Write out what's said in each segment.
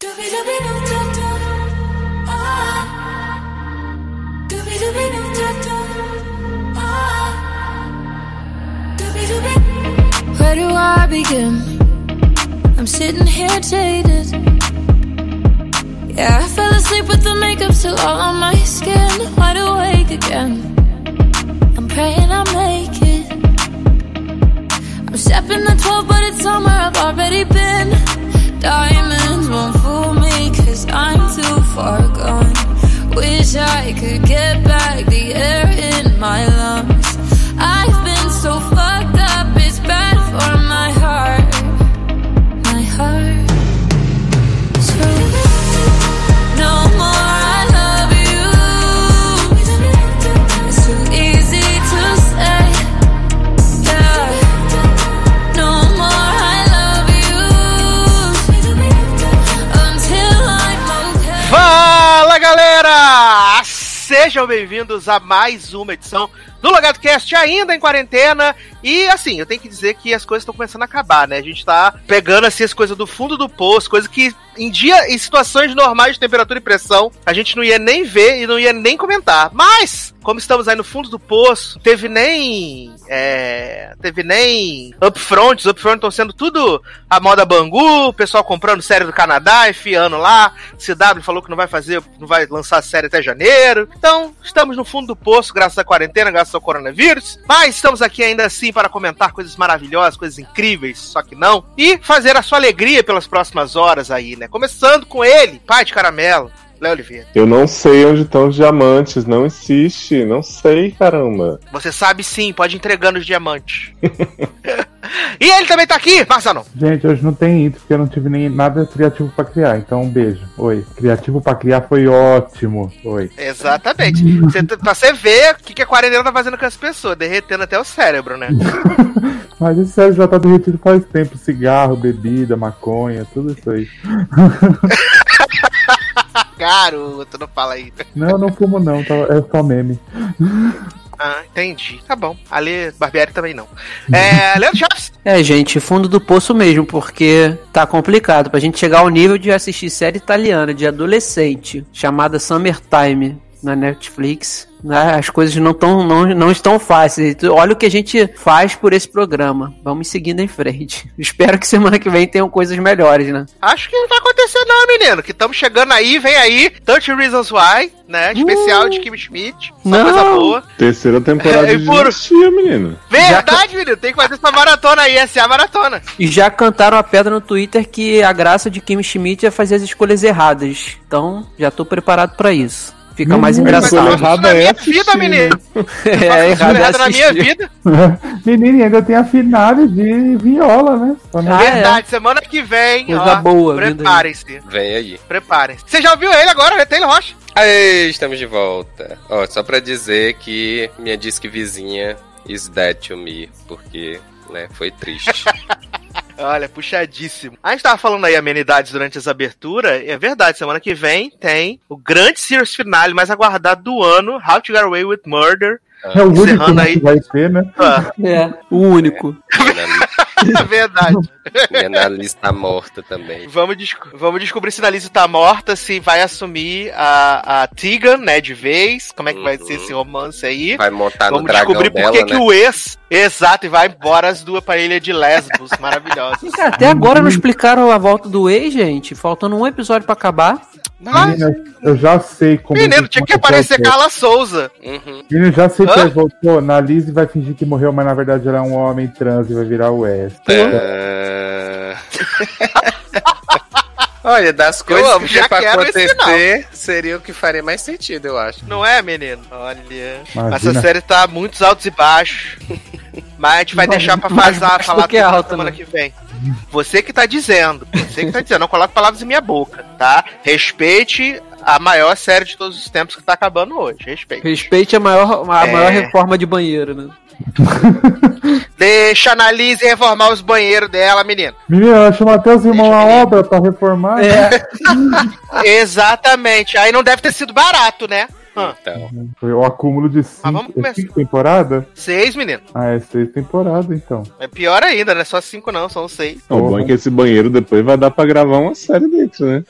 Where do I begin? I'm sitting here jaded. Yeah, I fell asleep with the makeup still all on my skin. Wide awake again. I'm praying I make it. I'm stepping the 12, but it's somewhere I've already been. Diamonds won't I'm too far gone. Wish I could get back the air in my lungs. I've been so fucked Sejam bem-vindos a mais uma edição do Logado Cast, ainda em quarentena. E assim, eu tenho que dizer que as coisas estão começando a acabar, né? A gente tá pegando assim as coisas do fundo do poço, coisas que em dia, em situações normais de temperatura e pressão, a gente não ia nem ver e não ia nem comentar. Mas, como estamos aí no fundo do poço, teve nem. É, teve nem upfronts, upfronts estão sendo tudo a moda Bangu, o pessoal comprando série do Canadá, enfiando lá. CW falou que não vai fazer, não vai lançar série até janeiro. Então, estamos no fundo do poço, graças à quarentena, graças ao coronavírus. Mas estamos aqui ainda assim para comentar coisas maravilhosas, coisas incríveis, só que não. E fazer a sua alegria pelas próximas horas aí, né? Começando com ele, pai de caramelo, Léo Oliveira. Eu não sei onde estão os diamantes, não insiste, não sei, caramba. Você sabe sim, pode ir entregando os diamantes. e ele também tá aqui, Marcelo. Gente, hoje não tem intro, porque eu não tive nem nada criativo pra criar. Então, um beijo. Oi. Criativo pra criar foi ótimo. Oi. Exatamente. Você, pra você ver o que, que a quarentena tá fazendo com as pessoas, derretendo até o cérebro, né? Mas esse sério já tá derretido faz tempo. Cigarro, bebida, maconha, tudo isso aí. Garoto, não fala aí. Não, eu não fumo não, tá- é só meme. Ah, entendi. Tá bom. Ali, Barbieri também não. É, Leandro Chaves. É, gente, fundo do poço mesmo, porque tá complicado pra gente chegar ao nível de assistir série italiana de adolescente chamada Summertime na Netflix. Né? As coisas não, tão, não, não estão fáceis. Olha o que a gente faz por esse programa. Vamos seguindo em frente. Espero que semana que vem tenham coisas melhores, né? Acho que não vai acontecer não, menino. Que estamos chegando aí, vem aí. 30 Reasons Why, né? Especial de Kim Schmidt. Só Não. coisa boa. Terceira temporada É, de por- Dinastia, menino. Verdade, menino. Tem que fazer essa maratona aí. Essa é a maratona. E já cantaram a pedra no Twitter que a graça de Kim Schmidt é fazer as escolhas erradas. Então, já tô preparado pra isso. Fica mais Hum, Mas engraçado. errada na é minha assistir, vida, menino. É, É errado é errado na minha vida. Menino, ainda tem a finale de viola, né? Ah, é? Verdade, semana que vem. Coisa ó, boa. Preparem-se. Vem aí. Preparem-se. Você já ouviu ele agora, né? Taylor Rocha? Aê, estamos de volta. Ó, só pra dizer que minha disque vizinha is dead to me, porque, né, foi triste. Olha, puxadíssimo. A gente tava falando aí amenidades durante essa abertura, e é verdade, semana que vem tem o grande series finale mais aguardado do ano, How to Get Away with Murder. É o único aí. que vai ter, né? Ah, É, o único. minha, na- é verdade. minha analista morta também. Vamos, desco- vamos descobrir se a Lizzie tá morta, se vai assumir a, a Tegan, né, de vez. Como é que vai Uhum. ser esse romance aí? Vai montar no Vamos dragão descobrir por dela, que, que né? o ex. Exato, e vai embora as duas pra ilha de Lesbos. Maravilhosas. Cara, até agora não explicaram a volta do ex, gente. Faltando um episódio pra acabar. Mas, Menino, eu já sei como. menino, tinha que aparecer. Carla Souza. Uhum. Menino, eu já sei que voltou. Na Lizzie vai fingir que morreu, mas na verdade ela é um homem trans e vai virar o West. É. Olha, das coisas amo, que pra acontecer, seria o que faria mais sentido, eu acho. Não é, menino? Olha. Imagina. Essa série tá muitos altos e baixos. Mas a gente vai deixar pra fazer, falar tudo na alto, semana né? que vem. Você que tá dizendo. Você que tá dizendo. Não coloque palavras em minha boca, tá? Respeite a maior série de todos os tempos que tá acabando hoje. Respeite. Respeite a maior, a É. maior reforma de banheiro, né? Deixa a Analise reformar os banheiros dela, menino. Menino, ela chamou até os irmãos eu obra pra reformar. É. Exatamente. Aí não deve ter sido barato, né? Ah. Então, Foi o acúmulo de cinco, vamos é começar. cinco temporadas? Seis, menino. Ah, é seis temporadas, então. É pior ainda, não é só cinco, não, são seis. O bom é que esse banheiro depois vai dar pra gravar uma série dentro, né?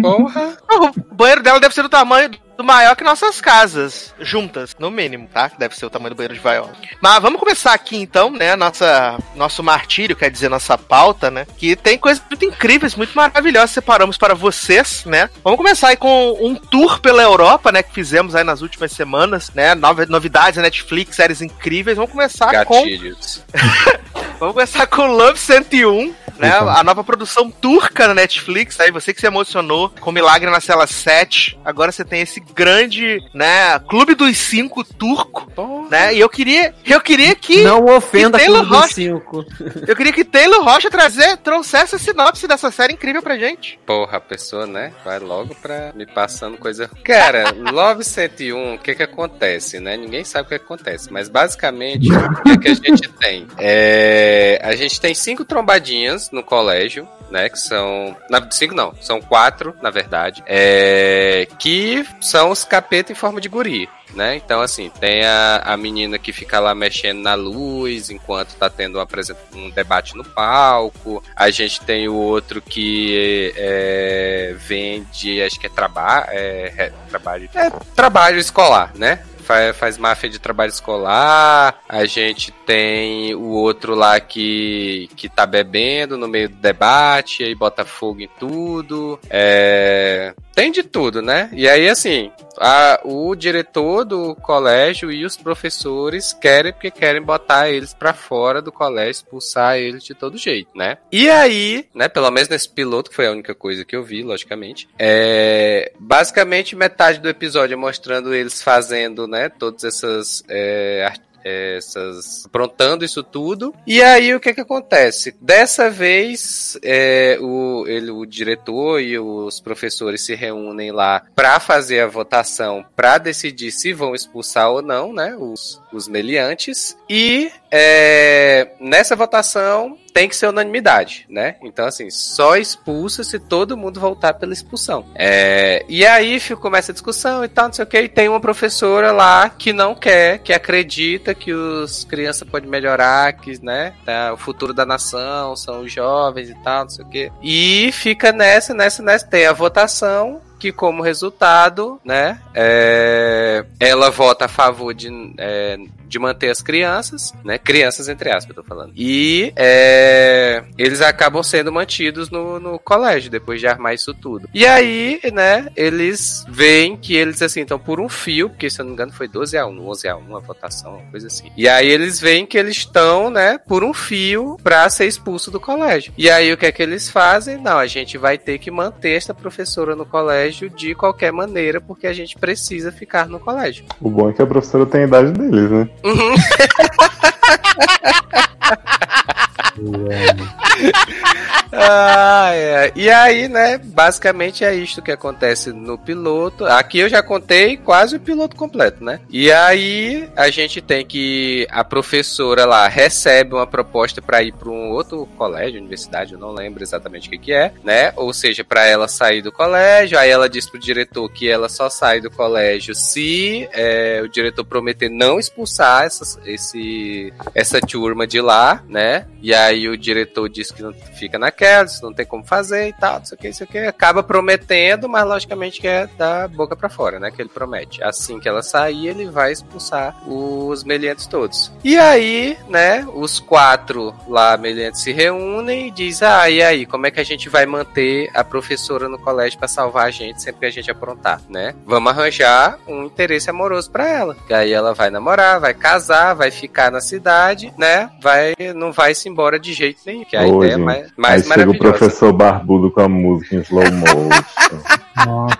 porra. O banheiro dela deve ser do tamanho do maior que nossas casas, juntas, no mínimo, tá? Que deve ser o tamanho do banheiro de Viola. Mas vamos começar aqui então, né? Nossa, nosso martírio, quer dizer, nossa pauta, né? Que tem coisas muito incríveis, muito maravilhosas, separamos para vocês, né? Vamos começar aí com um tour pela Europa, né? Que fizemos aí nas últimas semanas, né? Novidades da Netflix, séries incríveis. Vamos começar com Gatilhos. Vamos começar com Love 101, né? A nova produção turca na Netflix. Aí você que se emocionou com Milagre na Cela 7. Agora você tem esse grande, né? Clube dos Cinco turco, né? E eu queria, eu queria que. Não ofenda E Taylor Clube dos Rocha. Cinco. Eu queria que Taylor Rocha trazer, trouxesse a sinopse dessa série incrível pra gente. Porra, a pessoa, né? Vai logo pra me passando coisa. Cara, Love 101, o que que acontece, né? Ninguém sabe o que acontece, mas basicamente, o que, que a gente tem? É, a gente tem cinco trombadinhas no colégio, né? Que são. Na, cinco não, são quatro, na verdade. É, que são os capeta em forma de guri. Né? Então, assim, tem a, a menina que fica lá mexendo na luz enquanto tá tendo um, um debate no palco. A gente tem o outro que é, vende, acho que é, traba é, é, trabalho, é trabalho escolar, né? Faz, faz máfia de trabalho escolar. A gente tem o outro lá que, que tá bebendo no meio do debate, aí bota fogo em tudo. É, tem de tudo, né? E aí, assim, a- o diretor do colégio e os professores querem porque querem botar eles pra fora do colégio, expulsar eles de todo jeito, né? E aí, né, pelo menos nesse piloto, que foi a única coisa que eu vi, logicamente, é, basicamente metade do episódio é mostrando eles fazendo, né, todas essas é, essas aprontando isso tudo. E aí o que que acontece? Dessa vez é, o, ele, o diretor e os professores se reúnem lá para fazer a votação para decidir se vão expulsar ou não, né? Os, os meliantes. E é, nessa votação tem que ser unanimidade, né? Então, assim, só expulsa se todo mundo voltar pela expulsão. É, e aí começa a discussão e tal, não sei o que. E tem uma professora lá que não quer, que acredita que os crianças podem melhorar, que, né? Tá, o futuro da nação são os jovens e tal, não sei o que. E fica nessa, nessa, nessa. Tem a votação. Que como resultado, né, é, ela vota a favor de, é, de manter as crianças, né, crianças entre aspas, eu tô falando. E é, eles acabam sendo mantidos no, no colégio depois de armar isso tudo. E aí, né, eles veem que eles assim estão por um fio, porque se eu não me engano foi 12 a 1, 11 a 1 a votação, uma coisa assim. E aí eles veem que eles estão, né, por um fio pra ser expulso do colégio. E aí o que é que eles fazem? Não, a gente vai ter que manter esta professora no colégio de qualquer maneira, porque a gente precisa ficar no colégio. O bom é que a professora tem a idade deles, né? Uhum. Ah, é. E aí, né, basicamente é isto que acontece no piloto. Aqui eu já contei quase o piloto completo, né? E aí a gente tem que a professora lá recebe uma proposta para ir para um outro colégio, universidade, eu não lembro exatamente o que, que é, né? Ou seja, para ela sair do colégio, aí ela diz pro diretor que ela só sai do colégio se é, o diretor prometer não expulsar essas, esse, essa turma de lá, né? E aí o diretor diz que não fica naquela, não tem como fazer e tal, não sei o que, não sei o que. Acaba prometendo, mas logicamente que é da boca pra fora, né? Que ele promete. Assim que ela sair, ele vai expulsar os meliantes todos. E aí, né, os quatro lá meliantes se reúnem e diz: Ah, e aí, como é que a gente vai manter a professora no colégio pra salvar a gente sempre que a gente aprontar, né? Vamos arranjar um interesse amoroso pra ela. Que aí ela vai namorar, vai casar, vai ficar na cidade, né? Vai, não vai se embora de jeito nenhum. Que é a Ô, ideia gente, mais, mais chega o professor barbudo com a música em slow motion.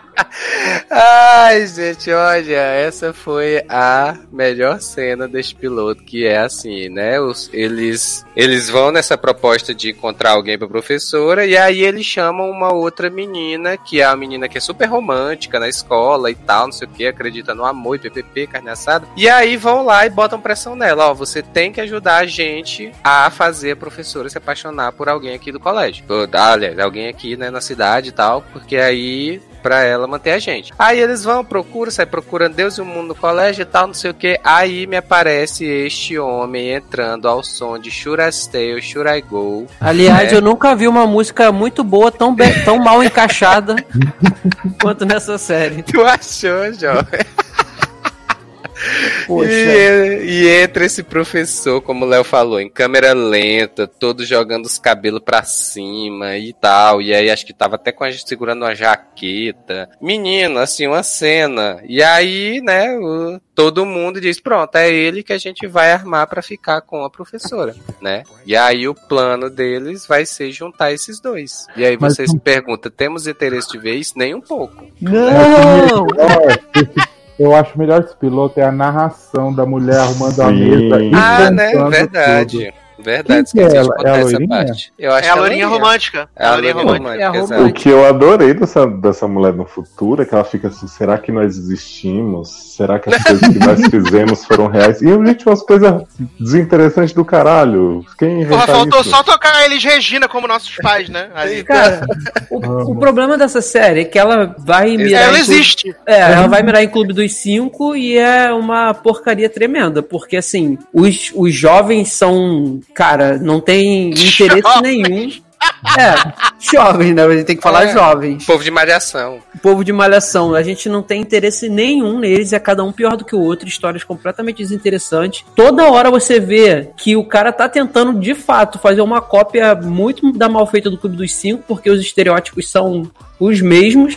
Ai, gente, olha, essa foi a melhor cena deste piloto, que é assim, né? Os, eles, eles vão nessa proposta de encontrar alguém pra professora, e aí eles chamam uma outra menina, que é a menina que é super romântica na escola e tal, não sei o que, acredita no amor e PPP, carne assada. E aí vão lá e botam pressão nela, ó, você tem que ajudar a gente a fazer a professora se apaixonar por alguém aqui do colégio. Ou, Aliás, alguém aqui, né, na cidade e tal, porque aí pra ela manter a gente. Aí eles vão, procuram, sai procurando Deus e o mundo no colégio e tal, não sei o que. Aí me aparece este homem entrando ao som de Should I Stay ou Should I Go. Aliás, É. eu nunca vi uma música muito boa, tão, tão mal encaixada quanto nessa série. Tu achou, jovem? Poxa. E, e entra esse professor, como o Léo falou, em câmera lenta, todo jogando os cabelos pra cima e tal. E aí acho que tava até com a gente segurando uma jaqueta. Menino, assim, uma cena. E aí, né, o- todo mundo diz: pronto, é ele que a gente vai armar pra ficar com a professora, né? E aí o plano deles vai ser juntar esses dois. E aí Mas vocês não- perguntam: temos interesse de ver isso? Nem um pouco. Não! Esse- eu acho melhor esse piloto é a narração da mulher arrumando a Sim. mesa. e Ah, né? Verdade. tudo. Verdade, Quem que é ela? É a essa loirinha? parte. Eu acho É a que lourinha romântica. É a lourinha lourinha romântica. É a romântica, O que eu adorei dessa, dessa mulher no futuro é que ela fica assim, será que nós existimos? Será que as coisas que nós fizemos foram reais? E, gente, umas coisas desinteressantes do caralho. Quem Porra, faltou isso? só tocar a Elis Regina como nossos pais, né? Ali. Cara, o, o problema dessa série é que ela vai mirar. Ela em clube- existe. É, ela vai mirar em Clube dos Cinco e é uma porcaria tremenda, porque assim, os, os jovens são, cara, não tem interesse Jovens. nenhum. É, jovens, né? A gente tem que falar É. jovens. Povo de malhação. povo de malhação. A gente não tem interesse nenhum neles, é cada um pior do que o outro, histórias completamente desinteressantes. Toda hora você vê que o cara tá tentando, de fato, fazer uma cópia muito da mal feita do Clube dos Cinco, porque os estereótipos são os mesmos,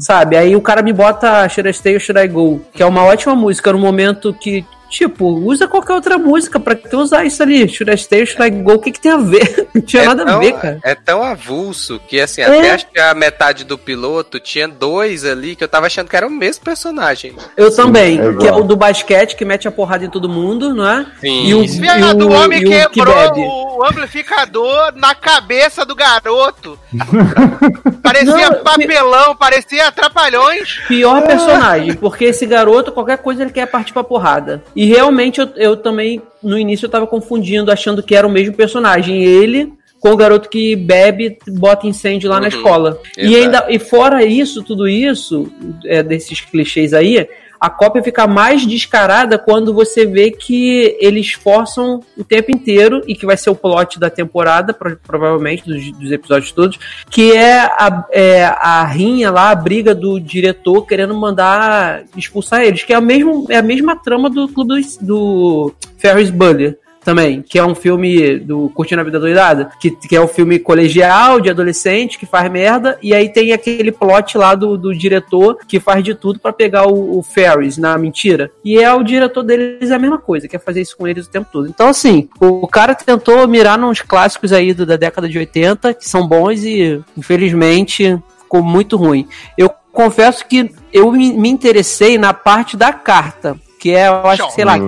sabe? Aí o cara me bota Should I Stay or Should I Go, que é uma ótima música no momento que. Tipo, usa qualquer outra música pra que tu usar isso ali. Should I stay should I go? O que, que tem a ver? Não tinha é nada tão, a ver, cara. É tão avulso que, assim, É. até acho que a metade do piloto tinha dois ali que eu tava achando que era o mesmo personagem. Eu também, é que é o do basquete que mete a porrada em todo mundo, não é? Sim. E o, Viado, e o homem e o que quebrou bebe. o amplificador na cabeça do garoto. parecia Não, papelão, parecia atrapalhões. Pior personagem, porque esse garoto, qualquer coisa, ele quer partir pra porrada. E realmente eu, eu também, no início, eu tava confundindo, achando que era o mesmo personagem. Ele com o garoto que bebe, bota incêndio lá na Uhum. escola. E Exato. ainda e fora isso, tudo isso, é, desses clichês aí, a cópia fica mais descarada quando você vê que eles forçam o tempo inteiro, e que vai ser o plot da temporada, pro- provavelmente, dos, dos episódios todos, que é a, é a rinha lá, a briga do diretor querendo mandar expulsar eles, que é a, mesmo, é a mesma trama do clube do, do Ferris Bueller também, que é um filme do Curtindo a Vida Doidada, que, que é um filme colegial, de adolescente, que faz merda, e aí tem aquele plot lá do, do diretor que faz de tudo pra pegar o, o Ferris na mentira. E é o diretor deles a mesma coisa, quer fazer isso com eles o tempo todo. Então, assim, o, o cara tentou mirar nos clássicos aí do- da década de 80, que são bons e, infelizmente, ficou muito ruim. Eu confesso que eu me, me interessei na parte da carta, que é, eu acho que, sei lá,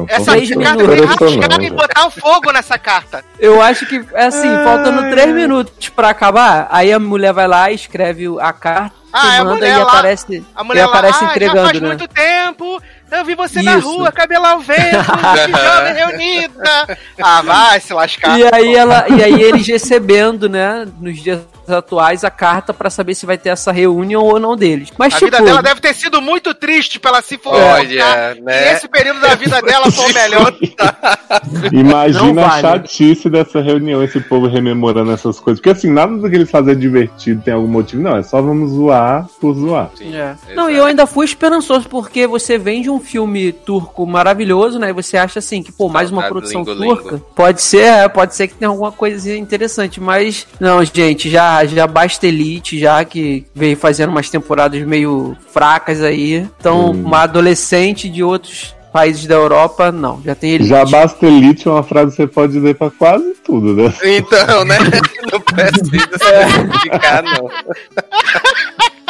Não, Essa Três carta minutos. tem rasgar e botar o fogo nessa carta. Eu acho que, assim, faltando três minutos pra acabar, aí a mulher vai lá, escreve a carta, Ah, é a manda mulher e lá. aparece, A e mulher lá, aparece ah, já entregando, faz né? muito tempo, eu vi você na Isso. rua, cabelo ao vento, jovem reunida. Ah, vai se lascar. E aí ela, e aí eles recebendo, né, nos dias atuais a carta pra saber se vai ter essa reunião ou não deles. Mas A tipo, vida dela deve ter sido muito triste pra ela se for. Olha, E né? esse período da vida dela foi o melhor. Imagina a chatice dessa reunião, esse povo rememorando essas coisas. Porque assim, nada do que eles fazem é divertido, tem algum motivo. Não, é só vamos zoar por zoar. Sim, É. Não, e eu ainda fui esperançoso, porque você vende um filme turco maravilhoso, né? E você acha assim que, pô, mais uma produção Lingo Lingo. turca. Pode ser, é, pode ser que tenha alguma coisa interessante, mas não, gente, já, já basta Elite, já que veio fazendo umas temporadas meio fracas aí. Então, Hum. uma adolescente de outros países da Europa, não, já tem Elite. Já basta elite é uma frase que você pode dizer pra quase tudo, né? Então, né? Não precisa explicar, não.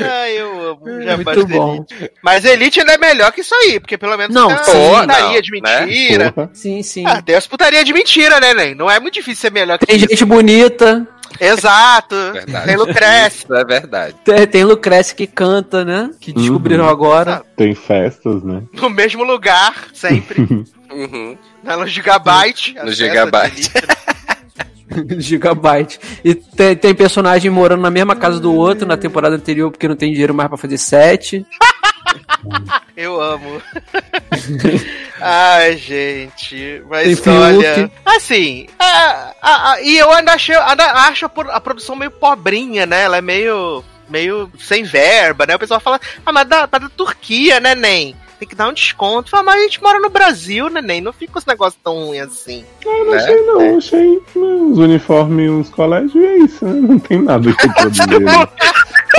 Ai, eu amo. Já Muito basta bom. Elite. Mas Elite ainda é melhor que isso aí, porque pelo menos Não, tem sim. putaria não, de mentira. Porra. Sim, sim. Ah, tem as putaria de mentira, né, Nen? Não é muito difícil ser melhor que Tem isso. gente bonita, Exato. Verdade. Tem Lucrece. Isso é verdade. tem, tem Lucrece que canta, né? Que descobriram Uhum. agora. Tem festas, né? No mesmo lugar, sempre. Uhum. Na- no Gigabyte. No Gigabyte. de Elite. Gigabyte. E tem, tem personagem morando na mesma casa do outro na temporada anterior porque não tem dinheiro mais pra fazer set. Eu amo. Ai, gente. Mas Tem olha. Fiuk. Assim. a- a- a- e eu ainda, achei, ainda acho a, pro- a produção meio pobrinha, né? Ela é meio. meio sem verba, né? O pessoal fala, ah, mas da, da Turquia, né, Nen? Tem que dar um desconto. Fala, mas a gente mora no Brasil, né, Nen? Não fica com esse negócio tão ruim assim. Eu não Né? achei, não. Achei né, uns uniformes e uns colégios e é isso, né? Não tem nada que produzir.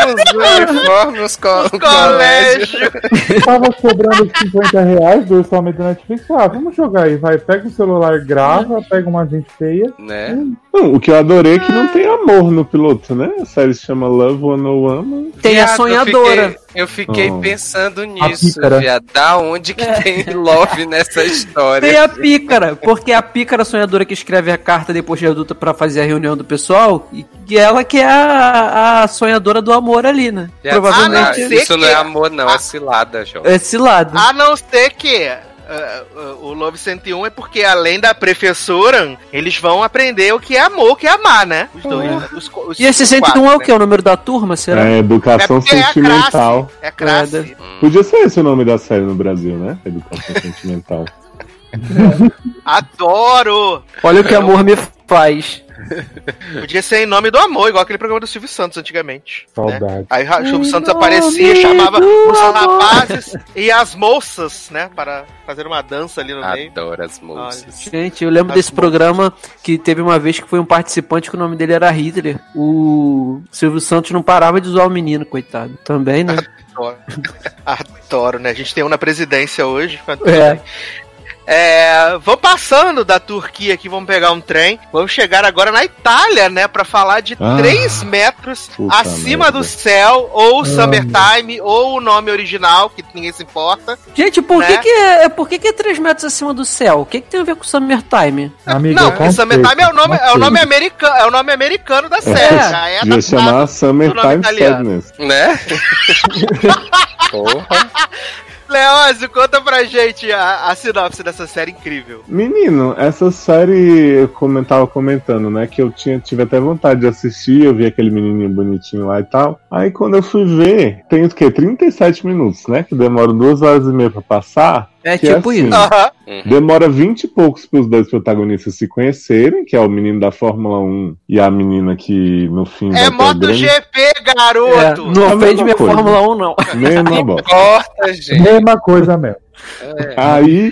Os uniformes, os co o colégio. Colégio. Tava cobrando 50 reais do orçamento da Netflix. Ah, vamos jogar aí, vai. Pega o celular, grava, pega uma gente feia. Né? Não, o que eu adorei é que não tem amor no piloto, né? A série se chama Love 101. Tem a sonhadora. Eu fiquei, eu fiquei Oh. pensando nisso, viado. Da onde que tem love nessa história? Tem a pícara, porque a pícara sonhadora que escreve a carta depois de adulta pra fazer a reunião do pessoal, e e ela que é a, a sonhadora do amor ali, né? Provavelmente Ah, não, isso não é que- amor, não, Ah. é cilada, jovem. é lado. A não ser que. ah, ah, o Love 101 é porque, além da professora, eles vão aprender o que é amor, o que é amar, né? Os dois. né? Os, os e esse 61 quatro, é o né? que? O número da turma, será? É, É educação é a sentimental. classe. É classe. É, Podia ser esse o nome da série no Brasil, né? Educação sentimental. Adoro! Olha o que amor me faz. Podia ser em nome do amor, igual aquele programa do Silvio Santos antigamente. né? Saudade. Aí o Silvio Em Santos aparecia, chamava os amor. rapazes e as moças, né? Para fazer uma dança ali no meio. Adoro as moças. Gente, eu lembro As desse moças. programa que teve uma vez que foi um participante que o nome dele era Hitler. O Silvio Santos não parava de zoar o menino, coitado. Também, né? Adoro. Adoro, né? A gente tem um na presidência hoje. É. É, vamos passando da Turquia aqui, vamos pegar um trem. Vamos chegar agora na Itália, né? Pra falar de Ah, 3 metros acima merda. do céu, ou Summertime, ou o nome original, que ninguém se importa. Gente, por, que, Né? que, é, por que, que é 3 metros acima do céu? O que, que tem a ver com Summertime? Amiga, Não, porque conceito, Summertime é o nome, é o nome americano, é o nome americano da série. É. Já é Devia chamar Summertime italiano. Sadness. Né? Porra. Leózio, conta pra gente a, a sinopse dessa série incrível. Menino, essa série eu come- tava comentando, né? Que eu tinha, tive até vontade de assistir, eu vi aquele menininho bonitinho lá e tal. Aí quando eu fui ver, tem o quê? 37 minutos, né? Que demora duas horas e meia pra passar. É Que é tipo assim. isso. Aham. Demora 20 e poucos pros dois protagonistas se conhecerem, que é o menino da Fórmula 1 e a menina que no fim É grande- MotoGP, É, garoto! não a ofende minha coisa. Fórmula 1, não. Mesma bosta. Corta, gente. Mesma coisa mesmo. Aí,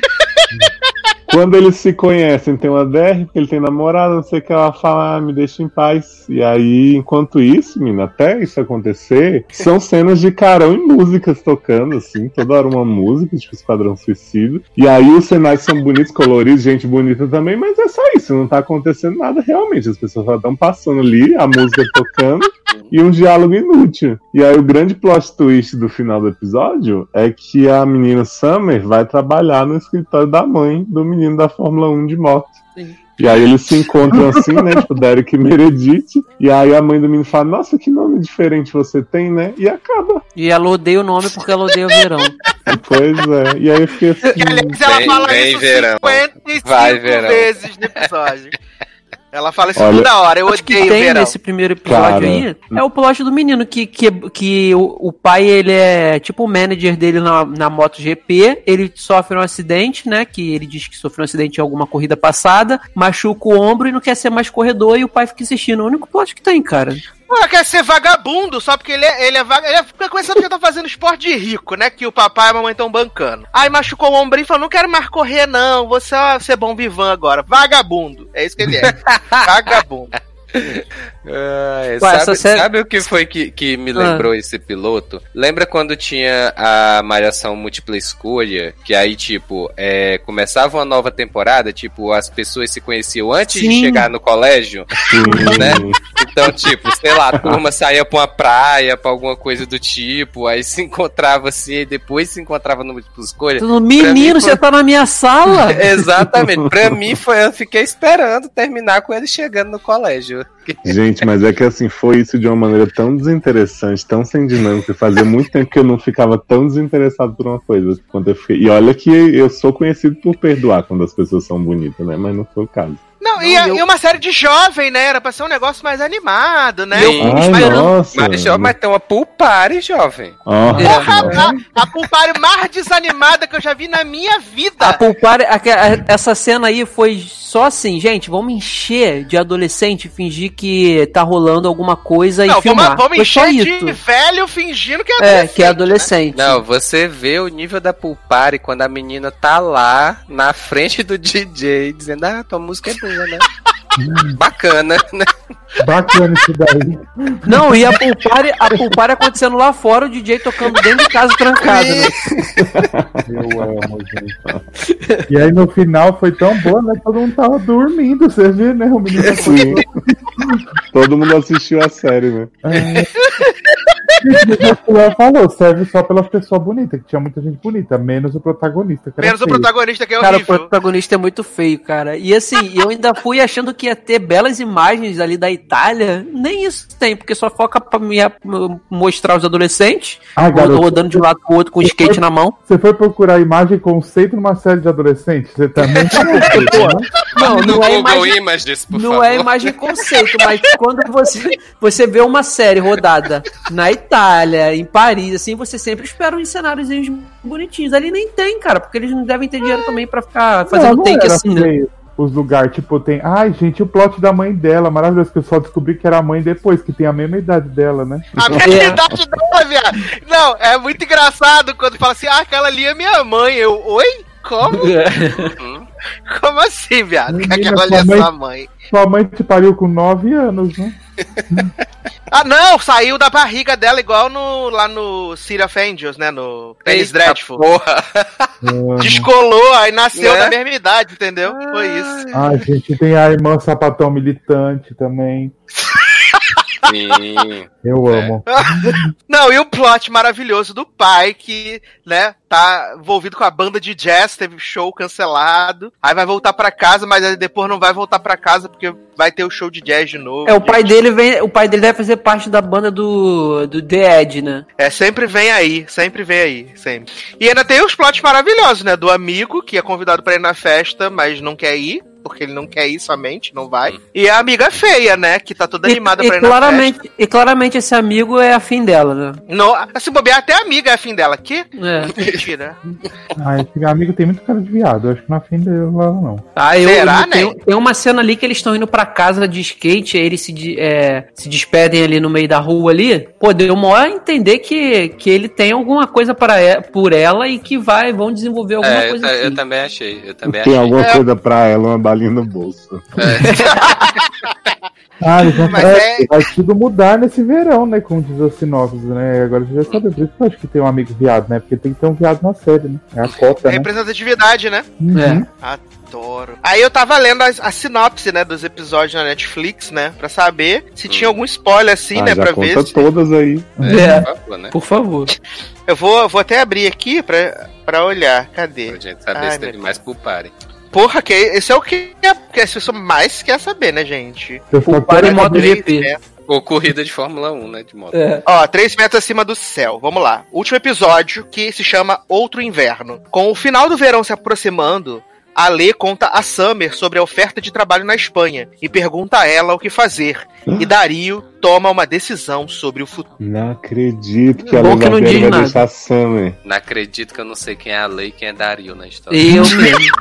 quando eles se conhecem, tem uma DR, porque ele tem namorada, não sei o que, ela fala, ah, me deixa em paz. E aí, enquanto isso, menina, até isso acontecer, são cenas de carão e músicas tocando, assim, toda hora uma música, tipo Esquadrão Suicida. E aí os cenários são bonitos, coloridos, gente bonita também, mas é só isso, não tá acontecendo nada realmente. As pessoas só estão passando ali, a música tocando e um diálogo inútil. E aí o grande plot twist do final do episódio é que a menina Summer vai trabalhar no escritório da mãe do menino da Fórmula 1 de moto. Sim. E aí eles se encontram assim, né? Tipo, Derek e Meredith. E aí a mãe do menino fala, nossa, que nome diferente você tem, né? E acaba. E ela odeia o nome porque ela odeia o verão. Pois é. E aí eu fiquei assim. Que, aliás, ela Vem- fala vem isso verão. 55 Vai, verão. vezes no episódio. Ela fala isso Olha- toda hora, eu Acho que odeio tem verão. nesse primeiro episódio Cara. aí é o plot do menino que, que, que o, o pai ele é tipo o manager dele na, na MotoGP, ele sofre um acidente, né, que ele diz que sofreu um acidente em alguma corrida passada, machuca o ombro e não quer ser mais corredor e o pai fica insistindo, o único plot que tem, cara. Pô, quer ser vagabundo, só porque ele é, ele é vaga... Ele fica começando que tá fazendo esporte de rico, né? Que o papai e a mamãe estão bancando. Aí machucou o ombro e falou: não quero mais correr, não. Vou só ser bom vivan agora. Vagabundo. É isso que ele é. Vagabundo. Ai, Ué, sabe, sabe o que foi que, que me Ah. lembrou esse piloto? Lembra quando tinha a Malhação Múltipla Escolha? Que aí, tipo, é, começava uma nova temporada, tipo, as pessoas se conheciam antes de Sim. chegar no colégio, né? Então, tipo, sei lá, a turma saía pra uma praia, pra alguma coisa do tipo, aí se encontrava assim, e depois se encontrava no Múltipla Escolha. Tudo, Menino, mim foi- você tá na minha sala? Exatamente. Pra mim foi, eu fiquei esperando terminar com ele chegando no colégio. Gente, mas é que assim, foi isso de uma maneira tão desinteressante, tão sem dinâmica. Fazia muito tempo que eu não ficava tão desinteressado por uma coisa eu fiquei. E olha que eu sou conhecido por perdoar quando as pessoas são bonitas, né? Mas não foi o caso. Não, e, a- e uma série de jovem, né? Era pra ser um negócio mais animado, né? Sim. Ai, mas- nossa. Mas, mas tem uma pool party, jovem. Ah, Porra, a, a Pulpari mais desanimada que eu já vi na minha vida. A Pulpar, aque- a- essa cena aí foi só assim, gente, vamos encher de adolescente, fingir que tá rolando alguma coisa e Não, filmar. vamos, vamos encher isso. de velho fingindo que é É, adolescente. que é adolescente. Não, você vê o nível da pool party quando a menina tá lá na frente do DJ dizendo, ah, tua música é boa, né? Bacana, né? Bacana isso daí. Não, e a Pulpar, a Pulpar acontecendo lá fora, o DJ tocando dentro de casa trancado, né? Eu amo, gente. E aí no final foi tão boa, né? Todo mundo tava dormindo, você vê, né? O menino. Todo mundo assistiu a série, né? Ela falou, serve só pelas pessoas bonitas, que tinha muita gente bonita, menos o protagonista. Que era Menos o feio. protagonista que é Cara, o horrível. protagonista é muito feio, cara. E assim, eu ainda fui achando que ia ter belas imagens ali da Itália. Nem isso tem, porque só foca pra me mostrar os adolescentes Ah, garoto, rodando de um lado pro outro com o skate na mão. você foi procurar imagem e conceito numa série de adolescentes? Você também tá conceito, né? Não, não é Google imagem. Images, por Não favor. é imagem conceito, mas quando você, você vê uma série rodada na Itália, em Paris, assim, você sempre espera uns cenários bonitinhos. Ali nem tem, cara, porque eles não devem ter dinheiro também pra ficar fazendo Não, não take assim, né? Os lugares, tipo, tem. Ai, gente, o plot da mãe dela, maravilhoso, que eu só descobri que era a mãe depois, que tem a mesma idade dela, né? A É. mesma idade dela, viado. Não, é muito engraçado quando fala assim, ah, aquela ali é minha mãe. Eu, oi? Como? Como assim, viado? Menina, aquela ali é sua mãe- sua mãe. Sua mãe te pariu com 9 anos, né? Ah, não, saiu da barriga dela igual no, lá no City of Angels, né? No Penis Eita Dreadful. Porra. Descolou, aí nasceu Né? da mesma idade, entendeu? Foi isso. Ai, gente, tem a irmã sapatão militante também. Sim. Eu É. amo. Não, e o plot maravilhoso do pai que, né, tá envolvido com a banda de jazz, teve show cancelado, aí vai voltar pra casa, mas aí depois não vai voltar pra casa porque vai ter o show de jazz de novo. É, o pai dele vem. O pai dele deve fazer parte da banda do, do The Ed, né? É, sempre vem aí, sempre vem aí, sempre. E ainda tem os plots maravilhosos, né, do amigo que é convidado pra ir na festa, mas não quer ir. Porque ele não quer ir somente, não vai. E a amiga feia, né? Que tá toda E, animada e pra ir na festa. claramente, e claramente esse amigo é afim dela, né? Não, se bobear, até a amiga é afim dela. Que? É. Mentira. Ai, esse amigo tem muito cara de viado. Eu acho que não é afim dela, não. Ah, eu, Será, eu- tem, né? tem uma cena ali que eles estão indo pra casa de skate, aí eles se, é, se despedem ali no meio da rua ali. Pô, deu uma entender que, que ele tem alguma coisa para e- por ela e que vai, vão desenvolver alguma É, eu, coisa eu assim. também achei. Eu também Tem achei. alguma É. coisa pra ela, uma balinha no bolso. Ah, vão Mas é, é- vai tudo mudar nesse verão, né? Como diz os sinopses, né? Agora a gente já sabe, por isso que eu acho que tem um amigo viado, né? Porque tem que ter um viado na série, né? É a cota, né? Representatividade, né? Uhum. Adoro. Aí eu tava lendo a, a sinopse, né, dos episódios na Netflix, né? Pra saber se tinha algum spoiler assim, ah, né? já Pra conta ver se... todas aí. É, Por favor, né? por favor. Eu vou, vou até abrir aqui pra, pra olhar. Cadê? Pra gente saber Ai, se teve mais pool party. Porra, que esse é o que, que as pessoas mais quer saber, né, gente? Eu só Para em modo GP. Ou corrida de Fórmula 1, né? De moto. É. Ó, três metros acima do céu. Vamos lá. Último episódio que se chama Outro Inverno. Com o final do verão se aproximando, a Lê conta a Summer sobre a oferta de trabalho na Espanha e pergunta a ela o que fazer. E Dario toma uma decisão sobre o futuro. Não acredito que a Bom que não diz vai nada. deixar Summer. Não acredito que eu não sei quem é a Lei e quem é Dario na história. Eu mesmo.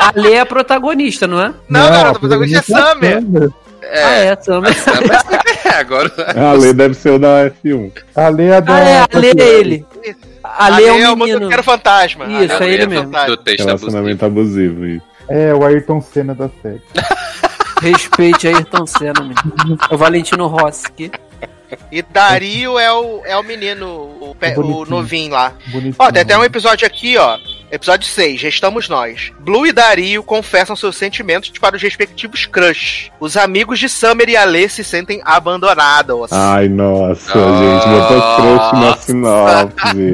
A, a Lê é a protagonista, não é? Não, garoto, o protagonista é Summer. É, Ah, é, também. é, agora. A Lê deve ser o da F1. A Lê é da. Ah, é, a Lê é ele. A Lê é o menino. motoqueiro fantasma. Isso, A é ele o mesmo. fantasma. Do texto abusivo. Relacionamento abusivo. isso. É, o Ayrton Senna da série. Respeite a Ayrton Senna, menino. É o Valentino Rossi. E Dario é o, é o menino, o, pe- o novinho lá. Bonitinho. Ó, tem até um episódio aqui, ó. Episódio 6, Restamos Nós. Blue e Dario confessam seus sentimentos para os respectivos crush. Os amigos de Summer e Alê se sentem abandonados. Ai, nossa, Nossa. gente. Botou crush na sinopse.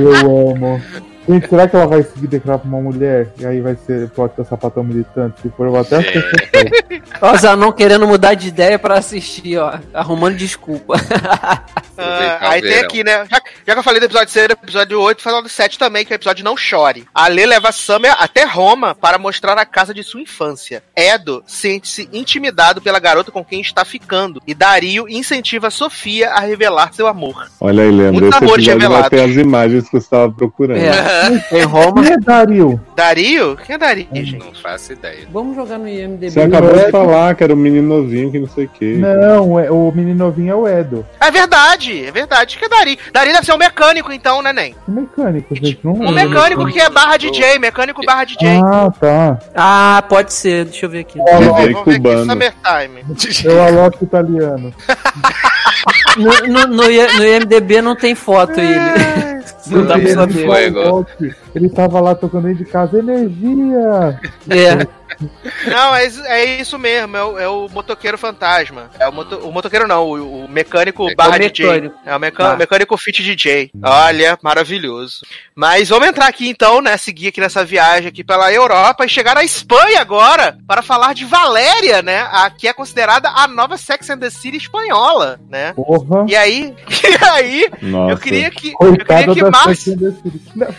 Eu amo. Gente, será que ela vai seguir declarar pra uma mulher? E aí vai ser plot da sapatão militante? Se for, eu vou até assistir. Ó, Zanon querendo mudar de ideia pra assistir, ó. Arrumando desculpa. Ah, o aí tem verão. aqui, né? Já, já que eu falei do episódio 6, do episódio 8, fala do 7 também, que é o episódio Não Chore. A Lê leva Summer até Roma para mostrar a casa de sua infância. Edo sente-se intimidado pela garota com quem está ficando. E Dario incentiva Sofia a revelar seu amor. Olha aí, Leandro, Muitos amores episódio vai revelados. ter as imagens que você estava procurando. É. Em Roma. Quem é Dario? Dario? Quem é Dario, gente? Não faço ideia. Vamos jogar no IMDB. Você acabou de falar que era um menino novinho que não sei o quê. Não, é- o menino novinho é o Edo. É verdade, é verdade que é Dario. Dario deve ser um mecânico, então, né, Nen? Que mecânico, gente. Não Um lembro. mecânico que é barra DJ, mecânico barra DJ. Ah, tá. Ah, pode ser. Deixa eu ver aqui. DJ Vamos ver aqui, cubano. Summertime. É o Alok italiano. No, no, no, no IMDB não tem foto ele. Não dá pra Ele saber. Ele tava lá tocando dentro de casa, energia! É. Não, é, isso- é isso mesmo, é o, é o motoqueiro fantasma. É o, moto, o motoqueiro não, o, o mecânico É barra o DJ. mecânico. É o meca- Ah. mecânico fit DJ. Olha, maravilhoso. Mas vamos entrar aqui então, né? Seguir aqui nessa viagem aqui pela Europa e chegar na Espanha agora para falar de Valéria, né? A, que é considerada a nova Sex and the City espanhola, né? Porra! E aí, e aí, Nossa. eu queria que, eu queria que Márcio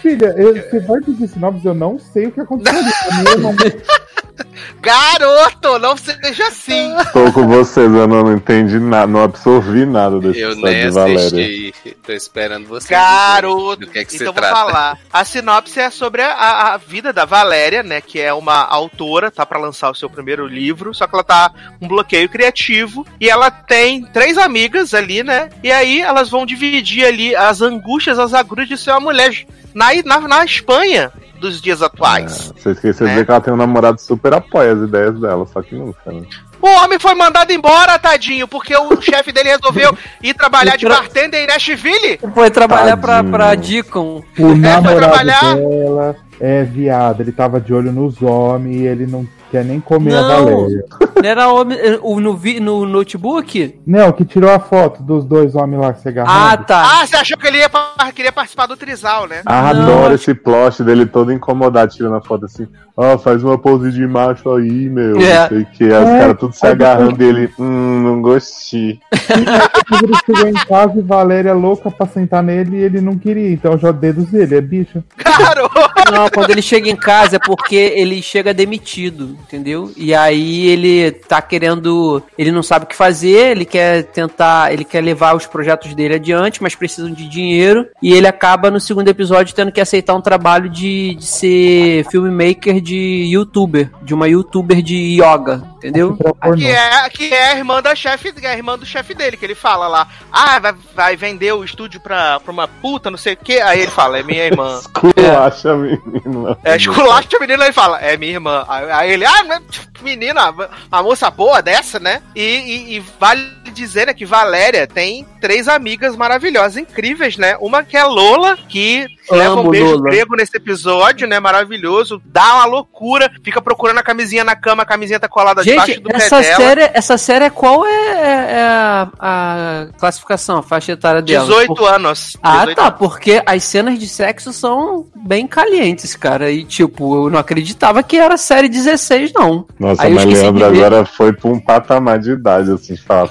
Filha, eu- você vai pedir sinopse, eu não sei o que aconteceu. Eu não- Garoto, não seja assim. Tô com vocês, eu não entendi nada, não absorvi nada desse Eu nem de Valéria. assisti. Tô esperando você. Garoto, Do que é que então vou trata? falar. A sinopse é sobre a, a vida da Valéria, né? Que é uma autora, tá pra lançar o seu primeiro livro, só que ela tá com um bloqueio criativo e ela tem três amigas ali, né? E aí elas vão dividir ali as angústias, as agruras de ser uma mulher na, na, na Espanha dos dias atuais. Você esqueceu de É. dizer que ela tem um namorado super apoia as ideias dela, só que nunca, né? O homem foi mandado embora, tadinho, porque o chefe dele resolveu ir trabalhar de bartender em Nashville. Foi trabalhar pra, Tadinho. pra Deacon. O namorado trabalhar? dela é viado, ele tava de olho nos homens e ele não quer nem comer a Não. Valéria. Não era homem, o- no, vi- no notebook? Não, que tirou a foto dos dois homens lá se Ah, agarrando. tá. Ah, você achou que ele ia queria participar do Trisal, né? Ah, Não, adoro acho- esse plot dele todo incomodado, tirando a foto assim. Ó, faz uma pose de macho aí, meu. É. Não sei o que. Os É. caras tudo se agarrando e ele. Hum, não gostei. Ele chegou em casa e Valéria louca pra sentar nele e ele não queria, então eu já dedos ele, é bicho. Garoto! Não, quando ele chega em casa é porque ele chega demitido, entendeu? E aí ele tá querendo. Ele não sabe o que fazer, ele quer tentar. Ele quer levar os projetos dele adiante, mas precisam de dinheiro. E ele acaba no segundo episódio tendo que aceitar um trabalho de, de ser filmmaker de youtuber, de uma youtuber de yoga, entendeu? Que é, que é a irmã da chefe, é a irmã do chefe dele, que ele fala lá, ah, vai, vai vender o estúdio pra, pra uma puta, não sei o que. Aí ele fala, é minha irmã. Culacha, menino. É, esculacha a menina, ele fala, é minha irmã. Aí, aí ele, ah, menina, a moça boa dessa, né? E, e- e vale dizer né, que Valéria tem três amigas maravilhosas, incríveis, né? Uma que é Lola, que leva um Amo beijo Lola. grego nesse episódio, né? Maravilhoso, dá uma loucura, fica procurando a camisinha na cama, a camisinha tá colada debaixo Gente, do essa pé dela. série, essa série qual é, é- é a, a classificação, a faixa etária dela? 18 Por- anos. Ah, 18 tá, porque as cenas de sexo são bem calientes, cara. E, tipo, eu não acreditava que era série 16, não. Nossa, Aí mas Leandro agora foi pra um patamar de idade, assim, fala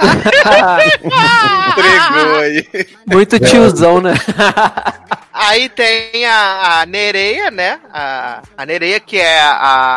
Entregou aí. Muito tiozão, né? Aí tem a, a Nereia, né? A, a Nereia, que é a,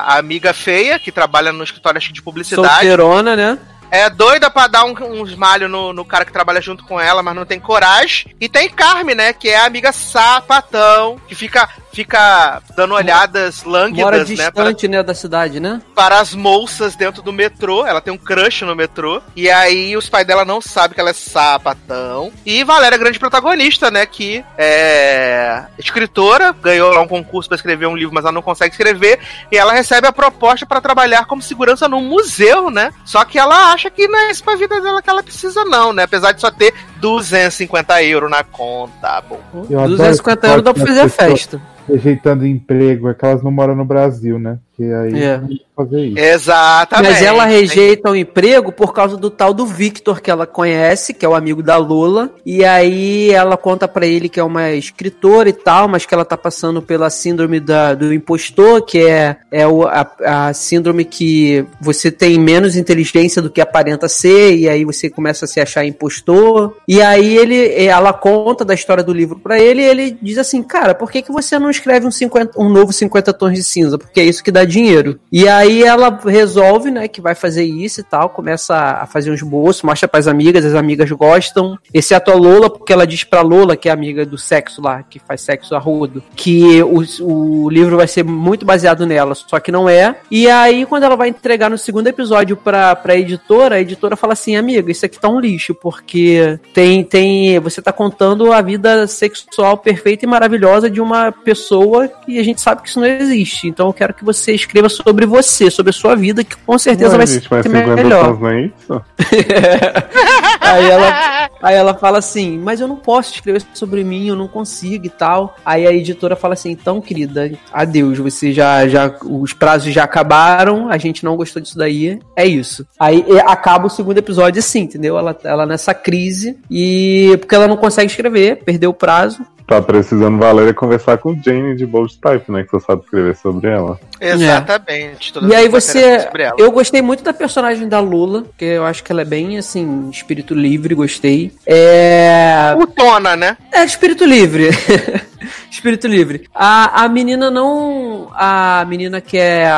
a amiga feia, que trabalha no escritório acho de publicidade. Solteirona, né? É doida pra dar um- uns malhos no, no cara que trabalha junto com ela, mas não tem coragem. E tem Carme, né? Que é a amiga sapatão, que fica, fica dando olhadas Mora lânguidas, né? Para, distante, né, da cidade, né? para as moças dentro do metrô. Ela tem um crush no metrô. E aí os pais dela não sabem que ela é sapatão. E Valéria, grande protagonista, né? Que é escritora, ganhou lá um concurso pra escrever um livro, mas ela não consegue escrever. E ela recebe a proposta pra trabalhar como segurança num museu, né? Só que ela acha que não é isso pra vida dela que ela precisa, não, né? Apesar de só ter 250 euros na conta. Bom. Eu adoro 250 esse euros dá pra fazer festa. Rejeitando emprego, é que elas não moram no Brasil, né? Porque aí É. não tem que fazer isso. Exatamente. Mas ela rejeita o emprego por causa do tal do Victor que ela conhece, que é o amigo da Lola. E aí ela conta pra ele que é uma escritora e tal, mas que ela tá passando pela síndrome da, do impostor, que é, é o, a, a síndrome que você tem menos inteligência do que aparenta ser, e aí você começa a se achar impostor. E aí ele, ela conta da história do livro pra ele e ele diz assim, cara, por que, que você não escreve um, 50, um novo 50 tons de cinza? Porque é isso que dá dinheiro. E aí ela resolve, né, que vai fazer isso e tal, começa a fazer um esboço, mostra pras amigas, as amigas gostam, exceto a Lola, porque ela diz pra Lola, que é amiga do sexo lá, que faz sexo a rodo, que o, o livro vai ser muito baseado nela, só que não é. E aí, quando ela vai entregar no segundo episódio pra, pra editora, a editora fala assim, amiga, isso aqui tá um lixo, porque tem, tem, você tá contando a vida sexual perfeita e maravilhosa de uma pessoa que a gente sabe que isso não existe. Então eu quero que você escreva sobre você, sobre a sua vida, que com certeza Ué, vai gente, ser mas 50 melhor. não é isso? aí, ela, aí ela fala assim, mas eu não posso escrever sobre mim, eu não consigo e tal. Aí a editora fala assim, então, querida, adeus, você já, já, os prazos já acabaram, a gente não gostou disso daí, é isso. Aí acaba o segundo episódio assim, entendeu? Ela, ela nessa crise e porque ela não consegue escrever, perdeu o prazo. Tá precisando Valéria conversar com Jane de Bold Type, né? Que você sabe escrever sobre ela. Exatamente. Todas E aí você. sobre ela. Eu gostei muito da personagem da Lula, porque eu acho que ela é bem assim, espírito livre, gostei. É. Putona, né? É, espírito livre. espírito livre. A, a menina não. A menina que é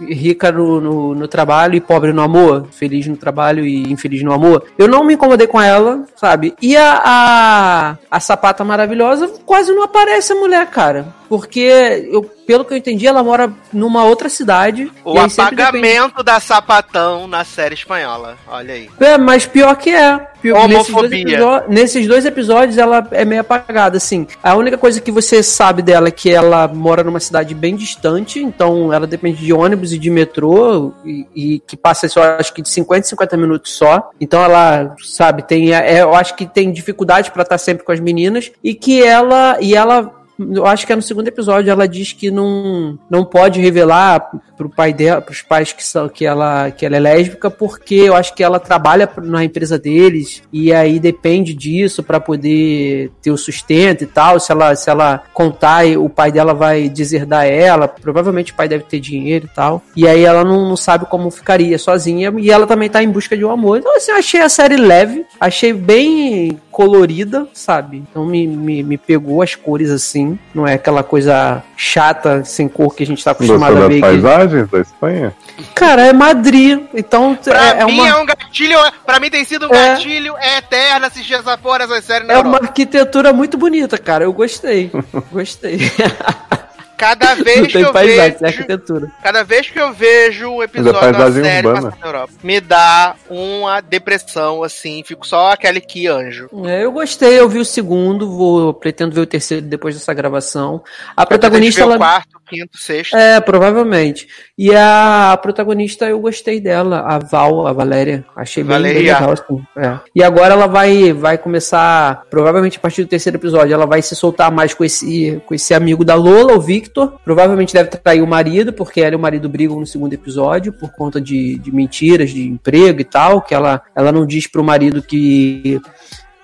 rica no, no, no trabalho e pobre no amor, feliz no trabalho e infeliz no amor. Eu não me incomodei com ela, sabe? E a, a, a sapata maravilhosa quase não aparece a mulher, cara. Porque, eu, pelo que eu entendi, ela mora numa outra cidade. O sempre depende- apagamento da sapatão na série espanhola. Olha aí. É, mas pior que é. Pior, nesses, dois Homofobia. nesses dois episódios ela é meio apagada, assim. A única coisa que você sabe dela é que ela mora numa cidade bem distante, então ela depende de ônibus e de metrô, e, e que passa, eu acho que de 50 em 50 minutos só. Então ela, sabe, tem. é, eu acho que tem dificuldade pra estar sempre com as meninas, e que ela. E ela eu acho que é no segundo episódio ela diz que não, não pode revelar pro pai dela, pros pais que são que ela que ela é lésbica, porque eu acho que ela trabalha na empresa deles e aí depende disso pra poder ter o sustento e tal. Se ela se ela contar, o pai dela vai deserdar ela, provavelmente o pai deve ter dinheiro e tal. E aí ela não, não sabe como ficaria sozinha e ela também tá em busca de um amor. Então assim, eu achei a série leve, achei bem colorida, sabe? Então me, me, me pegou as cores assim. Não é aquela coisa chata, sem cor que a gente tá acostumado Gostou a das ver. que- paisagens da Espanha? Cara, é Madrid. Então Pra é, é mim uma. é um gatilho. Pra mim tem sido um É. gatilho eterno assistir essa porra, essa série na É uma Europa. arquitetura muito bonita, cara. Eu gostei. Gostei. Cada Não vez que tem eu paisagem, vejo. arquitetura. Cada vez que eu vejo um episódio da série passando na Europa, me dá uma depressão, assim, fico só aquele que anjo. É, eu gostei, eu vi o segundo, vou pretendo ver o terceiro depois dessa gravação. A Protagonista protagonista o ela quarto, quinto, sexto. É, provavelmente. E a protagonista, eu gostei dela, a Val, a Valéria. Achei bem, bem Valéria. legal, assim. É. E agora ela vai, vai começar, provavelmente a partir do terceiro episódio, ela vai se soltar mais com esse, com esse amigo da Lola, o Victor. Provavelmente deve trair o marido, porque ela e o marido brigam no segundo episódio, por conta de, de mentiras, de emprego e tal, que ela, ela não diz pro marido que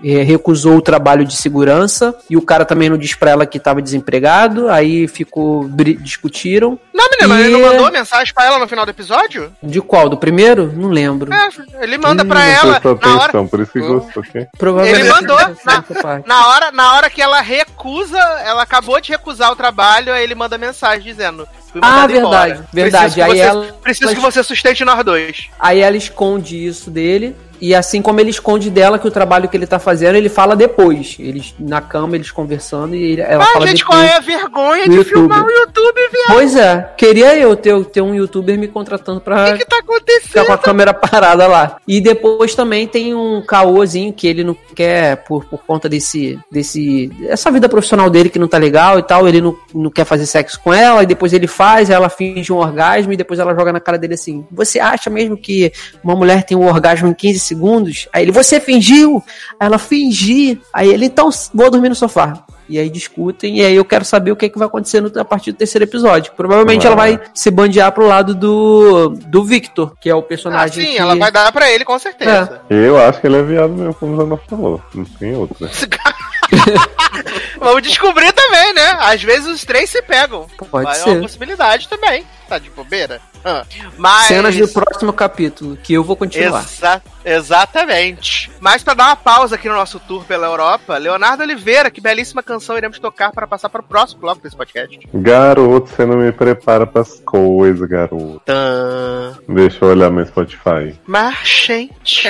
recusou o trabalho de segurança e o cara também não disse pra ela que estava desempregado. Aí ficou discutiram. Não, menina, mas E- ele não mandou mensagem pra ela no final do episódio? De qual? Do primeiro? Não lembro. É, ele manda pra Hum, ela Prestou na hora, por isso que gostou, ok? Provavelmente. Ele mandou essa na- na hora, na hora que ela recusa, ela acabou de recusar o trabalho, aí ele manda mensagem dizendo: Ah, mandado embora. verdade, verdade. Preciso Aí você, ela- preciso que você sustente nós dois. Aí ela esconde isso dele. E assim como ele esconde dela que o trabalho que ele tá fazendo, ele fala depois. Eles na cama, eles conversando e ele- ela Ah, fala gente, depois. qual é a vergonha de YouTube. filmar o YouTube, viado? Pois é, queria eu ter, ter um youtuber me contratando pra O que, que tá ficar com acontecendo? a câmera parada lá. E depois também tem um caôzinho que ele não quer, por, por conta desse, desse. essa vida profissional dele que não tá legal e tal. Ele não, não quer fazer sexo com ela, e depois ele faz, ela finge um orgasmo, e depois ela joga na cara dele assim: Você acha mesmo que uma mulher tem um orgasmo em 15 segundos? Aí ele, você fingiu? Aí ela fingi. Aí ele, então vou dormir no sofá. E aí discutem, e aí eu quero saber o que, é que vai acontecer no, a partir do terceiro episódio. Provavelmente Uau. ela vai se bandear pro lado do, do Victor, que é o Ah, personagem. sim, que... ela vai dar pra ele, com certeza. Eu acho que ele é viado mesmo, como o Zana falou. Não tem outro. né? Vamos descobrir também, né? Às vezes os três se pegam. Pode é ser. uma possibilidade também. Tá de bobeira? Ah, Mas... Cenas do próximo capítulo, que eu vou continuar. Exa- exatamente. Mas pra dar uma pausa aqui no nosso tour pela Europa, Leonardo Oliveira, que belíssima canção iremos tocar para passar para o próximo bloco desse podcast. Garoto, você não me prepara pras coisas, garoto. Tã. Deixa eu olhar meu Spotify. Mas, gente.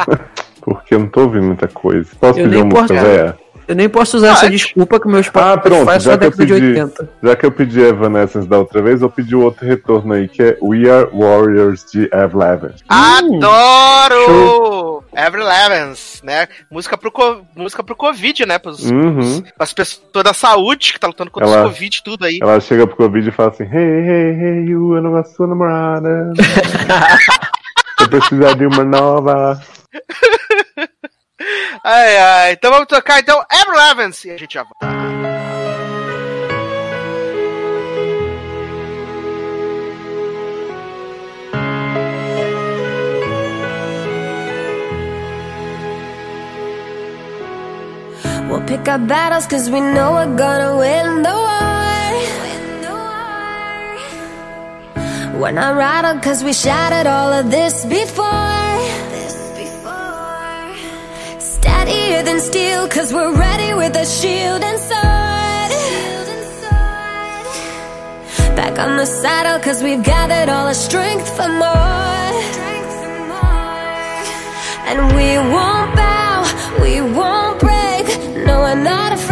Porque eu não tô ouvindo muita coisa. Posso Eu pedir uma música velha? Eu nem posso usar essa Pode. desculpa que o meu Spotify Ah, pronto, é só já que eu década de pedi. 80. Já que eu pedi Evanescence da outra vez, eu pedi outro retorno aí, que é We Are Warriors de Avril Lavigne. Adoro! Avril Levens, né? Música pro, música pro Covid, né? Pros, Uhum. pras pessoas da saúde que tá lutando contra Ela- o Covid, tudo aí. Ela chega pro Covid e fala assim: Hey, hey, hey, you, eu não sua namorada. eu precisar de uma nova. Ai, ai. Então vamos tocar, então, Levens. E a gente já. We'll pick our battles cause we know we're gonna win the war. We're not rattled cause we shattered all of this before. Steadier than steel cause we're ready with a shield and sword. Back on the saddle cause we've gathered all our strength for more. And we won't bow, we won't break. No, we're not afraid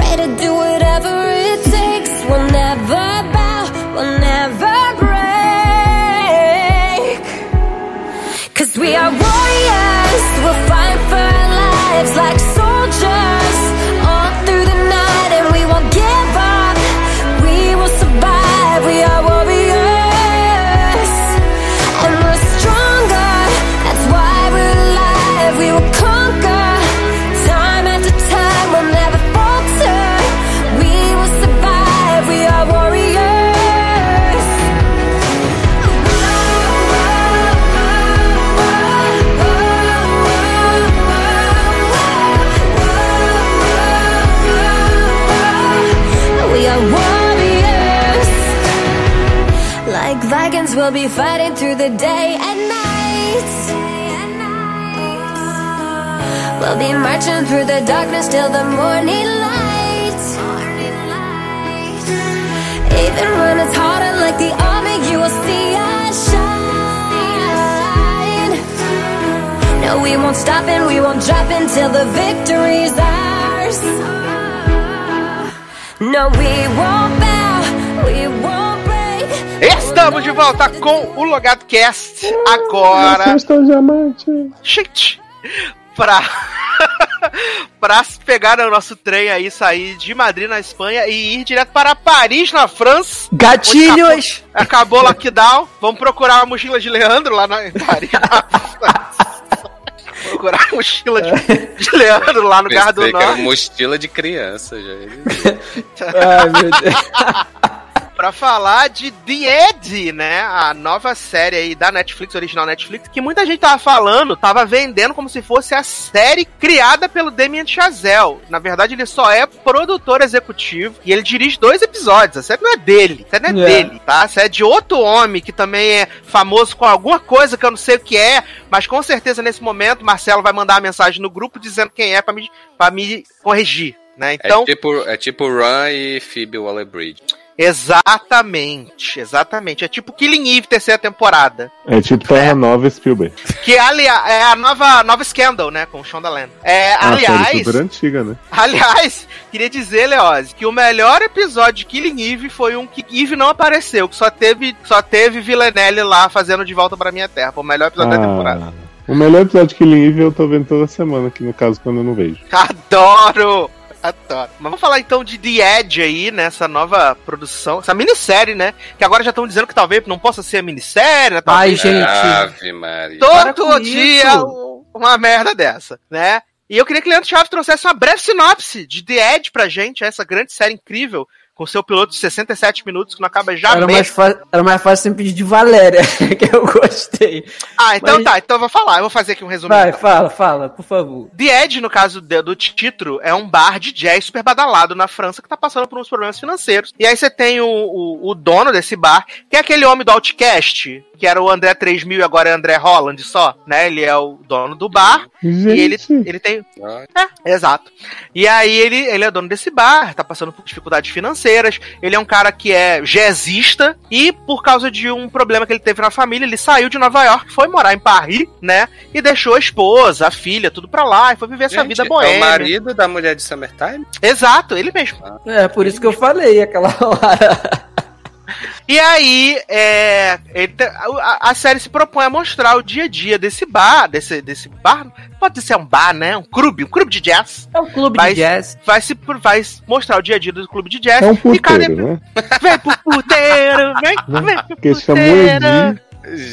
be fighting through the day and night. We'll be marching through the darkness till the morning light. Even when it's harder, like the army, you will see us shine. No, we won't stop and we won't drop until the victory's ours. No, we won't Estamos de volta com o Logado Cast agora. Sexta diamante. Gente, pra. pra pegar o nosso trem aí, sair de Madrid na Espanha e ir direto para Paris na França. Gatilhos! Acabou o lockdown. Vamos procurar a mochila de Leandro lá na, em Paris. na França. procurar a mochila de, de Leandro lá no Garra do Pensei que era Norte. mochila de criança já. Ai, meu Deus. Pra falar de The Ed, né? A nova série aí da Netflix, original Netflix, que muita gente tava falando, tava vendendo como se fosse a série criada pelo Damien Chazelle. Na verdade, ele só é produtor executivo e ele dirige dois episódios. A série não é dele, a série não é, É. dele, tá? A série é de outro homem que também é famoso com alguma coisa que eu não sei o que é, mas com certeza nesse momento Marcelo vai mandar uma mensagem no grupo dizendo quem é pra me, pra me corrigir. Né? Então, É tipo, é tipo Run e Phoebe Waller-Bridge. Exatamente, exatamente. É tipo Killing Eve, terceira temporada. É tipo Terra Nova Spielberg. Que, aliás, é a nova, nova Scandal, né? Com o Shondaland. É, Ah, série aliás, super antiga, né? aliás, queria dizer, Leoz, que o melhor episódio de Killing Eve foi um que Eve não apareceu, que só teve, só teve Villanelle lá fazendo De Volta pra Minha Terra. Foi o melhor episódio da temporada. Ah, o melhor episódio de Killing Eve eu tô vendo toda semana aqui, no caso, quando eu não vejo. Adoro! Adoro. Mas vamos falar então de The Edge aí, nessa nova produção, essa minissérie, né? Que agora já estão dizendo que talvez não possa ser minissérie, né? Ai, Talvez gente. Ave Maria. Todo dia isso. uma merda dessa, né? E eu queria que Leandro Chaves trouxesse uma breve sinopse de The Edge pra gente, essa grande série incrível, com seu piloto de 67 minutos, que não acaba Era jamais. mais, fa- era mais fácil sempre pedir de Valéria, que eu gostei. Ah, então Mas- tá, então eu vou falar, eu vou fazer aqui um resumo. Vai, então. fala, fala, por favor. The Edge, no caso de- do título, é um bar de jazz super badalado na França que tá passando por uns problemas financeiros. E aí você tem o, o, o dono desse bar, que é aquele homem do Outcast, que era o André 3000 e agora é André Holland só, né? Ele é o dono do bar. Gente, E ele, ele tem. Ó, É, exato. E aí ele, ele é dono desse bar, tá passando por dificuldades financeiras. Ele é um cara que é jazzista e por causa de um problema que ele teve na família, ele saiu de Nova York, foi morar em Paris, né? E deixou a esposa, a filha, tudo pra lá e foi viver essa gente, vida É o boêmia. marido da mulher de Summertime? Exato, ele mesmo. É, por isso que eu falei aquela hora. E aí, é, ele te- a, a série se propõe a mostrar o dia a dia desse bar, desse, desse bar, pode ser um bar, né? Um clube, um clube de jazz. É um clube Mas- de jazz. Vai, se, vai mostrar o dia a dia do clube de jazz. é um e cada puteiro, né? Vem pro puteiro, vem, vem pro Porque chamou puteiro. Edi.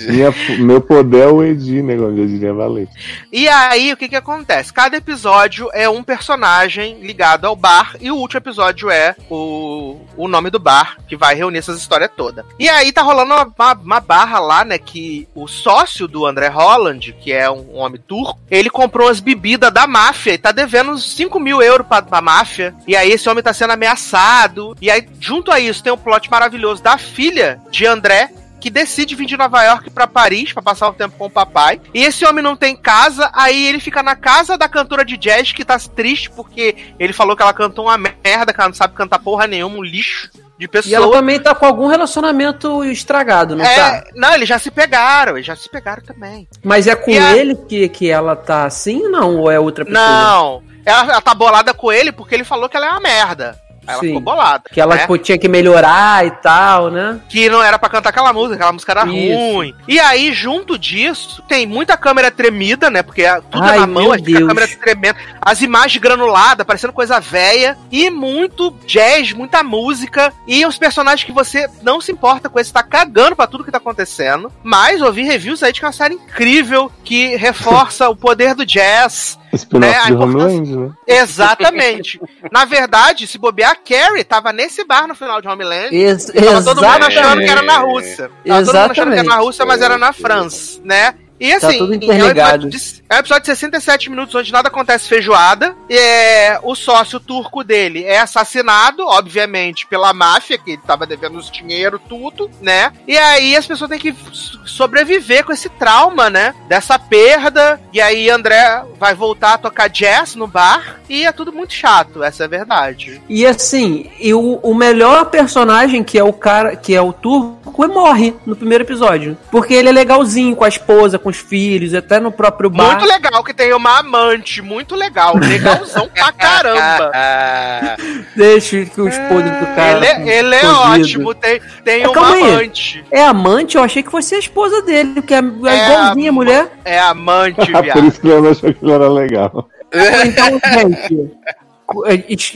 Minha, meu poder é o Edi, né? Como diria Valente. E aí, o que que acontece? Cada episódio é um personagem ligado ao bar, e o último episódio é o, o nome do bar, que vai reunir essas histórias todas. E aí tá rolando uma, uma- uma barra lá, né, que o sócio do André Holland, que é um homem turco, ele comprou as bebidas da máfia e tá devendo uns 5 mil euros pra, pra máfia. E aí esse homem tá sendo ameaçado. E aí, junto a isso, tem um plot maravilhoso da filha de André, que decide vir de Nova York pra Paris pra passar o tempo com o papai. E esse homem não tem casa, aí ele fica na casa da cantora de jazz que tá triste porque ele falou que ela cantou uma merda, que ela não sabe cantar porra nenhuma, um lixo de E ela pessoa. também tá com algum relacionamento estragado, não É, tá? não, eles já se pegaram, eles já se pegaram também. Mas é com E a- ele que, que ela tá assim, não? Ou é outra pessoa? Não, ela, ela tá bolada com ele porque ele falou que ela é uma merda. Aí ela Sim. ficou bolada. Que ela né? tipo, tinha que melhorar e tal, né? que não era pra cantar aquela música, aquela música era Isso. ruim. E aí, junto disso, tem muita câmera tremida, né? Porque é tudo Ai, na mão, a câmera tremendo. As imagens granuladas, parecendo coisa velha. E muito jazz, muita música. E os personagens que você não se importa com eles, tá cagando pra tudo que tá acontecendo. Mas ouvi reviews aí de que é uma série incrível que reforça o poder do jazz. Spin-off Né, a de Homeland, né? Exatamente. Na verdade, se bobear, a Carrie tava nesse bar no final de Homeland. Ex E tava todo mundo exatamente. achando que era na Rússia. Tava todo mundo achando que era na Exatamente. Rússia, mas era na França, né? E Tá assim, tudo é um, interligado. episódio de, é um episódio de 67 minutos onde nada acontece feijoada. E, é, o sócio turco dele é assassinado, obviamente, pela máfia, que ele tava devendo os dinheiro, tudo, né? E aí as pessoas têm que sobreviver com esse trauma, né? Dessa perda. E aí André vai voltar a tocar jazz no bar. E é tudo muito chato, essa é a verdade. E assim, e o, o melhor personagem, que é o cara, que é o turco, morre no primeiro episódio. Porque ele é legalzinho com a esposa, com os filhos, até no próprio bar. Muito legal que tem uma amante, muito legal, legalzão pra caramba. Deixa que o esposo do cara. ele é, ele é ótimo, tem, tem É, uma calma aí. amante. É amante? Eu achei que fosse a esposa dele, porque é, é É igualzinha a mulher. É amante, Ah, Por viado. isso que ele achou que ele era legal. Então, gente,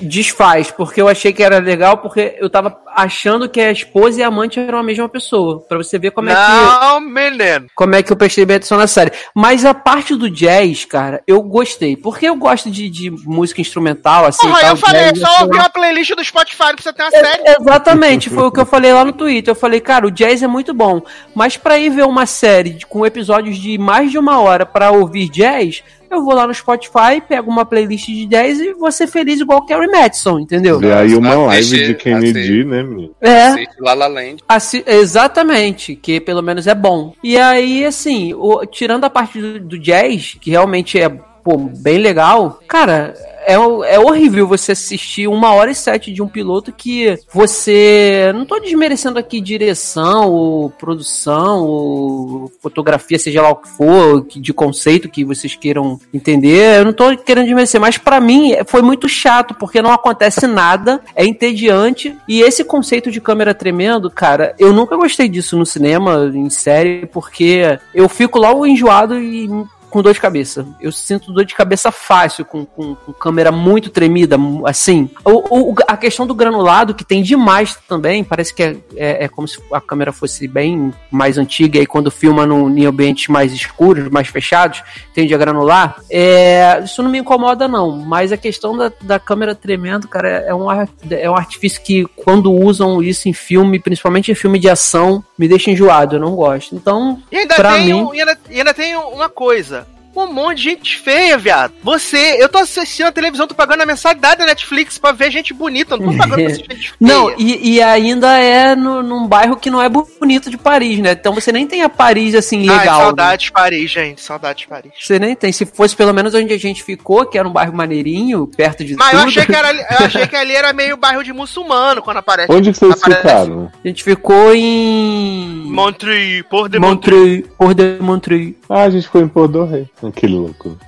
desfaz, porque eu achei que era legal, porque eu tava achando que a esposa e a amante eram a mesma pessoa. Pra você ver como é que. Não, menino. como é que eu prestei bem atenção na série. Mas a parte do jazz, cara, eu gostei. Porque eu gosto de, de música instrumental, assim. Porra, tal, eu falei, jazz, só ouvir uma playlist do Spotify pra você ter uma é- série. Exatamente, foi o que eu falei lá no Twitter. Eu falei, cara, o jazz é muito bom. Mas pra ir ver uma série com episódios de mais de uma hora pra ouvir jazz, eu vou lá no Spotify, pego uma playlist de jazz e vou ser feliz igual o Carrie Madison, entendeu? E aí uma live Assiste- de Kennedy, né, menino? É. assiste La La Land. Assi- exatamente, que pelo menos é bom. E aí, assim, o- tirando a parte do, do jazz, que realmente é pô, bem legal, cara, é, o- é horrível você assistir uma hora e sete de um piloto que você. Não tô desmerecendo aqui direção, ou produção, ou fotografia, seja lá o que for, de conceito que vocês queiram entender. Eu não tô querendo desmerecer, mas pra mim foi muito chato, porque não acontece nada, é entediante. E esse conceito de câmera tremendo, cara, eu nunca gostei disso no cinema, em série, porque eu fico logo enjoado e com dor de cabeça. Eu sinto dor de cabeça fácil, com, com, com câmera muito tremida, assim. O, o- a questão do granulado, que tem demais também, parece que é, é, é como se a câmera fosse bem mais antiga, e aí quando filma no, em ambientes mais escuros, mais fechados, tende a granular. É, isso não me incomoda, não. Mas a questão da, da câmera tremendo, cara, é um, ar- é um artifício que, quando usam isso em filme, principalmente em filme de ação, me deixa enjoado. Eu não gosto. Então, E ainda, Pra tem, mim- um- e ainda, e ainda tem uma coisa. Um monte de gente feia, viado. Você, eu tô assistindo a televisão, tô pagando a mensalidade da Netflix pra ver gente bonita. Eu não tô pagando pra assistir gente feia. Não, e, e ainda é no, num bairro que não é bonito de Paris, né? Então você nem tem a Paris assim Ai, legal. né? saudade de Paris, gente. Saudade de Paris. Você nem tem. Se fosse pelo menos onde a gente ficou, que era um bairro maneirinho, perto de Mas tudo. eu achei, que era, ali- eu achei que ali era meio bairro de muçulmano quando aparece. Onde que vocês aparece ficaram? A gente ficou em. Montreux, Port de Montreux. Montreux. Por de Montreux. Ah, a gente foi em Port do Rei. Aquele louco.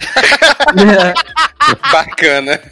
Bacana.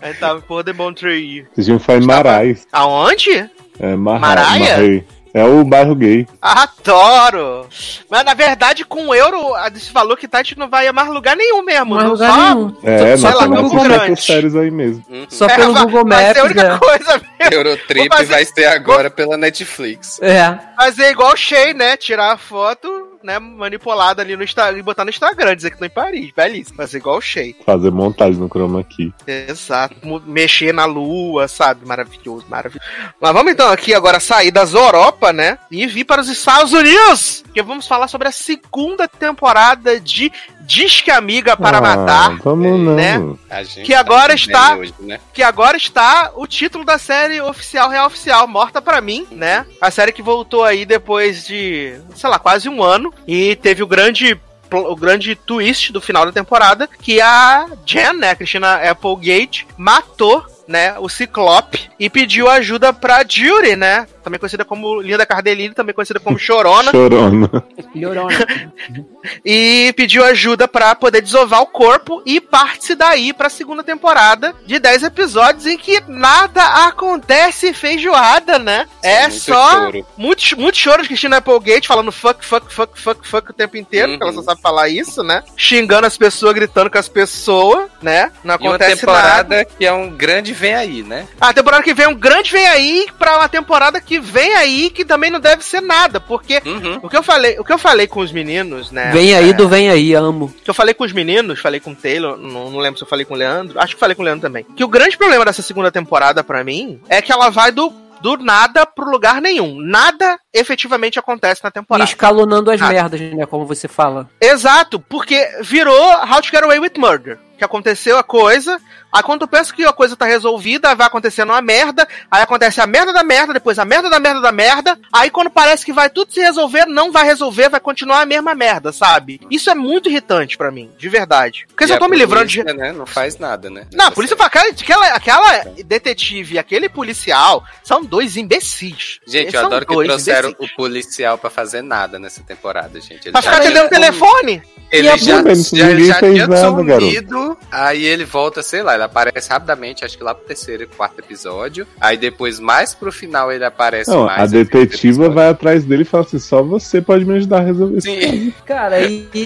Aí tava em Port de Montreux. A gente foi em Marais. Aonde? É, Marra- Maraia? É o bairro gay. Adoro! Mas na verdade, com o euro, a gente falou que tá, a gente não vai a mais lugar nenhum mesmo. Não é não lugar só- nenhum. É, Só nós pelo vamos Google Maps. aí mesmo. Uhum. Só É, pelo vai- Google vai ser a Maps. única É. coisa mesmo. Eurotrip fazer- vai ser agora pela Netflix. é. Fazer igual o Shea, né? Tirar a foto, né? Manipulada ali no Instagram e botar no Instagram, dizer que tô em Paris. Belíssimo. Fazer igual o Shea. Fazer montagem no chroma key. Exato. Mexer na lua, sabe? Maravilhoso, maravilhoso. Mas vamos então aqui agora sair das Europa, né? E vir para os Estados Unidos. Que vamos falar sobre a segunda temporada de Disque Amiga para ah, Matar. Vamos não. né? A gente Que agora tá está- Hoje, né? que agora está o título da série oficial, real oficial, Morta Pra Mim, né? A série que voltou aí depois de, sei lá, quase um ano e teve o grande o grande twist do final da temporada, que a Jen, né, a Christina Applegate, matou né, o Ciclope e pediu ajuda pra Judy, né? Também conhecida como Linda Cardellini, também conhecida como Chorona. Chorona. Llorona. e pediu ajuda pra poder desovar o corpo e parte-se daí pra segunda temporada de 10 episódios em que nada acontece feijoada, né? é muito só choro. muito, muito choro de Christina Applegate falando fuck, fuck, fuck, fuck, fuck o tempo inteiro, Uhum. porque ela só sabe falar isso, né? Xingando as pessoas, gritando com as pessoas, né? Não E uma acontece nada. temporada que é um grande vem aí, né? A temporada que vem um grande vem aí pra uma temporada que vem aí que também não deve ser nada, porque Uhum. o que eu falei, o que eu falei com os meninos, né? Vem aí é, do Vem aí, amo. que eu falei com os meninos, falei com o Taylor, não, não lembro se eu falei com o Leandro, acho que falei com o Leandro também. Que o grande problema dessa segunda temporada pra mim é que ela vai do, do nada pro lugar nenhum. Nada efetivamente acontece na E temporada. escalonando as Ah. merdas, né? Como você fala. Exato, porque virou How to Get Away with Murder. Que aconteceu a coisa, aí quando eu penso que a coisa tá resolvida, vai acontecendo uma merda, aí acontece a merda da merda, depois a merda da merda da merda, aí quando parece que vai tudo se resolver, não vai resolver, vai continuar a mesma merda, sabe? Isso é muito irritante pra mim, de verdade. Porque se E eu tô me livrando de. Né, não faz nada, né? Não, a polícia fala, aquela, aquela, aquela detetive e aquele policial são dois imbecis. Gente, Eles eu adoro que dois trouxeram o policial pra fazer nada nessa temporada, gente. Ele Pra ficar atendendo o telefone? Ele E já, Bunda, já, ninguém já tinha nada, sumido, aí ele volta, sei lá, ele aparece rapidamente, acho que lá pro terceiro e quarto episódio. Aí depois, mais pro final, ele aparece Não, mais. a detetiva vai atrás dele e fala assim: só você pode me ajudar a resolver isso. Sim, Cara, e, e-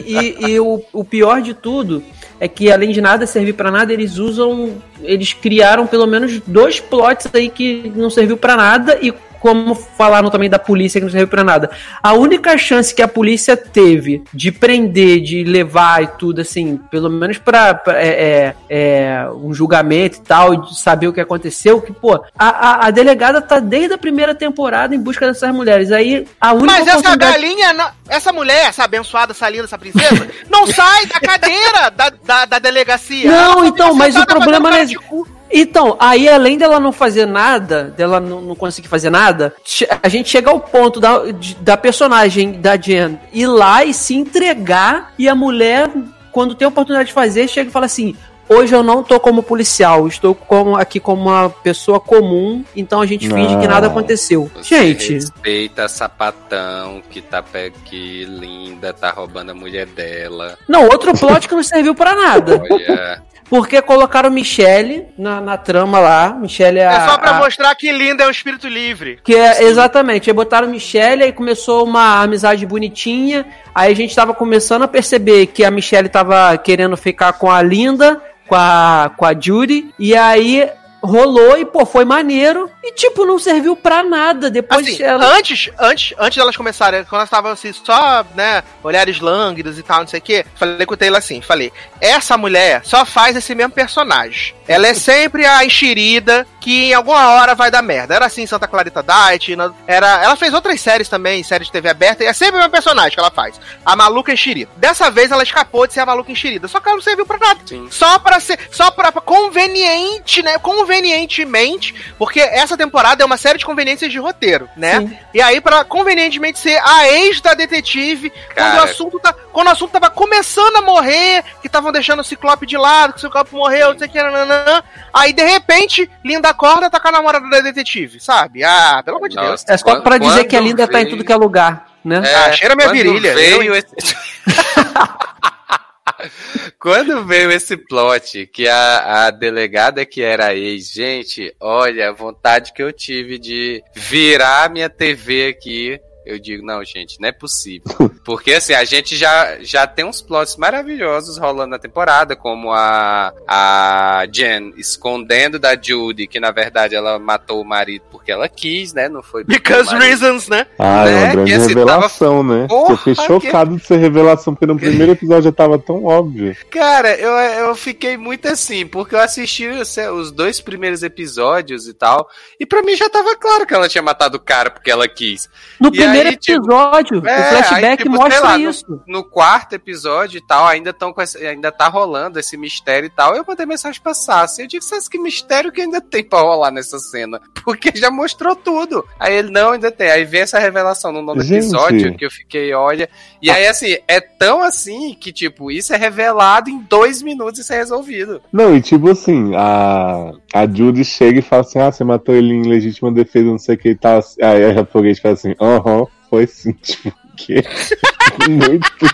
e- e o, o pior de tudo é que, além de nada servir pra nada, eles usam. Eles criaram pelo menos dois plots aí que não serviu pra nada e. Como falaram também da polícia que não serviu pra nada. A única chance que a polícia teve de prender, de levar e tudo, assim, pelo menos pra, pra- é, é, é, um julgamento e tal, e de saber o que aconteceu, que, pô, a, a, a delegada tá desde a primeira temporada em busca dessas mulheres. Aí a única Mas essa oportunidade- galinha, não- essa mulher, essa abençoada, essa linda, essa princesa, não sai da cadeira da, da, da delegacia. Não, então, mas o problema não é Então, aí além dela não fazer nada, dela não, não conseguir fazer nada, a gente chega ao ponto da, da personagem da Jen ir lá e se entregar, e a mulher, quando tem a oportunidade de fazer, chega e fala assim. Hoje eu não tô como policial, estou como, aqui como uma pessoa comum, então a gente finge que Não. nada aconteceu. Você Gente, respeita a sapatão que tá que linda, tá roubando a mulher dela. não, outro plot que não serviu pra nada. Olha, Porque colocaram Michelle na, na trama lá. Michelle é, É a, só pra a- mostrar que Linda é um espírito livre. Que é, exatamente, aí botaram Michelle, aí começou uma amizade bonitinha, aí a gente tava começando a perceber que a Michelle tava querendo ficar com a Linda, com a, com a Judy, e aí rolou e, pô, foi maneiro, e tipo, não serviu pra nada, depois Assim, ela... antes, antes, antes delas começarem, quando elas estavam assim, só, né, olhares lânguidos e tal, não sei o quê, falei com o Taylor assim, falei, essa mulher só faz esse mesmo personagem. Ela é sempre a enxerida que em alguma hora vai dar merda. Era assim Santa Clarita Diet, era, ela fez outras séries também, séries de TV aberta, e é sempre o mesmo personagem que ela faz. A maluca enxerida. Dessa vez ela escapou de ser a maluca enxerida, só que ela não serviu pra nada. Sim. Só pra ser, só pra, pra conveniente, né, convenientemente, porque essa temporada é uma série de conveniências de roteiro, né? Sim. E aí, pra convenientemente ser a ex da detetive, quando o assunto tá. Quando o assunto tava começando a morrer, que estavam deixando o Ciclope de lado, que o Ciclope morreu, não sei o que, nananã. Aí, de repente, Linda acorda tá com a namorada da detetive, sabe? Ah, pelo amor de Nossa. Deus. É só pra dizer que a Linda tá em veio- tudo que é lugar, né? Ah, cheira minha quando virilha, Veio esse... quando veio esse plot que a, a delegada que era ex, gente, olha, a vontade que eu tive de virar minha TV aqui. Eu digo, não, gente, não é possível. Porque assim, a gente já, já tem uns plots maravilhosos rolando na temporada, como a, a Jen escondendo da Judy, que na verdade ela matou o marido porque ela quis, né? Não foi porque Because reasons, né? Ah, é Né? uma grande Que esse revelação, né? Porra, eu fiquei que- chocado de ser revelação, porque no primeiro episódio já tava tão óbvio. Cara, eu, eu fiquei muito assim, porque eu assisti os, os dois primeiros episódios e tal, e pra mim já tava claro que ela tinha matado o cara porque ela quis. No E primeiro aí, tipo, episódio, é, o flashback aí, tipo, mostra lá, no- isso. No quarto episódio e tal, ainda tão com esse- ainda tá rolando esse mistério e tal. Eu mandei mensagem pra Sassi. Eu digo, Sassi, que mistério que ainda tem pra rolar nessa cena? Porque já mostrou tudo. Aí ele, não, ainda tem. Aí vem essa revelação no nono Gente. episódio que eu fiquei, olha. E aí, assim, é tão assim que, tipo, isso é revelado em dois minutos e isso é resolvido. Não, e tipo assim, a, a Judy chega e fala assim: ah, você matou ele em legítima defesa, não sei o que e tal. Aí a japonês fala assim: aham, foi sim, tipo, o quê? Muito.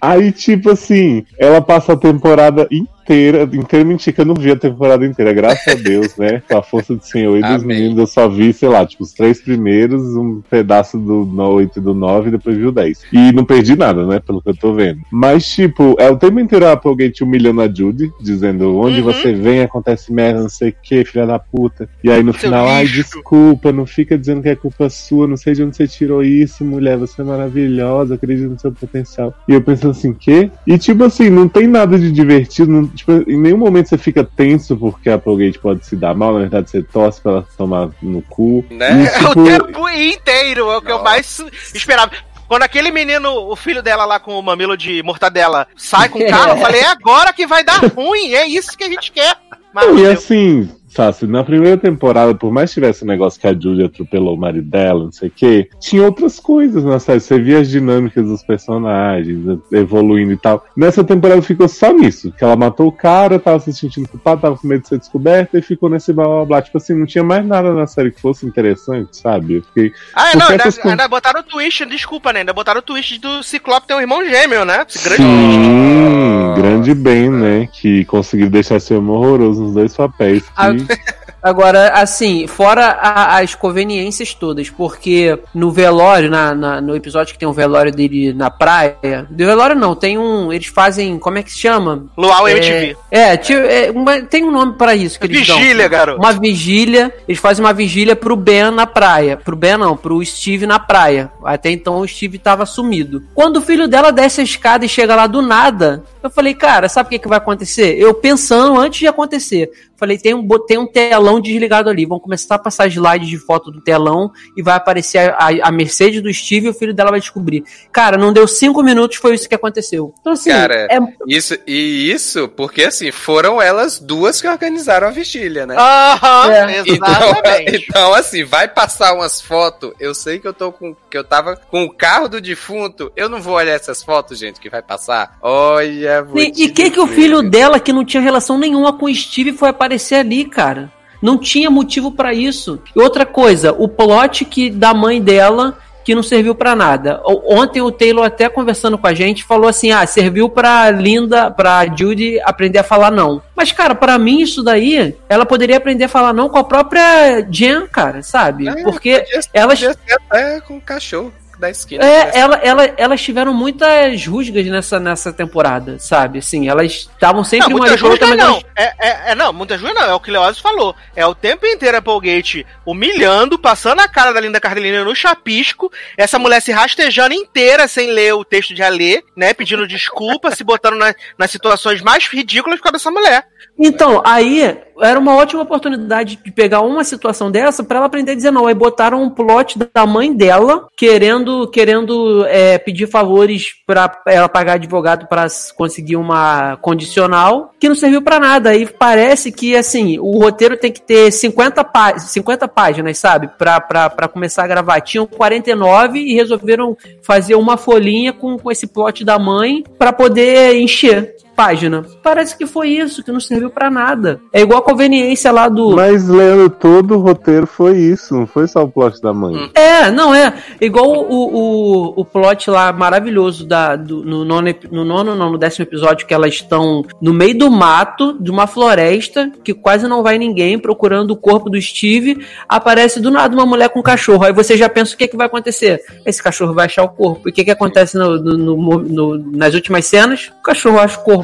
Aí, tipo assim, ela passa a temporada inteira, inteiramente que eu não vi a temporada inteira, graças a Deus, né? Com a força do Senhor e dos Amém. meninos, eu só vi, sei lá, tipo, os três primeiros, um pedaço do 8 e do 9 e depois vi o 10. E não perdi nada, né? Pelo que eu tô vendo. Mas, tipo, é o tempo inteiro a Applegate humilhando a Judy, dizendo onde Uhum. você vem acontece merda, não sei o que, filha da puta. E aí no Seu final, ai, lixo." desculpa, não fica dizendo que é culpa sua, não sei de onde você tirou isso, mulher, você é maravilhosa, acredito no seu potencial. E eu pensando assim, quê? E tipo assim, não tem nada de divertido, não- tipo, em nenhum momento você fica tenso porque a Applegate pode se dar mal, na verdade você torce pra ela tomar no cu. Né? E, É o tipo, tempo inteiro, é o que eu Nossa. mais esperava. Quando aquele menino, o filho dela lá com o mamilo de mortadela, sai com o carro, eu falei, é agora que vai dar ruim, é isso que a gente quer. Mas e assim, Sassi, na primeira temporada, por mais que tivesse o negócio que a Julia atropelou o marido dela, não sei o quê, tinha outras coisas na série. Você via as dinâmicas dos personagens evoluindo e tal. Nessa temporada ficou só nisso. Que ela matou o cara, tava se sentindo culpada, tava com medo de ser descoberta e ficou nesse blá blá blá. Tipo assim, não tinha mais nada na série que fosse interessante, sabe? Eu fiquei. Ah, é, não, ainda, coisas- ainda botaram o twist, desculpa, né? Ainda botaram o twist do Ciclope ter um irmão gêmeo, né? Esse grande Sim, grande bem, né? Que conseguiu deixar esse homem horroroso nos dois papéis. Que... Ah, Agora, assim, fora a- as conveniências todas, porque no velório, na, na- no episódio que tem um velório dele na praia. Do velório não, tem um. Eles fazem. Como é que se chama? Luau É, MTV. É, tio- é, uma- tem um nome pra isso que eles dão. Vigília, garoto. Uma vigília, eles fazem uma vigília pro Ben na praia. Pro Ben não, pro Steve na praia. Até então o Steve tava sumido. Quando o filho dela desce a escada e chega lá do nada, eu falei, cara, sabe o que, que vai acontecer? Eu pensando antes de acontecer. Falei, tem um, tem um telão desligado ali. Vão começar a passar slides de foto do telão e vai aparecer a, a, a Mercedes do Steve e o filho dela vai descobrir. Cara, não deu cinco minutos, foi isso que aconteceu. Então, assim, Cara, é, Isso, e isso porque, assim, foram elas duas que organizaram a vigília, né? Aham, É. Então, exatamente. então, assim, vai passar umas fotos. Eu sei que eu tô com. que eu tava com o carro do defunto. Eu não vou olhar essas fotos, gente, que vai passar. Olha, vou E, e que que o filho dela, que não tinha relação nenhuma com o Steve, foi aparecer ali, cara? Não tinha motivo pra isso. E outra coisa, o plot que da mãe dela que não serviu pra nada. Ontem o Taylor até conversando com a gente falou assim: "Ah, serviu pra Linda, pra Judy aprender a falar não". Mas cara, pra mim isso daí, ela poderia aprender a falar não com a própria Jen, cara, sabe? É, Porque podia- elas podia ser até com o cachorro da esquina. é, ela, ela, elas tiveram muitas rusgas nessa, nessa temporada, sabe? Assim, elas estavam sempre Não, uma mas não. elas- É, é, é, não, muita justa não. É o que o Leoz falou. É o tempo inteiro a Applegate humilhando, passando a cara da Linda Cardellini no chapisco, essa mulher se rastejando inteira sem ler o texto de Alê, né? Pedindo desculpa, se botando na- nas situações mais ridículas por causa dessa mulher. Então, aí era uma ótima oportunidade de pegar uma situação dessa pra ela aprender a dizer não. Aí botaram um plot da mãe dela querendo querendo é, pedir favores pra ela pagar advogado pra s- conseguir uma condicional que não serviu pra nada. Aí parece que assim o roteiro tem que ter 50, pá 50 páginas, sabe? Pra começar a gravar. Tinham 49 e resolveram fazer uma folhinha com, com esse plot da mãe pra poder encher página. Parece que foi isso, que não serviu pra nada. É igual a conveniência lá do. Mas, Leandro, todo o roteiro foi isso, não foi só o plot da mãe. É, não é. Igual o, o, o plot lá maravilhoso da, do, no, nono, no nono, não, no décimo episódio, que elas estão no meio do mato, de uma floresta, que quase não vai ninguém, procurando o corpo do Steve. Aparece do nada uma mulher com um cachorro. Aí você já pensa o que, que vai acontecer. Esse cachorro vai achar o corpo. E o que, que acontece no, no- no- nas últimas cenas? O cachorro acha o corpo.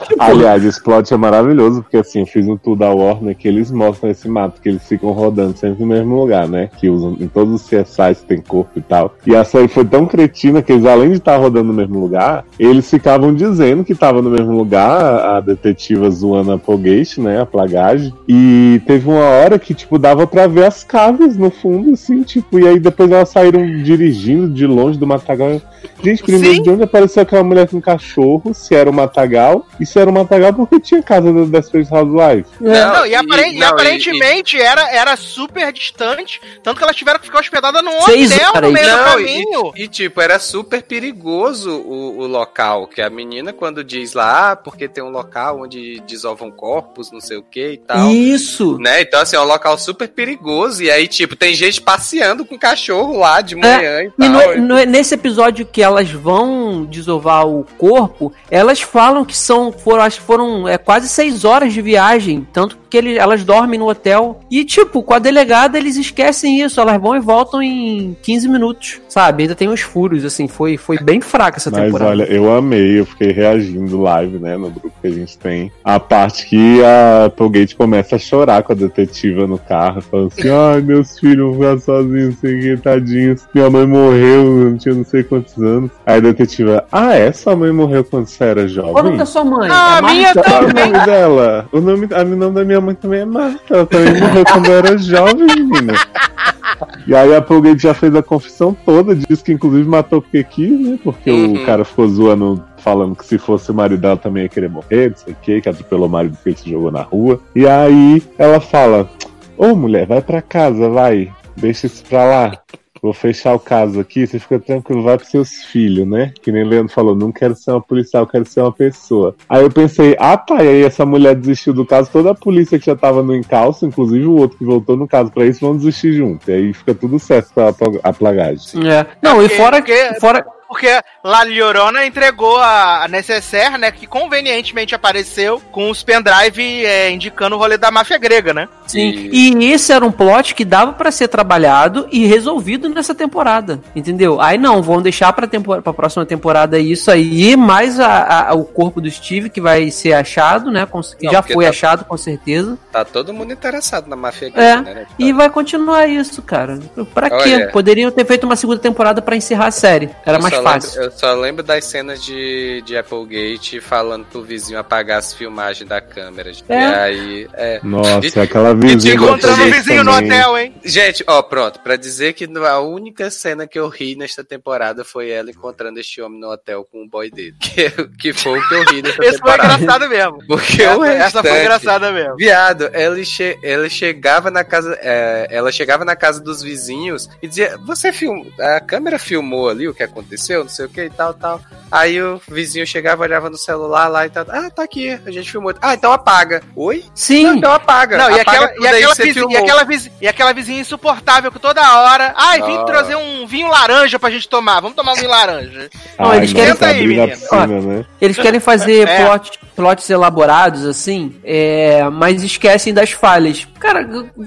Aliás, esse plot é maravilhoso, porque assim, eu fiz um tour da Warner que eles mostram esse mato, que eles ficam rodando sempre no mesmo lugar, né? Que usam em todos os CSIs tem corpo e tal. E a série foi tão cretina que eles, além de estar rodando no mesmo lugar, eles ficavam dizendo que tava no mesmo lugar, a detetiva zoando a Polgate, né? A plagagem. E teve uma hora que, tipo, dava pra ver as casas no fundo, assim, tipo, e aí depois elas saíram dirigindo de longe do matagal. Gente, primeiro, Sim. de onde apareceu aquela mulher com cachorro? Se era o matagal? E se era o matagal, porque tinha casa da Desperate Housewives. Não, Não, e, aparen- e- e não, aparentemente Era, era super distante, tanto que elas tiveram que ficar hospedadas num Seis hotel no meio do Não, caminho. e, e, tipo, era super perigoso o, o local. Que a menina, quando diz lá, ah, porque tem um local onde desovam corpos, não sei o que e tal. Isso. Né? Então, assim, é um local super perigoso. E aí, tipo, tem gente passeando com cachorro lá de manhã e E tal. no- no- nesse episódio que elas vão desovar o corpo, elas falam que são, foram, acho que foram é, quase seis horas de viagem, tanto que ele- elas dormem no hotel. E, tipo, com a delegada eles esquecem isso, elas vão e voltam em 15 minutos, sabe? Ainda tem uns furos, assim, foi, foi bem fraca essa Mas temporada. olha, eu amei, eu fiquei reagindo live, né, no grupo que a gente tem. A parte que a Polgate começa a chorar com a detetiva no carro, falando assim: ai, meus filhos vão ficar sozinhos, sei que, tadinhos. Minha mãe morreu, eu não tinha não sei quantos anos. Aí a detetiva, ah, é? Sua mãe morreu quando você era Qual o nome jovem? da sua mãe? Ah, É Marta? minha Qual é o também. nome dela? O nome, a- o nome da minha mãe também é Marta. Ela também morreu quando eu era jovem, menina. E aí a Polgate já fez a confissão toda, disse que inclusive matou porque quis, né? Porque Uhum. o cara ficou zoando, falando que se fosse o marido dela também ia querer morrer, não sei o que, que atropelou o marido que ele se jogou na rua. E aí ela fala: Ô mulher, vai pra casa, vai. Deixa isso pra lá. Vou fechar o caso aqui, você fica tranquilo, vai pros seus filhos, né? Que nem o Leandro falou, não quero ser uma policial, quero ser uma pessoa. Aí eu pensei, ah tá, e aí essa mulher desistiu do caso, toda a polícia que já tava no encalço, inclusive o outro que voltou no caso pra isso, vão desistir junto. E aí fica tudo certo pra a plagagem. É. Não, e Porque- fora, porque- fora, Porque La Llorona entregou a, a necessaire, né? Que convenientemente apareceu com os pendrive é, indicando o rolê da máfia grega, né? Sim, e esse era um plot que dava pra ser trabalhado e resolvido nessa temporada, entendeu? Aí não, vão deixar pra, tempor pra próxima temporada isso aí, mais a, a- o corpo do Steve que vai ser achado, né? com- que Não, já foi tá- achado com certeza. Tá todo mundo interessado na máfia É, grega, né? E vai continuar isso, cara. Pra quê? Olha. Poderiam ter feito uma segunda temporada pra encerrar a série. Era Eu mais fácil. lembro- eu só lembro das cenas de, de Applegate falando pro vizinho apagar as filmagens da câmera. É. E aí, é. Nossa, E- aquela e te Encontrando o vizinho no também. hotel, hein? Gente, ó, pronto, pra dizer que a única cena que eu ri nesta temporada foi ela encontrando este homem no hotel com o boy dele. Que, que foi o que eu ri nesta Esse foi temporada. engraçado mesmo. Porque o Essa, essa foi engraçada mesmo. Viado, ele, che ele chegava na casa. é, ela chegava na casa dos vizinhos e dizia: Você filmou. A câmera filmou ali o que aconteceu, não sei o que e tal, tal. Aí o vizinho chegava, olhava no celular lá e tal. Ah, tá aqui, a gente filmou. Ah, então apaga. Oi? Sim. Não, então apaga. Não, e apaga aquela, tudo e aquela vizinha, e, aquela vizinha, e aquela vizinha insuportável que toda hora. Ai, vim Ah. trazer um vinho laranja pra gente tomar. Vamos tomar um vinho laranja. Não, Ai, eles nossa, querem- aí, piscina, né? Eles querem fazer É. plot, plots elaborados, assim, é, mas esquecem das falhas. Cara,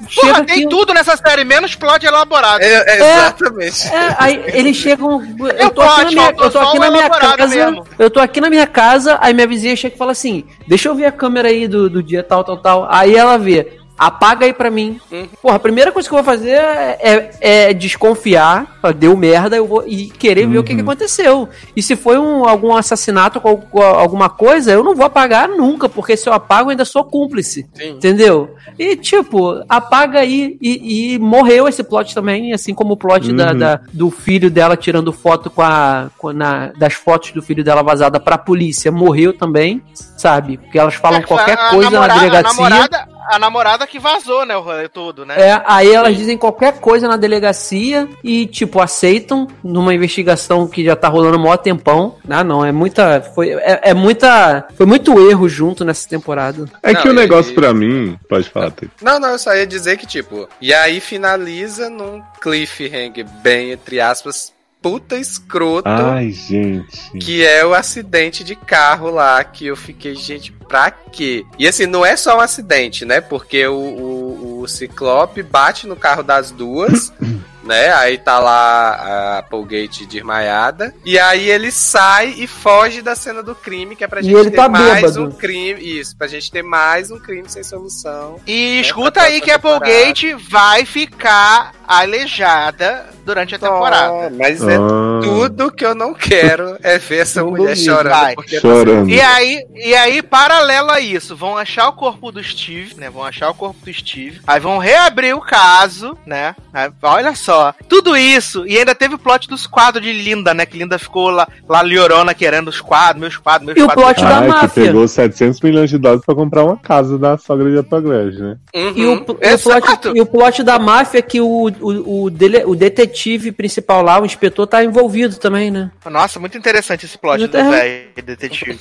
chega Porra, tem aqui... tudo nessa série, menos plot elaborado. É, é, exatamente. É, aí eles chegam. Eu tô aqui na minha, eu tô aqui na minha casa. mesmo. Eu tô aqui na minha casa, aí minha vizinha chega e fala assim: Deixa eu ver a câmera aí do, do dia tal, tal, tal. Aí ela vê. Apaga aí pra mim. Uhum. Porra, a primeira coisa que eu vou fazer é, é- é desconfiar. Deu merda, eu vou e querer ver o que, que aconteceu. E se foi um, algum assassinato com com alguma coisa, eu não vou apagar nunca, porque se eu apago, eu ainda sou cúmplice. Sim. Entendeu? E, tipo, apaga aí. E, e morreu esse plot também, assim como o plot da, Uhum. da- do filho dela tirando foto com a. com- na, das fotos do filho dela vazada pra polícia. Morreu também, sabe? Porque elas falam É qualquer a coisa namorada- na delegacia. A namorada, a namorada que vazou, né, o rolê todo, né? É, aí elas dizem qualquer coisa na delegacia e, tipo, aceitam numa investigação que já tá rolando há maior tempão. Ah, não, é muita. Foi, é, é muita. Foi muito erro junto nessa temporada. É Não, que o e- negócio pra mim. Pode falar. Não, não, eu só ia dizer que, tipo, e aí finaliza num cliffhanger bem, entre aspas, puta escroto. Ai, gente. Que é o acidente de carro lá, que eu fiquei, gente, pra quê? E assim, não é só um acidente, né? Porque o, o, o Ciclope bate no carro das duas, né? Aí tá lá a Applegate desmaiada. E aí ele sai e foge da cena do crime, que é pra gente ele ter tá mais bêbado. um crime. Isso, pra gente ter mais um crime sem solução. E É, escuta pra aí que a Applegate vai ficar aleijada durante a temporada. Oh, mas é Ah, tudo que eu não quero é ver essa mulher chorando. Chorando. E aí, e aí, paralelo a isso, vão achar o corpo do Steve, né? Vão achar o corpo do Steve. Aí vão reabrir o caso, né? Aí, olha só. Tudo isso. E ainda teve o plot dos quadros de Linda, né? Que Linda ficou lá, lá liorona querendo os quadros, meus quadros, meus E o quadros. plot meus da Ai, que máfia. pegou 700 milhões de dólares pra comprar uma casa da sogra de Apagled, né? Uhum. E o, e o plot, e o plot da máfia é que o, o, o, dele- o detetive principal lá, o inspetor, tá envolvido também, né? Nossa, muito interessante esse plot do velho detetive.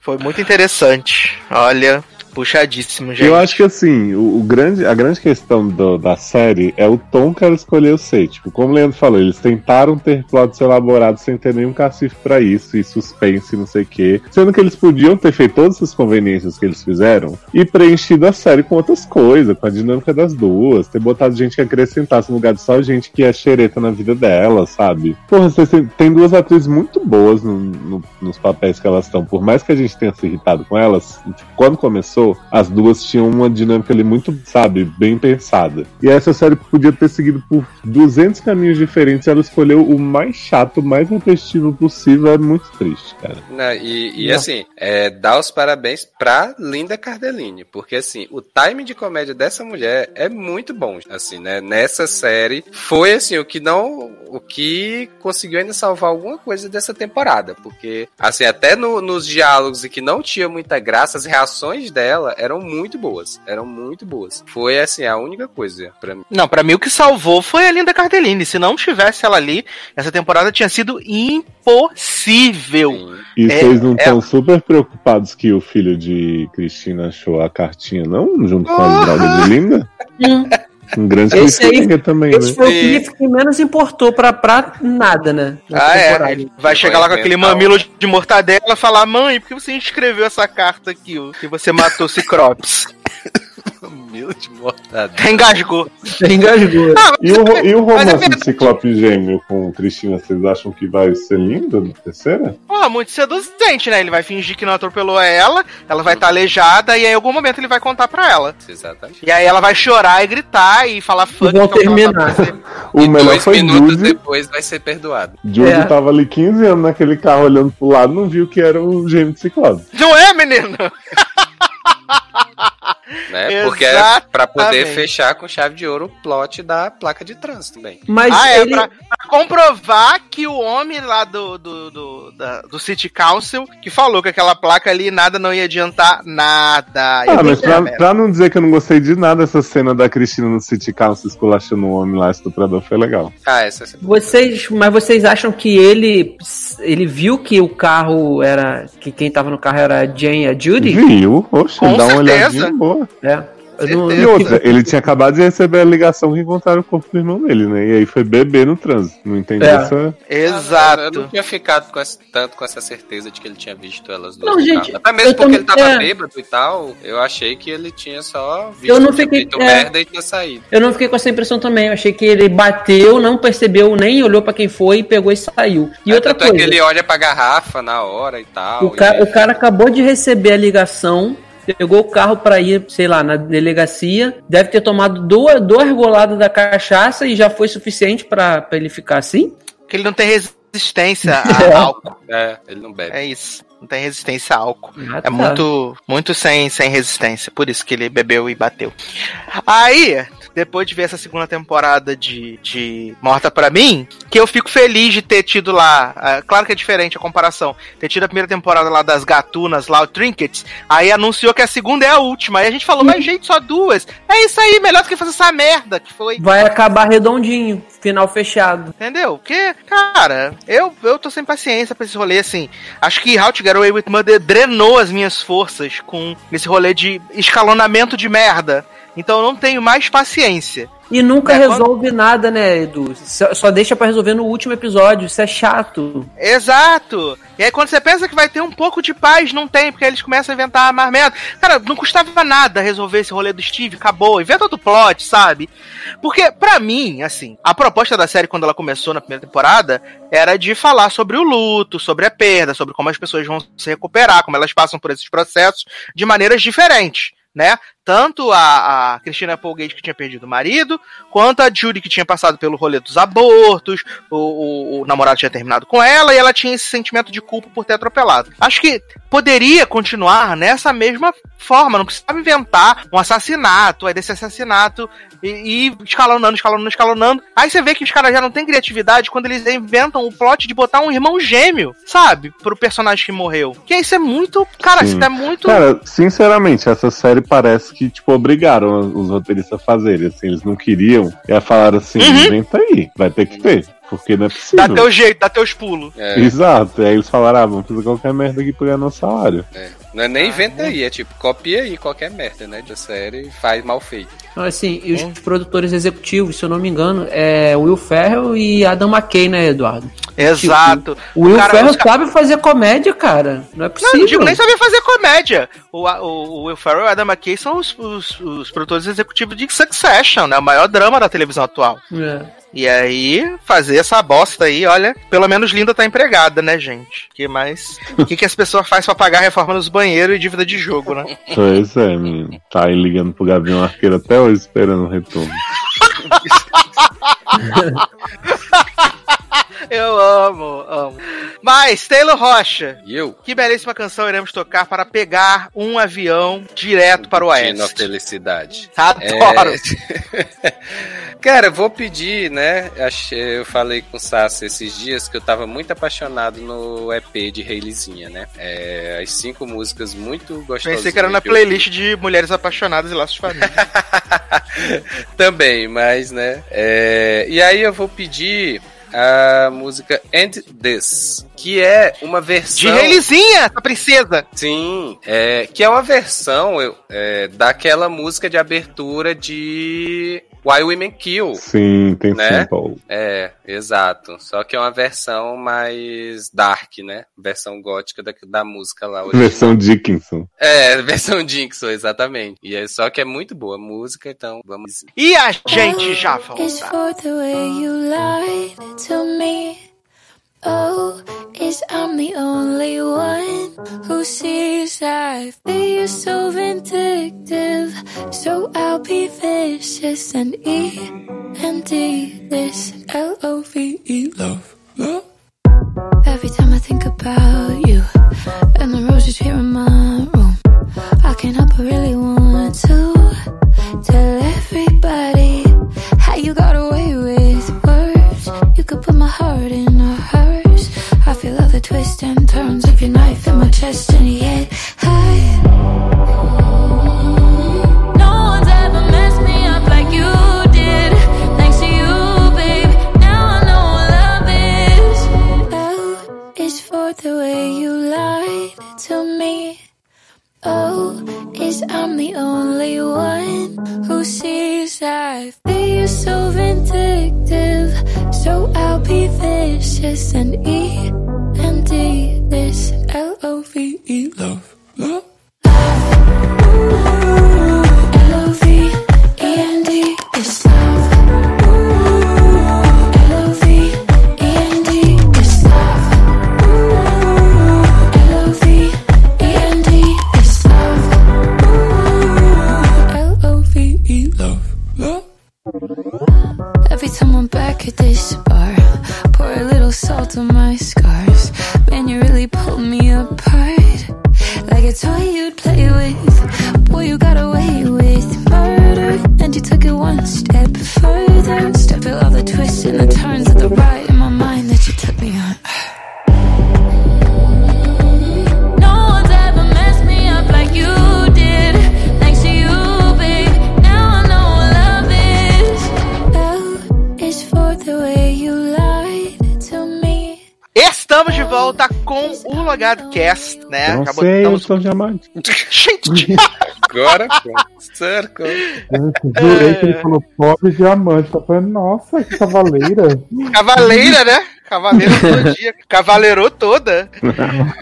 Foi muito interessante. Olha, puxadíssimo, gente. Eu acho que assim, o, o grande, a grande questão do- da série é o tom que ela escolheu ser. Tipo, como o Leandro falou, eles tentaram ter plots elaborados sem ter nenhum cacife pra isso, e suspense, não sei o quê. Sendo que eles podiam ter feito todas essas conveniências que eles fizeram e preenchido a série com outras coisas, com a dinâmica das duas, ter botado gente que acrescentasse no lugar de só gente que é xereta na vida dela, sabe? Porra, vocês têm, tem duas atrizes muito boas no- no- nos papéis que elas estão. Por mais que a gente tenha se irritado com elas, tipo, quando começou, as duas tinham uma dinâmica ali muito, sabe, bem pensada. E essa série podia ter seguido por 200 caminhos diferentes. Ela escolheu o mais chato, o mais repetitivo possível. É muito triste, cara. Né, e, e Não. assim, é, dar os parabéns pra Linda Cardellini, porque assim, o timing de comédia dessa mulher é muito bom, assim, né? Nessa série foi assim, o que não, o que conseguiu ainda salvar alguma coisa dessa temporada, porque assim, até no- nos diálogos e que não tinha muita graça, as reações dela eram muito boas, eram muito boas. Foi assim, a única coisa pra mim. Não, pra mim o que salvou foi a Linda Cardellini. Se não tivesse ela ali, essa temporada tinha sido impossível. Assim, E É, vocês não é- estão super preocupados que o filho de Cristina achou a cartinha, não? Junto com drogas de Linda? Um grande Esse aí- cliffhanger também, Esse né? foi o cliff que menos importou pra, pra nada, né? Ah, é. Ele vai chegar lá com aquele mamilo de mortadela e falar: Mãe, por que você escreveu essa carta aqui? Que você matou Ciclopes? Mil de mortadela. Engasgou. Engasgou. E o, e o é romance verdade. de Ciclope Gêmeo com Cristina, vocês acham que vai ser lindo na terceira? Porra, muito seduzente, né? Ele vai fingir que não atropelou ela, ela vai estar aleijada e aí, em algum momento ele vai contar pra ela. Exatamente. E aí ela vai chorar e gritar e falar fuck. vão é que ela terminar. O e melhor dois foi minutos Judy. depois vai ser perdoado. Judy É. tava ali 15 anos naquele carro olhando pro lado, não viu que era o gêmeo de Ciclope. Não é, menino? Né? Porque é pra poder fechar com chave de ouro o plot da placa de trânsito também. Mas Ah, é, ele. pra, pra comprovar que o homem lá do, do, do, da- do City Council, que falou que aquela placa ali nada não ia adiantar nada. Ah, mas pra, pra não dizer que eu não gostei de nada dessa cena da Cristina no City Council esculachando o homem lá, estuprador, foi legal. Ah, essa é Vocês, mas vocês acham que ele ele viu que o carro era que quem tava no carro era a Jane e a Judy? Viu? Oxe, Com dá uma certeza. olhadinha boa. É. Eu não- E outra, ele tinha acabado de receber a ligação que encontraram o corpo do irmão dele, né? E aí foi beber no trânsito. Não entendi É. essa. Eu, eu Exato. não tinha ficado com essa- tanto com essa certeza de que ele tinha visto elas duas. Não, gente. Até mesmo porque também- ele tava é. bêbado e tal, eu achei que ele tinha só visto Eu não fiquei- feito é. merda e tinha saído. Eu não fiquei com essa impressão também. Eu achei que ele bateu, não percebeu, nem olhou pra quem foi, pegou e saiu. E É, outra tanto é coisa, que ele olha pra garrafa na hora e tal. o, ca- e- o cara acabou de receber a ligação, pegou o carro pra ir, sei lá, na delegacia, deve ter tomado duas, duas goladas da cachaça e já foi suficiente pra pra ele ficar assim. Porque ele não tem resistência É. a álcool. É, ele não bebe. É isso. Não tem resistência a álcool. Ah, É tá. muito, muito sem, sem resistência. Por isso que ele bebeu e bateu. Aí, depois de ver essa segunda temporada de, de Morta pra mim, que eu fico feliz de ter tido lá. ah, claro que é diferente a comparação. Ter tido a primeira temporada lá das gatunas, lá, o Trinkets. Aí anunciou que a segunda é a última. Aí a gente falou, mas gente, só duas. É isso aí, melhor do que fazer essa merda que foi. Vai acabar redondinho, final fechado. Entendeu? Porque, cara, eu, eu tô sem paciência pra esse rolê, assim. Acho que How to Get Away with Murder drenou as minhas forças com esse rolê de escalonamento de merda. Então eu não tenho mais paciência. E nunca É, resolve nada, né, Edu? Só, deixa pra resolver no último episódio. Isso é chato. Exato! E aí quando você pensa que vai ter um pouco de paz, não tem, porque aí eles começam a inventar mais merda. Cara, não custava nada resolver esse rolê do Steve, acabou. Inventa outro plot, sabe? Porque, pra mim, assim, a proposta da série quando ela começou na primeira temporada era de falar sobre o luto, sobre a perda, sobre como as pessoas vão se recuperar, como elas passam por esses processos de maneiras diferentes. Né? Tanto a, a Christina Applegate que tinha perdido o marido, quanto a Judy que tinha passado pelo rolê dos abortos, o, o- o namorado tinha terminado com ela e ela tinha esse sentimento de culpa por ter atropelado. Acho que poderia continuar nessa mesma forma, não precisava inventar um assassinato, aí desse assassinato e, e escalonando, escalonando, escalonando. Aí você vê que os caras já não têm criatividade quando eles inventam o plot de botar um irmão gêmeo, sabe? Pro personagem que morreu. Que isso é muito. Cara, Sim. isso é muito. Cara, sinceramente, essa série parece que, tipo, obrigaram os roteiristas a fazerem. Assim, eles não queriam. E aí falaram assim: Uhum. inventa aí, vai ter que ter. Porque não é dá possível. teu jeito, dá teus pulos. É, Exato. E aí eles falaram: ah, vamos fazer qualquer merda aqui pra ganhar nosso salário. não é nem inventa aí, é tipo, copia aí qualquer merda, né? Da série e faz mal feito. Assim, e os produtores executivos, se eu não me engano, é Will Ferrell e Adam McKay, né, Eduardo? Exato. O Will Cara, Ferrell os ca- sabe fazer comédia, cara. Não é Não, possível. não digo nem sabia fazer comédia. O, o, o Will Ferrell e o Adam McKay são os, os, os produtores executivos de Succession, né? O maior drama da televisão atual. É. E aí, fazer essa bosta aí, olha, pelo menos Linda tá empregada, né, gente? que mais? O que, que as pessoas fazem pra pagar a reforma nos banheiros e dívida de jogo, né? Pois é, menino. Tá aí ligando pro Gavião Arqueiro até hoje esperando o retorno. Eu amo, amo. Mas, Taylor Rocha, E eu? que belíssima canção iremos tocar para pegar um avião direto para o Oeste. felicidade. Adoro. É... Cara, eu vou pedir, né? Eu falei com o Sassi esses dias que eu tava muito apaixonado no EP de Hayleyzinha, né? É, as cinco músicas muito gostosas. Pensei que era na playlist de Mulheres Apaixonadas e Laços de Família. Também, mas, né? É, E aí eu vou pedir a música End This, que é uma versão. De Reilizinha, a princesa. Sim, é, que é uma versão eu, é, daquela música de abertura de Why Women Kill. Sim, tem Né? sample. É, exato. Só que é uma versão mais dark, né? Versão gótica da, da música lá. original. Versão Dickinson. É, versão Dixon, exatamente. E é só que é muito boa a música, então vamos. E a gente já volta. To me. Oh, is I'm the only one who sees that you're so vindictive. So I'll be vicious and E and D this L O V E love. love. Every time I think about you and the roses here in my room, I can't help but really want to tell everybody put my heart in a hearse. I feel all the twists and turns of your knife in my chest, and yet I. I'm the only one who sees that B is so vindictive. So I'll be vicious and E and D this L O V E. Love. Back at this bar, pour a little salt on my scars. Volta com o Logado Cast, né? Não Acabou- sei, eu estamos- sou diamante. Gente, Agora. Gente, jurei que ele falou pobre diamante. Tá falando, nossa, que cavaleira. cavaleira, né? Cavaleiro todo dia. Cavaleirou toda.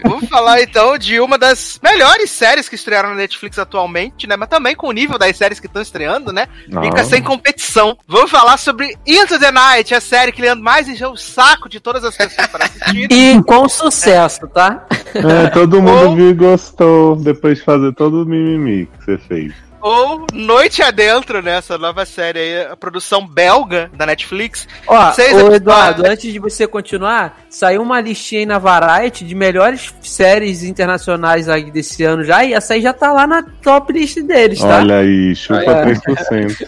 Vamos falar então de uma das melhores séries que estrearam na Netflix atualmente, né? Mas também com o nível das séries que estão estreando, né? Fica Ah. sem competição. Vamos falar sobre Into the Night, a série que Leandro mais encheu o saco de todas as pessoas para assistir. E com sucesso, tá? É, todo mundo Ou- viu e gostou depois de fazer todo o mimimi que você fez. Ou Noite Adentro, né? Essa nova série aí, a produção belga da Netflix. Ó, Seis ô. Eduardo, antes de você continuar, saiu uma listinha aí na Variety de melhores séries internacionais aí desse ano já, e essa aí já tá lá na top list deles, tá? Olha aí, chupa É. 3%.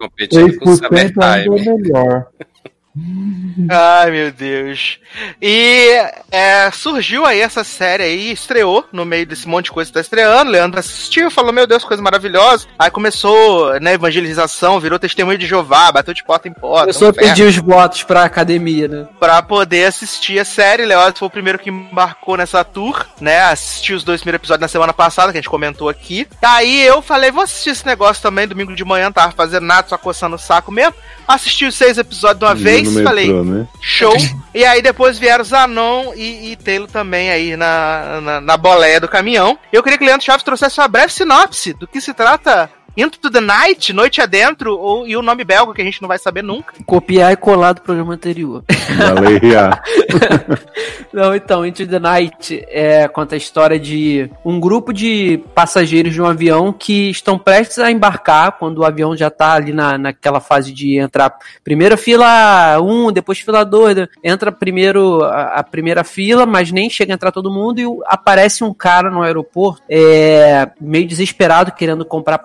Competindo com 3% Summertime. ainda é melhor. Ai, meu Deus. E é, surgiu aí essa série aí, estreou no meio desse monte de coisa que tá estreando. Leandro assistiu, falou: Meu Deus, coisa maravilhosa. Aí começou, né, evangelização, virou testemunho de Jeová, bateu de porta em porta. Começou a pedir os votos pra academia, né? Pra poder assistir a série. Leandro foi o primeiro que embarcou nessa tour, né? Assistiu os dois primeiros episódios na semana passada, que a gente comentou aqui. Aí eu falei: Vou assistir esse negócio também. Domingo de manhã, tava fazendo nada, só coçando o saco mesmo. Assisti os seis episódios de uma vez, falei. metrô, né? Show. e aí depois vieram Zanon e, e Taylor também aí na, na, na boleia do caminhão. Eu queria que o Leandro Chaves trouxesse uma breve sinopse do que se trata Into the Night, Noite Adentro, ou, e o nome belga que a gente não vai saber nunca. Copiar e colar do programa anterior. Galeria. Não, então, Into the Night é, conta a história de um grupo de passageiros de um avião que estão prestes a embarcar quando o avião já tá ali na, naquela fase de entrar primeiro fila 1, depois fila 2, entra primeiro a, a primeira fila, mas nem chega a entrar todo mundo e aparece um cara no aeroporto é, meio desesperado querendo comprar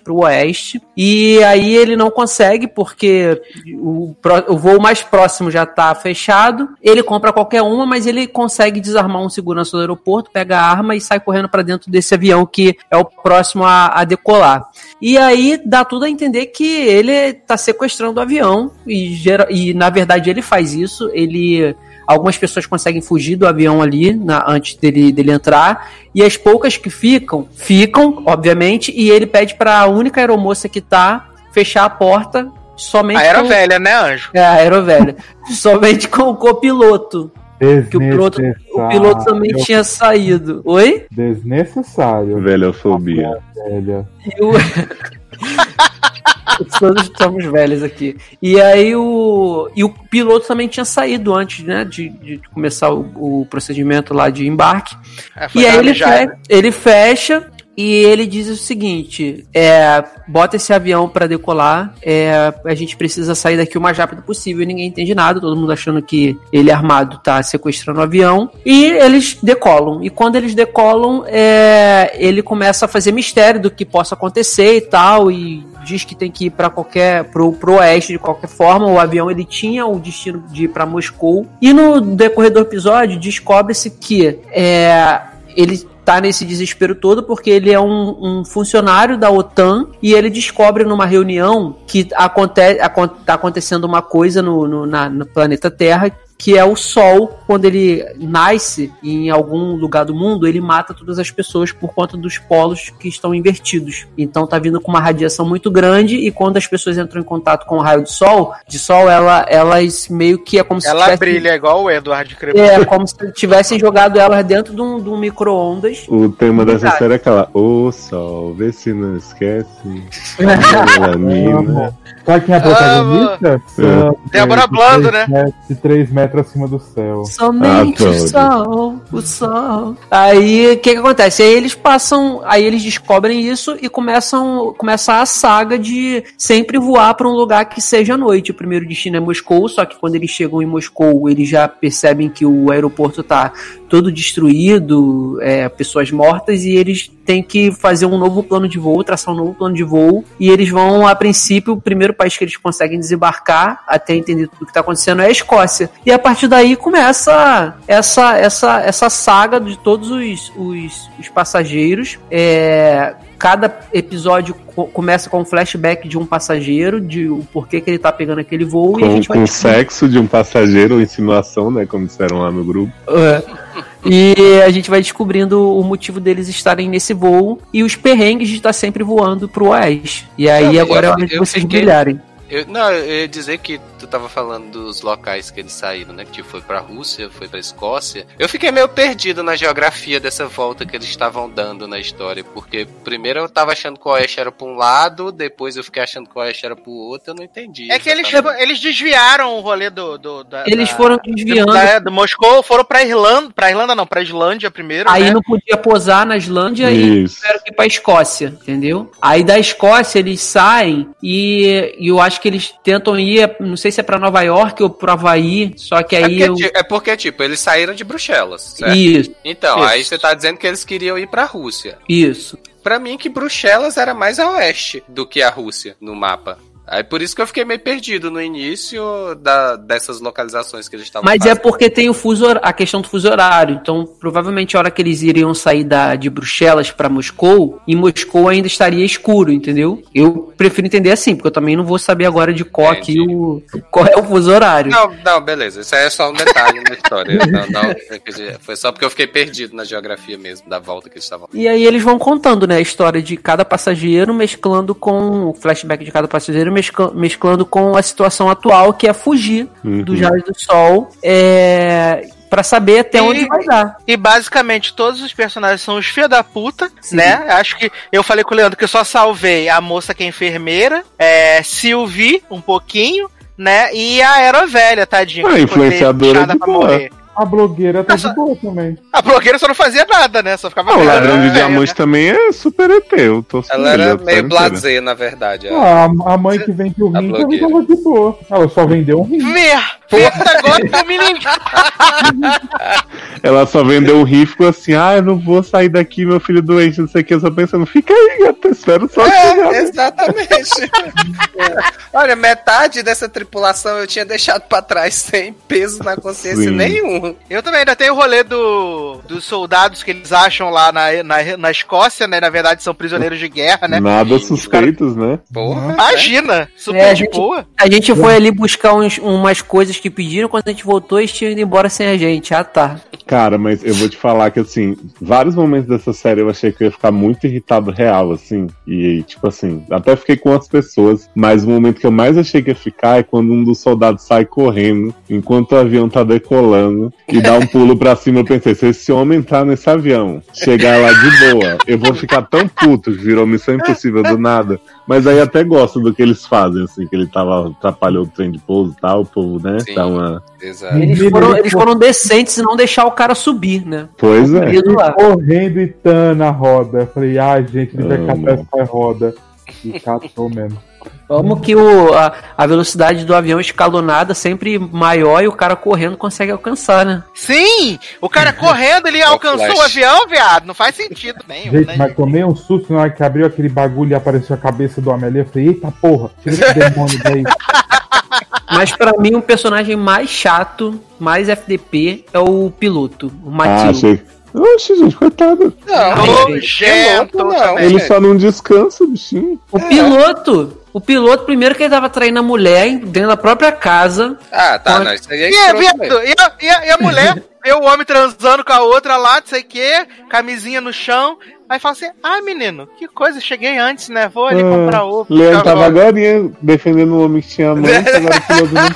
para o oeste e aí ele não consegue porque o, o voo mais próximo já tá fechado. Ele compra qualquer uma, mas ele consegue desarmar um segurança do aeroporto, pega a arma e sai correndo para dentro desse avião que é o próximo a, a decolar. E aí dá tudo a entender que ele tá sequestrando o avião e, e na verdade ele faz isso. Ele Algumas pessoas conseguem fugir do avião ali na- antes dele, dele entrar. E as poucas que ficam, ficam, obviamente. E ele pede para a única aeromoça que tá fechar a porta somente A era com- velha, né, Anjo? é, a aerovelha. Somente com o copiloto. Que o piloto, o piloto também Desnecessário. tinha saído. Oi? Desnecessário. Velhofobia. Velha. E o... Todos estamos velhos aqui. E aí o. E o piloto também tinha saído antes, né? De, de começar o, o procedimento lá de embarque. É, E aí ele, fe- ele fecha e ele diz o seguinte: é, bota esse avião pra decolar, é, a gente precisa sair daqui o mais rápido possível. Ninguém entende nada, todo mundo achando que ele armado tá sequestrando o avião. E eles decolam. E quando eles decolam, é, ele começa a fazer mistério do que possa acontecer e tal. E diz que tem que ir para qualquer pro, pro oeste de qualquer forma. O avião ele tinha o destino de ir para Moscou. E no decorrer do episódio descobre-se que é, ele tá nesse desespero todo porque ele é um, um funcionário da OTAN e ele descobre numa reunião que aconte, acon- tá acontecendo uma coisa no, no, na- no planeta Terra que é o Sol, quando ele nasce em algum lugar do mundo, ele mata todas as pessoas por conta dos polos que estão invertidos. Então tá vindo com uma radiação muito grande e quando as pessoas entram em contato com o raio de sol, de sol, ela, elas meio que é como se Ela tivessem- brilha igual o Eduardo Crepúsculo. É, como se tivessem jogado elas dentro de um, de um micro-ondas. O tema dessa série é aquela O sol, vê se não esquece. Melanina. Amo. Sabe quem é a protagonista? Débora Blando, né? De 3 metros acima do céu. Somente o Adoro. sol, o sol. Aí o que, que acontece? Aí eles passam, aí eles descobrem isso e começam começa a saga de sempre voar para um lugar que seja à noite. O primeiro destino é Moscou, só que quando eles chegam em Moscou, eles já percebem que o aeroporto tá todo destruído, é, pessoas mortas, e eles têm que fazer um novo plano de voo, traçar um novo plano de voo, e eles vão, a princípio, o primeiro país que eles conseguem desembarcar, até entender tudo o que está acontecendo, é a Escócia. E a partir daí começa essa, essa, essa saga de todos os, os, os passageiros. É, cada episódio co- começa com um flashback de um passageiro, de o porquê que ele tá pegando aquele voo, e a Com, gente vai com descobrir- sexo de um passageiro ou insinuação, né? Como disseram lá no grupo. É. E a gente vai descobrindo o motivo deles estarem nesse voo e os perrengues de estar sempre voando pro oeste. E aí Não, agora é eu- hora de vocês fiquei- brilharem. Eu, não, eu ia dizer que tu tava falando dos locais que eles saíram, né? Que tipo, foi pra Rússia, foi pra Escócia. Eu fiquei meio perdido na geografia dessa volta que eles estavam dando na história. Porque primeiro eu tava achando que o Oeste era pra um lado, depois eu fiquei achando que o Oeste era pro outro, eu não entendi. É que eles, eles desviaram o rolê do. do da, Eles da- foram desviando. Da, do Moscou, foram pra Irlanda. Pra Irlanda não, pra Islândia primeiro. Aí né? não podia posar na Islândia e Isso. tiveram que ir pra Escócia, entendeu? Aí da Escócia eles saem e, e eu acho que eles tentam ir, não sei se é pra Nova York ou pro Havaí, só que É aí porque, eu... é porque, tipo, eles saíram de Bruxelas, certo? Isso, Então, Isso. aí você tá dizendo que eles queriam ir pra Rússia. isso. Pra mim que Bruxelas era mais a oeste do que a Rússia no mapa. Aí por isso que eu fiquei meio perdido no início da, dessas localizações que eles estavam Mas é fazendo. porque tem o fuso, a questão do fuso horário. Então, provavelmente a hora que eles iriam sair da, de Bruxelas pra Moscou, em Moscou ainda estaria escuro, entendeu? Eu prefiro entender assim, porque eu também não vou saber agora de qual aqui o qual é o fuso horário. Não, não, beleza. Isso aí é só um detalhe na história. Não, não, dizer, foi só porque eu fiquei perdido na geografia mesmo, da volta que eles estavam. E aí eles vão contando, né, a história de cada passageiro, mesclando com o flashback de cada passageiro, mescla- mesclando com a situação atual, que é fugir Uhum. dos raios do sol, é, para saber até E- onde vai dar. E basicamente todos os personagens são os filhos da puta, Sim. né? Acho que eu falei com o Leandro que eu só salvei a moça que é enfermeira, é, Sylvie, um pouquinho, né? E a Aerovelha, tadinha. Ah, influenciadora de pra boa. morrer. A blogueira tá Nossa. de boa também. A blogueira só não fazia nada, né? Só ficava Ah, o ladrão de né? diamante também é super ET. Eu tô Ela era meio blasé, na verdade. ela. Ah, a, a mãe que vende o rim também tava de boa. Ela só vendeu um rim. Ver! Puta, agora tá me. Ela só vendeu um rim e ficou assim: ah, eu não vou sair daqui, meu filho doente, não sei o que. Eu só pensando, fica aí, gata, espero só chegar. É, exatamente. Olha, metade dessa tripulação eu tinha deixado pra trás sem peso na consciência Sim. nenhum. Eu também ainda tenho o rolê do, dos soldados que eles acham lá na, na, na Escócia, né? Na verdade são prisioneiros de guerra, né? Nada suspeitos, né? Porra. Imagina! Super É, a de gente- boa. A gente foi ali buscar uns- umas coisas que pediram, quando a gente voltou, eles tinham ido embora sem a gente. Ah, tá. Cara, mas eu vou te falar que, assim, vários momentos dessa série eu achei que eu ia ficar muito irritado real, assim. E, tipo assim, até fiquei com as pessoas, mas o momento que eu mais achei que ia ficar é quando um dos soldados sai correndo, enquanto o avião tá decolando, e dá um pulo pra cima. Eu pensei, se esse homem entrar nesse avião, chegar lá de boa, eu vou ficar tão puto virou missão impossível do nada. Mas aí até gosto do que eles fazem, assim, que ele tava, atrapalhou o trem de pouso e tal, o povo, né? Sim. Dá uma. Exato. Eles Ele- foram, ele- eles foram decentes e não deixar o cara subir, né? Pois é. Correndo e tan na roda. Eu falei, ah, gente, ele vai catar essa roda. E catou mesmo. Como que o, a, a velocidade do avião escalonada sempre maior e o cara correndo consegue alcançar, né? Sim! O cara correndo, ele alcançou Flash. o avião, viado. Não faz sentido nenhum, Gente, né? mas tomei um susto na hora que abriu aquele bagulho e apareceu a cabeça do homem ali. Eu falei, eita porra, tira esse demônio daí. Mas pra mim, o personagem mais chato, mais FDP, é o piloto, o Ah, Matilde. achei. Oxe, gente, coitado. Não, Nojento piloto não, também. Ele só não descansa, bichinho. O piloto! O piloto, primeiro que ele tava traindo a mulher dentro da própria casa. Ah, tá, Pode- não, isso aí é E, é, viado, e, a, e a- e a mulher vê o homem transando com a outra lá, não sei o quê, camisinha no chão. Aí fala assim: Ah, menino, que coisa, cheguei antes, né? Vou ali Ah, comprar ovo. Leandro tava agora defendendo um homem que tinha amante, agora o piloto não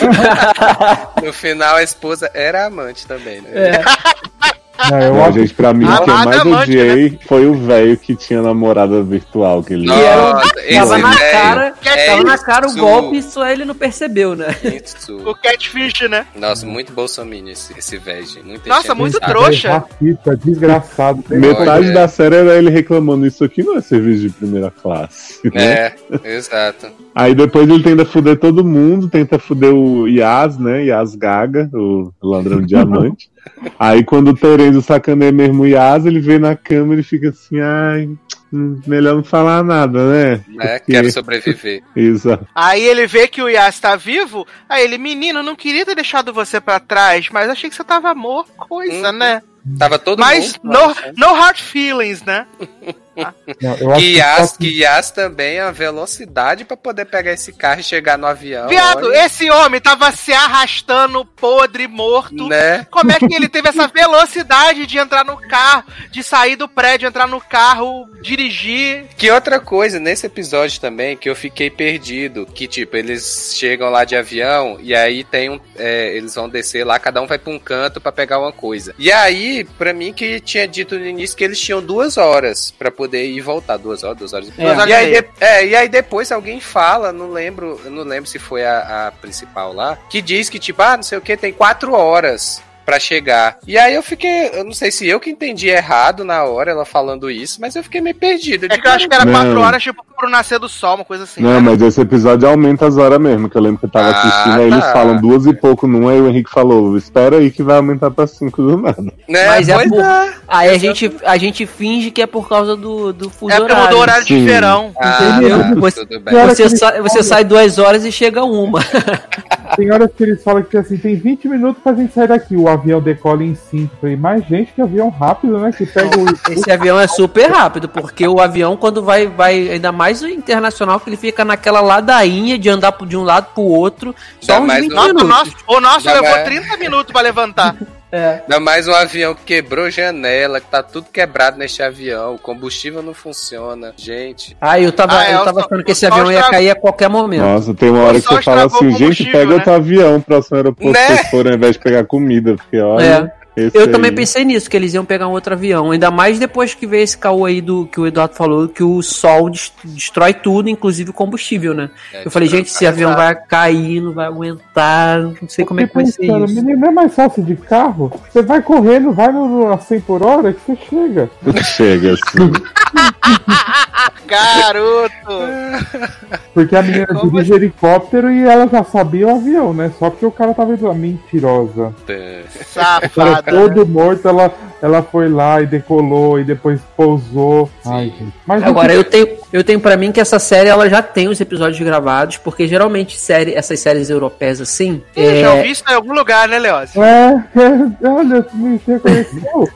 pode. No final, a esposa era amante também, né? Não, eu Não, acho gente, pra mim, o que eu mais amante, odiei foi o velho que tinha namorada virtual. Que ele... Nossa, Tava na velho cara, é tava na cara o golpe, só ele não percebeu, né? Isso. O catfish, né? Nossa, muito bolsominion esse, esse velho. Muito Nossa, muito saco. trouxa. racista, desgraçado. Tem Metade Olha. da série era ele reclamando isso aqui não é serviço de primeira classe. né? É, exato. Aí depois ele tenta fuder todo mundo, tenta fuder o Yas, né? Yas Gaga, o ladrão de diamante. Aí quando o Terenzo sacaneia mesmo o Yas, ele vê na câmera e fica assim, ai, hum, melhor não falar nada, né? Né? Porque- Quero sobreviver. Exato. Aí ele vê que o Yas tá vivo. Aí ele, menino, não queria ter deixado você pra trás, mas achei que você tava morto. Coisa, Uhum. né? Tava todo Mas mundo. no, nossa. no hard feelings, né? Não, eu acho Que também a velocidade pra poder pegar esse carro e chegar no avião. Viado, olha, esse homem tava se arrastando podre, morto. Né? Como é que ele teve essa velocidade de entrar no carro, de sair do prédio, entrar no carro, dirigir? Que outra coisa, nesse episódio também, que eu fiquei perdido, que tipo, eles chegam lá de avião e aí tem um. é, eles vão descer lá, cada um vai pra um canto pra pegar uma coisa. E aí, pra mim, que tinha dito no início que eles tinham duas horas pra poder ir e voltar. Duas horas, duas horas. É. Duas horas E aí, de- é, e aí depois alguém fala, não lembro, não lembro se foi a, a principal lá, que diz que, tipo, ah, não sei o que, tem quatro horas pra chegar. E aí eu fiquei, eu não sei se eu que entendi errado na hora ela falando isso, mas eu fiquei meio perdido. É digo, que eu acho que era Não. quatro horas, tipo, pro nascer do sol, uma coisa assim. Não, né? mas esse episódio aumenta as horas mesmo, que eu lembro que eu tava Ah, assistindo, aí eles tá. falam duas e pouco num, aí o Henrique falou, espera aí que vai aumentar pra cinco do nada. Né? Mas é pois por- é. Aí a gente, a gente finge que é por causa do, do fuso É porque horário. mudou o horário de verão. Ah, Entendeu? tá, Você- tudo bem. Cara, Você, sai, você sai duas horas e chega uma. Tem horas que eles falam que assim, tem 20 minutos pra gente sair daqui. O avião decola em 5. Falei, mais gente que avião rápido, né? Que pega o. Esse avião é super rápido, porque o avião, quando vai, vai ainda mais o internacional, que ele fica naquela ladainha de andar de um lado pro outro, só uns mais 20 um- Nossa, o minutos. nosso, o nosso levou vai. 30 minutos pra levantar. É. Ainda mais um avião que quebrou janela, que tá tudo quebrado neste avião, o combustível não funciona. Gente, Ah, eu tava, Ah, é, eu o tava sol- achando que esse avião ia cair a qualquer momento. Nossa, tem uma hora que você fala assim, gente, pega né? outro avião, próximo aeroporto Né? vocês forem, ao invés de pegar comida, porque olha... esse Eu aí- também pensei nisso, que eles iam pegar um outro avião. Ainda mais depois que veio esse caô aí do que o Eduardo falou, que o sol des- destrói tudo, inclusive o combustível, né? É, eu falei, gente, esse avião vai cair, não vai aguentar, não sei como é que vai ser isso. menino, não é mais fácil de carro? Você vai correndo, vai no, no a 100 por hora que você chega. Chega assim. Garoto! Porque a menina Como dirige helicóptero e ela já sabia o avião, né? Só porque o cara tava indo mentirosa. Cara Safada. Todo morto, ela, ela foi lá e decolou e depois pousou. Ai, gente. Mas Agora, eu tenho, eu tenho para mim que essa série ela já tem os episódios gravados, porque geralmente série, essas séries europeias assim. Já é, ouvi isso em algum lugar, né, Leócio? É, é, olha, tu me reconheceu.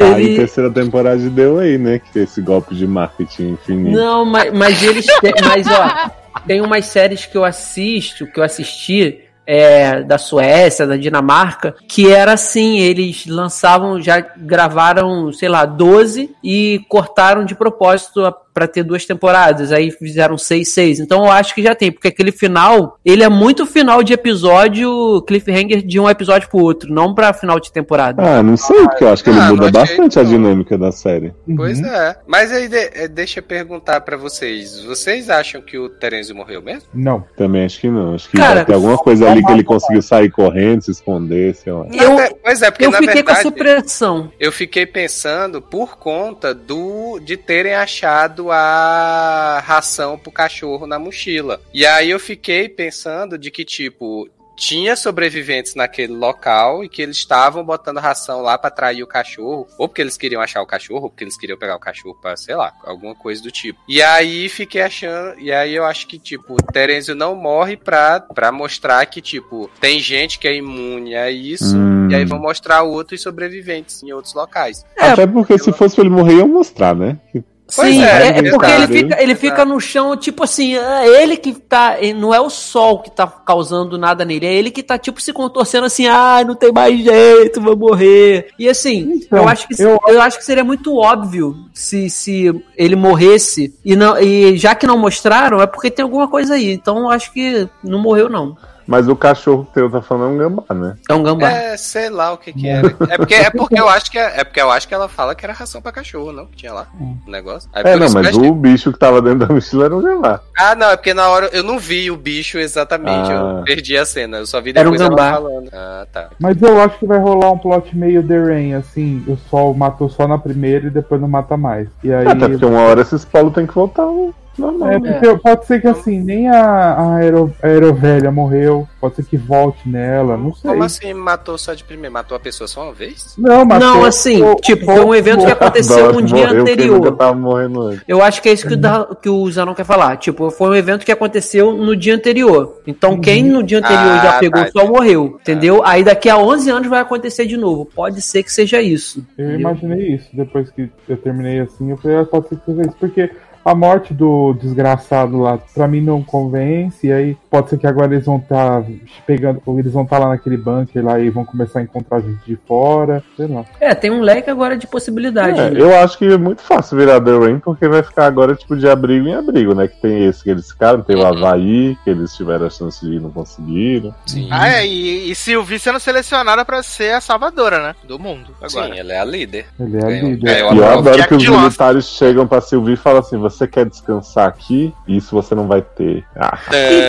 Aí ele- terceira temporada deu aí, né? Que esse golpe de marketing infinito. Não, mas, mas eles têm. Mas, ó, tem umas séries que eu assisto, que eu assisti. É, da Suécia, da Dinamarca, que era assim, eles lançavam, já gravaram, sei lá, 12 e cortaram de propósito a- pra ter duas temporadas, aí fizeram seis, seis. Então eu acho que já tem, porque aquele final, ele é muito final de episódio, cliffhanger de um episódio pro outro, não pra final de temporada. Ah, não sei, porque eu acho que ele Ah, muda bastante a dinâmica da série. Pois Uhum. é. Mas aí de- eh, deixa eu perguntar pra vocês. Vocês acham que o Terenzio morreu mesmo? Não. Também acho que não. Acho que Cara, vai ter alguma coisa ali que ele conseguiu sair correndo, se esconder, sei lá. Eu- Até- pois é, porque eu na fiquei com a verdade supressão. eu fiquei pensando por conta do de terem achado a ração pro cachorro na mochila. E aí eu fiquei pensando de que tipo tinha sobreviventes naquele local e que eles estavam botando ração lá pra atrair o cachorro, ou porque eles queriam achar o cachorro, ou porque eles queriam pegar o cachorro pra, sei lá, alguma coisa do tipo. E aí fiquei achando, e aí eu acho que tipo, Terenzio não morre pra, pra mostrar que tipo, tem gente que é imune a isso, Hum. e aí vão mostrar outros sobreviventes em outros locais. É, Até porque se fosse pra ele morrer, iam mostrar, né? Que Pois Sim, é, é, é porque ele fica, ele fica no chão, tipo assim, é ele que tá. Não é o sol que tá causando nada nele, é ele que tá, tipo, se contorcendo assim, ah, não tem mais jeito, vou morrer. E assim, Então, eu, acho que, eu- eu... acho que seria muito óbvio se, se ele morresse e, não, e já que não mostraram, é porque tem alguma coisa aí. Então eu acho que não morreu, não. Mas o cachorro teu tá falando é um gambá, né? É um gambá. É, sei lá o que que era. É porque, é porque eu acho que é, é porque eu acho que ela fala que era ração pra cachorro, não? Que tinha lá o negócio. Aí É, por não, mas o bicho que tava dentro da mochila era um gambá. Ah, não, é porque na hora eu não vi o bicho exatamente, Ah. eu perdi a cena, eu só vi Era um depois ela gambá. falando. Ah, tá. Mas eu acho que vai rolar um plot meio The Rain, assim, o sol matou só na primeira e depois não mata mais. E aí. Até porque uma hora esses polos tem que voltar ao normal. É, né? porque pode ser que assim, nem a, a, aero, a aerovelha morreu, pode ser que volte nela, não sei. Como assim matou só de primeiro? Matou a pessoa só uma vez? Não, mas Não, assim, foi- tipo, foi- foi um evento que aconteceu que dia morreu, anterior. nunca tava morrendo antes. Eu acho que é isso que o, Da- que o Zanon quer falar. Tipo, foi um evento que aconteceu no dia anterior. Então, quem no dia anterior Ah, já pegou tá, só morreu, entendeu? Aí daqui a 11 anos vai acontecer de novo. Pode ser que seja isso. Eu entendeu? imaginei isso, depois que eu terminei assim, eu falei, ah, pode ser que seja isso, porque a morte do desgraçado lá, pra mim não convence, e aí pode ser que agora eles vão estar pegando, ou eles vão estar lá naquele bunker lá e vão começar a encontrar gente de fora, sei lá. É, tem um leque agora de possibilidades. É, né? eu acho que é muito fácil virar The Rain, porque vai ficar agora tipo de abrigo em abrigo, né? Que tem esse que eles ficaram, tem o Uhum. Havaí, que eles tiveram a chance de ir e não conseguiram. Sim. Ah, é, e, e Sylvie sendo selecionada pra ser a salvadora, né? Do mundo. Agora. Sim, ela é a líder. Ele é a líder. E eu prova. adoro que os militares chegam pra Sylvie e falam assim: você quer descansar aqui? Isso você não vai ter. Ah,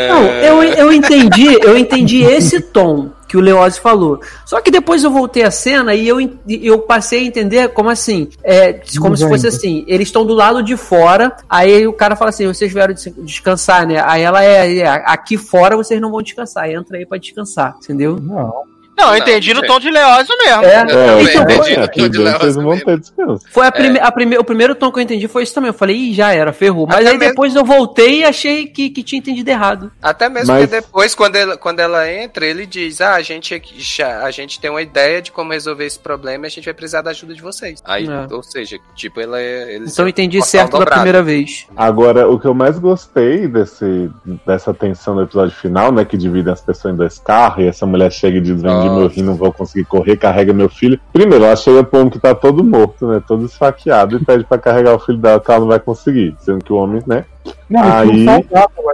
Então, eu, eu entendi, eu entendi esse tom que o Leoz falou. Só que depois eu voltei a cena e eu, eu passei a entender como assim, é, como se fosse assim, eles estão do lado de fora, aí o cara fala assim, vocês vieram des- descansar, né? Aí ela é, é, aqui fora vocês não vão descansar, entra aí pra descansar, entendeu? Não, Não, eu Não, entendi no sim. tom de Leózio mesmo. É, é, Eu então, entendi é, no tom de não vão mesmo. Foi a prime a prime o primeiro tom que eu entendi foi isso também. Eu falei, Ih, já era, ferrou. Mas Até aí mesmo- depois eu voltei e achei que, que tinha entendido errado. Até mesmo Mas- porque depois, quando ela, quando ela entra, ele diz: Ah, a gente, aqui já- a gente tem uma ideia de como resolver esse problema e a gente vai precisar da ajuda de vocês. Aí, É. ou seja, tipo, ela é. Eles Então eu entendi certo da primeira vez. Agora, o que eu mais gostei desse, dessa tensão do episódio final, né? Que dividem as pessoas em dois carros, e essa mulher chega e diz: Vendi Nossa. meu rim, não vou conseguir correr, carrega meu filho. Primeiro, ela chega pro homem que tá todo morto, né? Todo esfaqueado, e pede pra carregar o filho dela que ela não vai conseguir. Sendo que o homem, né? não, Aí- não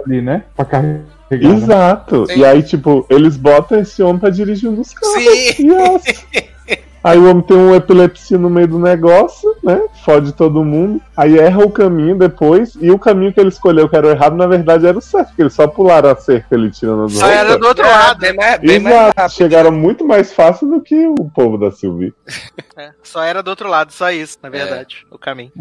ali, né? Pra carregar. né? Exato. Sim. E aí, tipo, eles botam esse homem pra dirigir um dos carros. Sim! Yes. Aí o homem tem um epilepsia no meio do negócio, né? Fode todo mundo. Aí erra o caminho depois. E o caminho que ele escolheu, que era o errado, na verdade era o certo. Porque eles só pularam a cerca ali tirando as Só era do outro É, lado. Bem mais, bem mais rápido. Chegaram muito mais fácil do que o povo da Sylvie. É, só era do outro lado, só isso, na verdade, o caminho.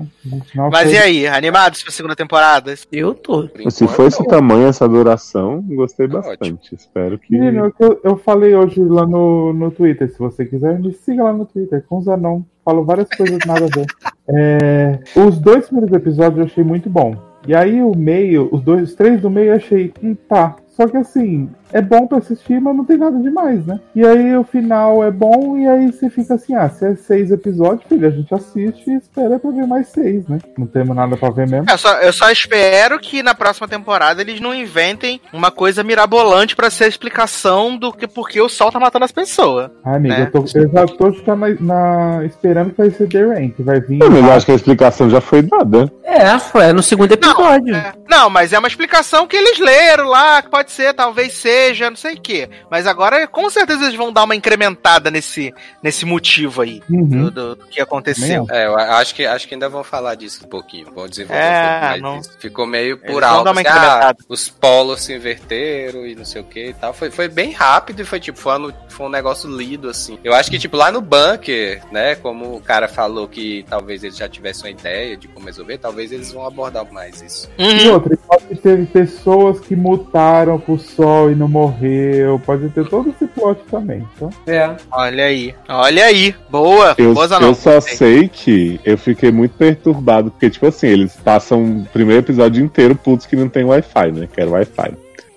Mas foi- e aí, animados pra segunda temporada? Eu tô. Se for esse tamanho, essa duração, gostei Tá bastante. Espero que. Menino, eu, eu falei hoje lá no, no Twitter, se você quiser, me siga lá no Twitter, com o Zanon. Falo várias coisas nada a ver. É, os dois primeiros episódios eu achei muito bom. E aí o meio, os dois, os três do meio eu achei, hum, tá. Só que assim, é bom pra assistir, mas não tem nada demais, né? E aí o final é bom, e aí você fica assim, ah, se é seis episódios, filho, a gente assiste e espera pra ver mais seis, né? Não temos nada pra ver mesmo. Eu só, eu só espero que na próxima temporada eles não inventem uma coisa mirabolante pra ser a explicação do que porque o sol tá matando as pessoas. Ah, amigo, né? eu, tô, eu já tô já na, na- esperando que vai ser The Rain, que vai vir. Não, eu acho que a explicação já foi dada. É, foi no segundo episódio. É, não, mas é uma explicação que eles leram lá, que pode ser, talvez seja, não sei o quê. Mas agora, com certeza, eles vão dar uma incrementada nesse, nesse motivo aí Uhum. do, do- do que aconteceu. É, eu acho que, acho que ainda vão falar disso um pouquinho. Vão desenvolver É, um não- disso. Ficou meio por Eles vão alto. dar uma assim, ah, os polos se inverteram e não sei o que e tal. Foi, foi bem rápido e foi tipo, foi, um- foi um negócio lido, assim. Eu acho que, tipo, lá no bunker, né? Como o cara falou que talvez eles já tivessem uma ideia de como resolver, talvez eles vão abordar mais isso. E Uhum. outra, pode teve pessoas que mutaram pro sol e não morreu. Pode ter todo esse plot também. Então, É. Olha aí, olha aí. Boa, Eu, boa eu só sei que eu fiquei muito perturbado, porque, tipo assim, eles passam o primeiro episódio inteiro putos que não tem Wi-Fi, né? Quero Wi-Fi.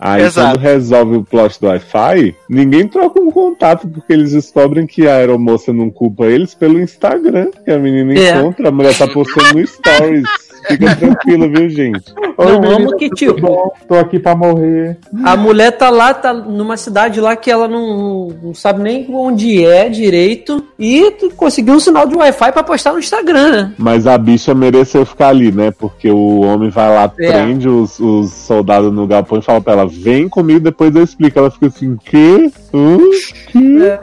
Aí Exato. quando resolve o plot do Wi-Fi, ninguém troca um contato, porque eles descobrem que a aeromoça não culpa eles pelo Instagram, que a menina É. encontra, a mulher tá postando no Stories. Fica tranquilo, viu, gente? Não, menina, amo que, tipo- bom? Tô aqui pra morrer. A mulher tá lá, tá numa cidade lá que ela não, não sabe nem onde é direito. E tu conseguiu um sinal de Wi-Fi pra postar no Instagram, né? Mas a bicha mereceu ficar ali, né? Porque o homem vai lá, É. prende os, os soldados no galpão e fala pra ela: vem comigo, depois eu explico. Ela fica assim: quê? Hã? Que?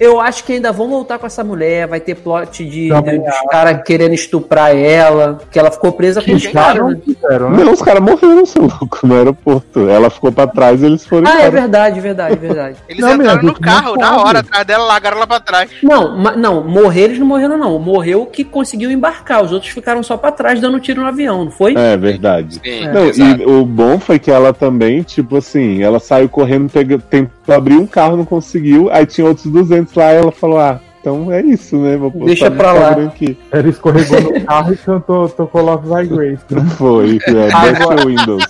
Eu acho que ainda vão voltar com essa mulher. Vai ter plot de, de- dos caras querendo estuprar ela. Que ela ficou presa com os caras. não né? fizeram, né? Não, os caras morreram, seu louco, no aeroporto. Ela ficou pra trás e eles foram Ah, é embora. verdade, verdade, verdade. Eles Não, entraram no não carro na hora atrás dela, largaram lá pra trás. Não, não, morrer eles não morreram, não. Morreu o que conseguiu embarcar. Os outros ficaram só pra trás dando tiro no avião, não foi? É verdade. Sim, Não, exato. e o bom foi que ela também, tipo assim, ela saiu correndo, pega, tentou abrir um carro, não conseguiu, aí tinha outros 200 lá, e ela falou, ah, então é isso, né, vou postar Deixa pra lá. Aqui. Ela escorregou no carro e cantou, tocou Love Thy Grace. né? Foi, é, Agora- Best Windows.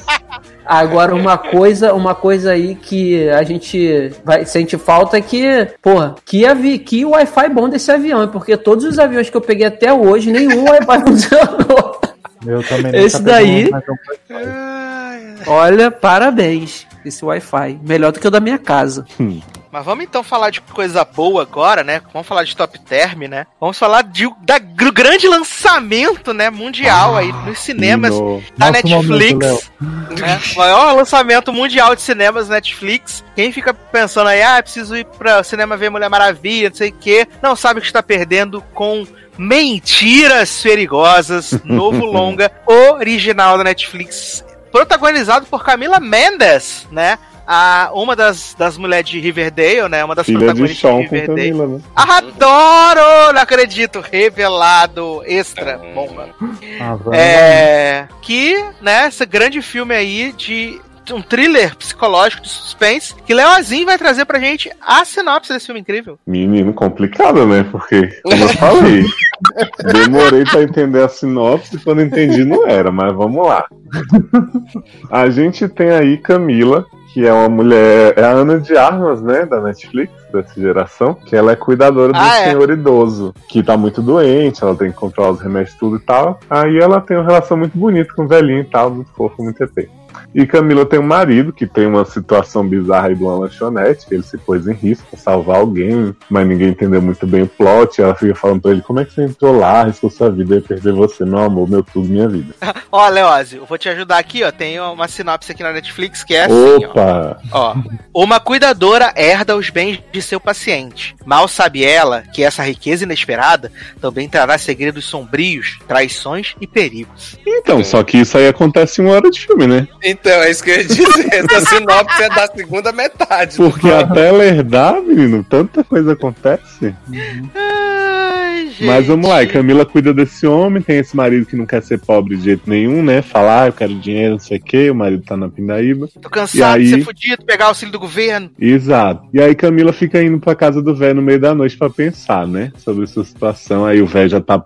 Agora, uma coisa, uma coisa aí que a gente vai, sente falta é que, porra, que, avi, que Wi-Fi bom desse avião, porque todos os aviões que eu peguei até hoje, nenhum Wi-Fi funcionou. Eu também Esse daí- um, Olha, parabéns, esse Wi-Fi. Melhor do que o da minha casa. Mas vamos então falar de coisa boa agora, né? Vamos falar de Top Term, né? Vamos falar de, da, do grande lançamento, né, mundial aí nos cinemas No- da Nosso Netflix. momento, né? O maior lançamento mundial de cinemas Netflix. Quem fica pensando aí, ah, preciso ir pra cinema ver Mulher Maravilha, não sei o quê, não sabe que está perdendo com Mentiras Perigosas, novo longa original da Netflix, protagonizado por Camila Mendes, né? A, uma das, das mulheres de Riverdale, né? Uma das Filha de protagonistas Sean de com Riverdale. Camila, né? Adoro! Não acredito! Revelado, extra, bomba. Ah. É, que, né, esse grande filme aí de um thriller psicológico de suspense que Leozinho vai trazer pra gente a sinopse desse filme incrível. Menino complicado, né? Porque, como eu falei, demorei pra entender a sinopse, quando entendi não era, mas vamos lá. A gente tem aí Camila, que é uma mulher, é a Ana de Armas, né, da Netflix, dessa geração, que ela é cuidadora do Ah, é? senhor idoso, que tá muito doente, ela tem que comprar os remédios tudo e tal. Aí ela tem uma relação muito bonita com o velhinho e tal, muito fofo, muito EP. E Camila tem um marido que tem uma situação bizarra aí de uma lanchonete, que ele se pôs em risco pra salvar alguém, mas ninguém entendeu muito bem o plot. Ela fica falando pra ele: como é que você entrou lá, arriscou sua vida e perder você, meu amor, meu tudo, minha vida. Ó, Leozio, eu vou te ajudar aqui, ó. Tem uma sinopse aqui na Netflix que é assim, ó. Opa! Ó, uma cuidadora herda os bens de seu paciente. Mal sabe ela que essa riqueza inesperada também trará segredos sombrios, traições e perigos. Então, só que isso aí acontece em uma hora de filme, né? Então, é isso que eu ia dizer. Essa sinopse é da segunda metade. Porque até ela herdar, menino, tanta coisa acontece. Ai, gente. Mas vamos lá, Camila cuida desse homem, tem esse marido que não quer ser pobre de jeito nenhum, né? Falar, ah, eu quero dinheiro, não sei o quê, o marido tá na pindaíba. Tô cansado E aí- de ser fudido, pegar o auxílio do governo. Exato. E aí Camila fica indo pra casa do velho no meio da noite pra pensar, né? Sobre sua situação. Aí o velho já tá,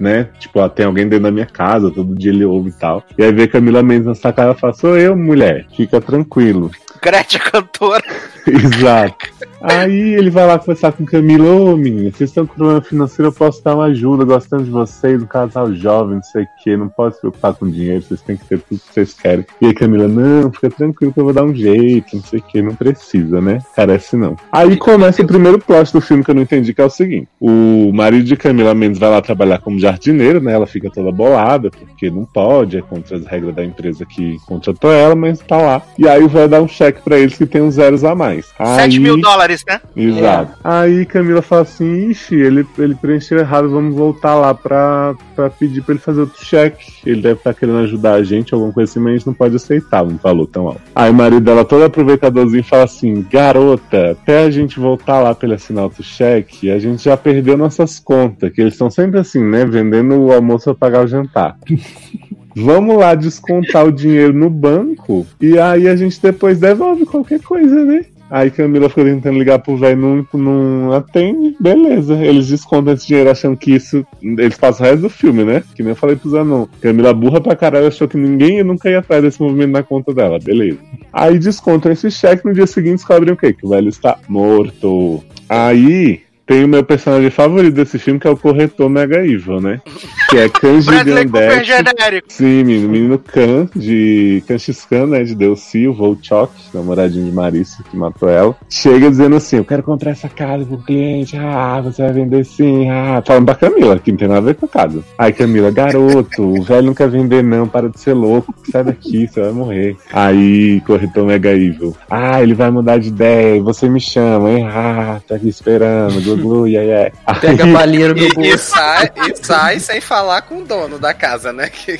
né? Tipo, ó, tem alguém dentro da minha casa, todo dia ele ouve e tal. E aí vê Camila Mendes na sacada e fala: Sou eu, mulher, fica tranquilo. Gretchen cantora. Exato. Aí ele vai lá conversar com Camila, ô menina, vocês estão com problema financeiro, eu posso dar uma ajuda, gostando de vocês, um casal jovem, não sei o que, não pode se preocupar com dinheiro, vocês têm que ter tudo que vocês querem. E aí Camila, não, fica tranquilo que eu vou dar um jeito, não sei o que, não precisa, né? Carece não. Aí começa o primeiro plot do filme que eu não entendi, que é o seguinte: o marido de Camila Mendes vai lá trabalhar como jardineiro, né? Ela fica toda bolada, porque não pode, é contra as regras da empresa que contratou ela, mas tá lá. E aí velho dá um cheque pra eles que tem uns zeros a mais. 7 Aí- mil dólares, né? Exato. Aí Camila fala assim, ixi, ele, ele preencheu errado, vamos voltar lá pra, pra pedir pra ele fazer outro cheque. Ele deve estar querendo ajudar a gente, alguma coisa assim, mas a gente não pode aceitar um valor tão alto. Aí o marido dela, todo aproveitadorzinho, fala assim, garota, até a gente voltar lá pra ele assinar outro cheque, a gente já perdeu nossas contas, que eles estão sempre assim, né, vendendo o almoço pra pagar o jantar. Vamos lá descontar o dinheiro no banco e aí a gente depois devolve qualquer coisa, né? Aí Camila fica tentando ligar pro velho, não, não atende, beleza. Eles descontam esse dinheiro achando que isso. Eles passam o resto do filme, né? Que nem eu falei pro Zanon. Camila burra pra caralho achou que ninguém nunca ia atrás desse movimento na conta dela, beleza. Aí descontam esse cheque no dia seguinte descobrem o quê? Que o velho está morto. Aí tem o meu personagem favorito desse filme, que é o corretor Mega Evil, né? Que é Kanji Gandek. genérico. Sim, menino, menino Khan, de Kanchiskan, né? De Delcy, o Volchok, namoradinho de Marícia, que matou ela. Chega dizendo assim: Eu quero comprar essa casa pro cliente. Ah, você vai vender sim. Ah, falando pra Camila, que não tem nada a ver com a casa. Aí, Camila, garoto, o velho não quer vender, não. Para de ser louco. Sai daqui, você vai morrer. Aí, corretor Mega Evil. Ah, ele vai mudar de ideia. Você me chama, hein? Ah, tá aqui esperando. Glu, yeah, yeah. Pega a balinha no meu E, e bolso. sai, e sai sem falar com o dono da casa, né? Que-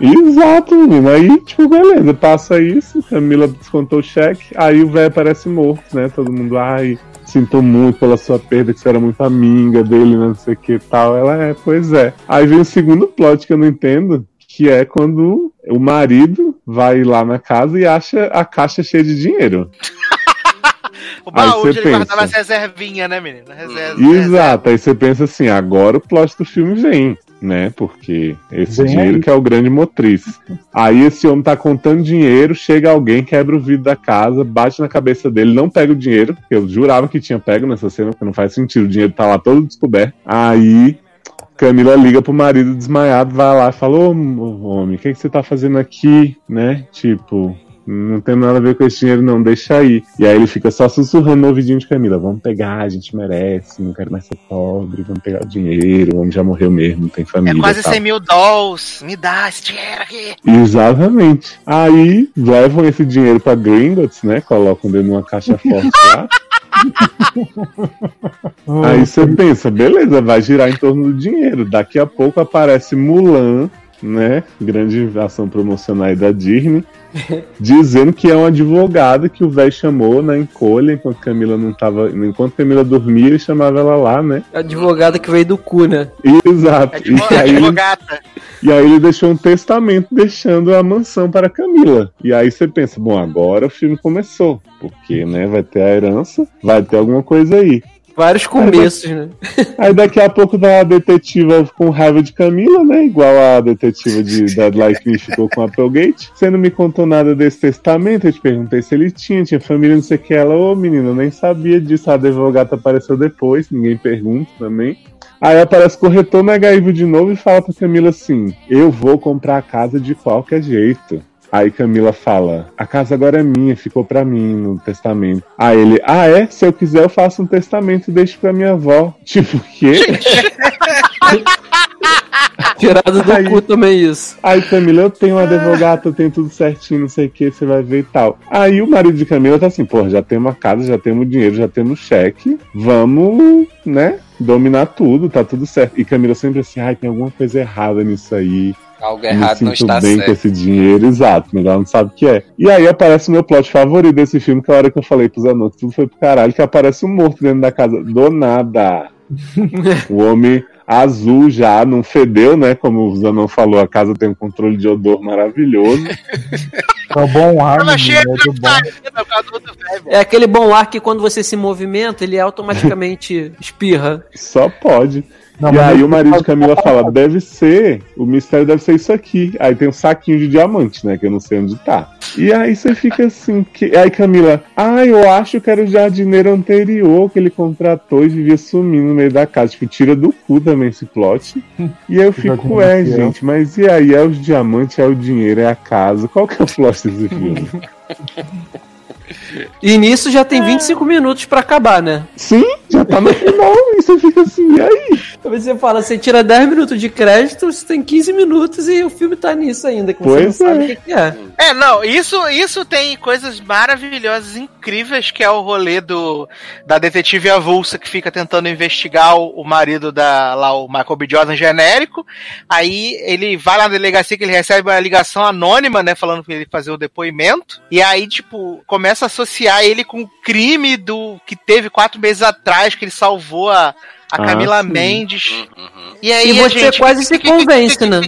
Exato, menino. Aí, tipo, beleza, passa isso, Camila descontou o cheque, aí o velho parece morto, né? Todo mundo, ai, sinto muito pela sua perda, que você era muito amiga dele, né, não sei o que e tal. Ela é, pois é. Aí vem o segundo plot que eu não entendo, que é quando o marido vai lá na casa e acha a caixa cheia de dinheiro. O baú você onde ele pensa. guardava as reservinhas, né, menino? Reserva, Exato, aí você pensa assim, agora o plot do filme vem, né? Porque esse Vem dinheiro aí. que é o grande motriz. Aí esse homem tá contando dinheiro, chega alguém, quebra o vidro da casa, bate na cabeça dele, não pega o dinheiro, que eu jurava que tinha pego nessa cena, porque não faz sentido, o dinheiro tá lá todo descoberto. Aí Camila liga pro marido desmaiado, vai lá e fala, ô homem, o que, que você tá fazendo aqui, né? Tipo, não tem nada a ver com esse dinheiro, não, deixa aí. E aí ele fica só sussurrando no ouvidinho de Camila: vamos pegar, a gente merece, não quero mais ser pobre, vamos pegar o dinheiro, o homem já morreu mesmo, não tem É família. quase tal. 100 mil dólares. Me dá esse dinheiro aqui. Exatamente. Aí levam esse dinheiro pra Gringotts, né? Colocam dentro de uma caixa forte lá. Aí você pensa, beleza, vai girar em torno do dinheiro. Daqui a pouco aparece Mulan, né? Grande ação promocional aí da Disney, dizendo que é um advogado que o velho chamou na encolha enquanto Camila não tava. Enquanto Camila dormia, ele chamava ela lá, né? Advogada que veio do cu, né? Exato. E aí, ele, advogata. e aí ele deixou um testamento deixando a mansão para Camila. E aí você pensa, bom, agora o filme começou. Porque, né, vai ter a herança, vai ter alguma coisa aí. Vários começos, né? Aí daqui a pouco dá a detetiva com raiva de Camila, né? Igual a detetiva de Dead Like Me ficou com a Applegate. Você não me contou nada desse testamento, eu te perguntei se ele tinha, tinha família, não sei o que. Ela, ô menino, eu nem sabia disso. A advogada apareceu depois, ninguém pergunta também. Aí aparece o corretor negativo de novo e fala pra Camila assim: Eu vou comprar a casa de qualquer jeito. Aí Camila fala: A casa agora é minha, ficou pra mim no testamento. Aí ele: Ah, é? Se eu quiser, eu faço um testamento e deixo pra minha avó. Tipo, o quê? Tirado do Aí- cu também isso. Aí Camila, eu tenho um advogado, eu tenho tudo certinho, não sei o que, você vai ver e tal. Aí o marido de Camila tá assim, pô, já temos a casa, já temos dinheiro, já temos cheque, vamos, né, dominar tudo, tá tudo certo. E Camila sempre assim, ai, tem alguma coisa errada nisso aí. Algo me errado não sinto está bem com certo. esse dinheiro, exato, mas ela não sabe o que é. E aí aparece o meu plot favorito desse filme, que é a hora que eu falei pros anões, tudo foi pro caralho, que aparece um morto dentro da casa, do nada. o homem azul já, não fedeu, né? Como o Zanon falou, a casa tem um controle de odor maravilhoso. É o bom ar, menino, é bom. velho. É aquele bom ar que quando você se movimenta, ele automaticamente espirra. Só pode. Não, e aí o marido de Camila fala, deve ser, o mistério deve ser isso aqui. Aí tem um saquinho de diamante, né? Que eu não sei onde tá. E aí você fica assim, que... aí Camila, ah, eu acho que era o jardineiro anterior que ele contratou e vivia sumindo no meio da casa. Tipo, tira do cu também esse plot. E aí eu fico, é, gente, mas e aí? É os diamantes, é o dinheiro, é a casa. Qual que é o plot desse filme? E nisso já tem 25 minutos pra acabar, né? Sim, já tá no final e você fica assim, e aí? Você fala, você tira 10 minutos de crédito, você tem 15 minutos e o filme tá nisso ainda, que você Pois não sabe é. o que, que é. É, não, isso, isso tem coisas maravilhosas, incríveis, que é o rolê do, da detetive avulsa que fica tentando investigar o, o marido da, lá, o Michael B. Jordan genérico. Aí ele vai lá na delegacia que ele recebe uma ligação anônima, né, falando que ele fazer o depoimento. E aí, tipo, começa a associar ele com crime do que teve quatro meses atrás, que ele salvou a, a Ah, Camila sim. Mendes. Uhum. E aí E a você gente... quase se convence, né?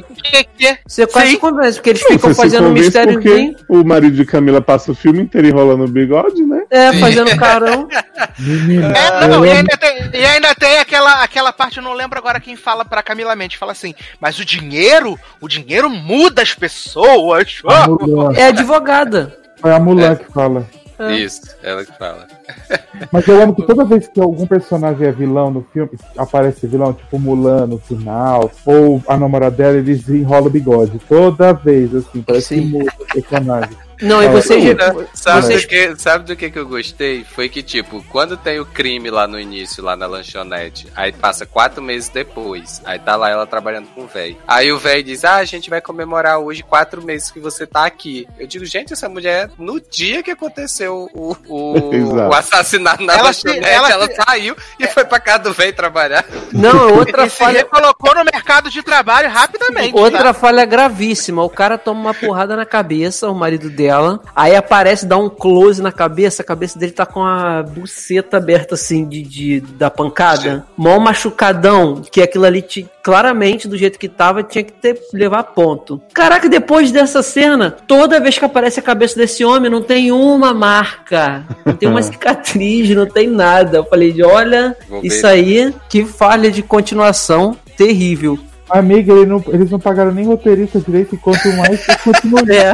Você quase Sim. se convence, porque eles ficam fazendo um mistério porque o marido de Camila passa o filme inteiro enrolando o bigode, né? É, fazendo carão. É, não, e ainda tem, e ainda tem aquela, aquela parte, eu não lembro agora quem fala pra Camila Mendes, fala assim, mas o dinheiro, o dinheiro muda as pessoas. a Oh! É advogada. Foi a Mulan É. que fala. É. Isso, ela que fala. Mas eu amo que toda vez que algum personagem é vilão no filme, aparece vilão, tipo Mulan no final, ou a namorada dela, eles enrolam o bigode. Toda vez, assim, parece Sim. que muda o personagem. Não, e É, vocês. Sabe, vocês- do que, sabe do que, que eu gostei? Foi que, tipo, quando tem o crime lá no início, lá na lanchonete, aí passa quatro meses depois, aí tá lá ela trabalhando com o velho. Aí o velho diz: Ah, a gente vai comemorar hoje quatro meses que você tá aqui. Eu digo, gente, essa mulher, no dia que aconteceu o, o, o assassinato na Ela se- lanchonete, ela ela, se- saiu e foi pra casa do velho trabalhar. Não, outra E falha. recolocou no mercado de trabalho rapidamente. Outra tá? falha gravíssima. O cara toma uma porrada na cabeça, o marido dela. Aí aparece, dá um close na cabeça. A cabeça dele tá com a buceta aberta, assim, de, de- da pancada. Mó machucadão. Que aquilo ali, te- claramente, do jeito que tava, tinha que ter, levar ponto. Caraca, depois dessa cena, toda vez que aparece a cabeça desse homem, não tem uma marca. Não tem uma cicatriz, não tem nada. Eu falei, olha, Vou ver. isso aí, que falha de continuação terrível. Amiga, ele não- eles não pagaram nem roteirista direito, e quanto mais continua. É.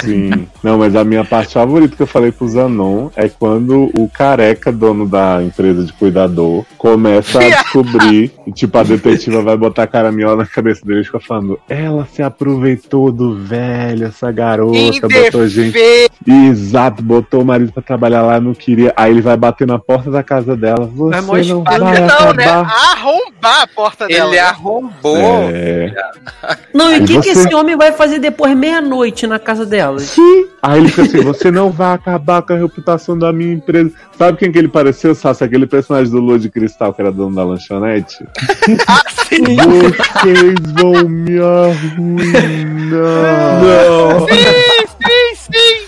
Sim. Não, mas a minha parte favorita que eu falei pro Zanon é quando o careca, dono da empresa de cuidador, começa a descobrir, e, tipo, a detetiva vai botar a caraminhola na cabeça dele e fica falando, ela se aproveitou do velho, essa garota, botou gente. Exato, botou o marido pra trabalhar lá, não queria. Aí ele vai bater na porta da casa dela. Você Vai mostrar- não vai Não, né? acabar. Arrombar a porta dela. Ele né? arrombou. É. Não, e o que, que você- esse homem vai fazer depois meia-noite na casa Sim. Aí ele fica assim: você não vai acabar com a reputação da minha empresa. Sabe quem que ele pareceu, Sassi? Aquele personagem do Lua de Cristal que era dono da lanchonete? Vocês vão me arruinar. Não. Sim, sim.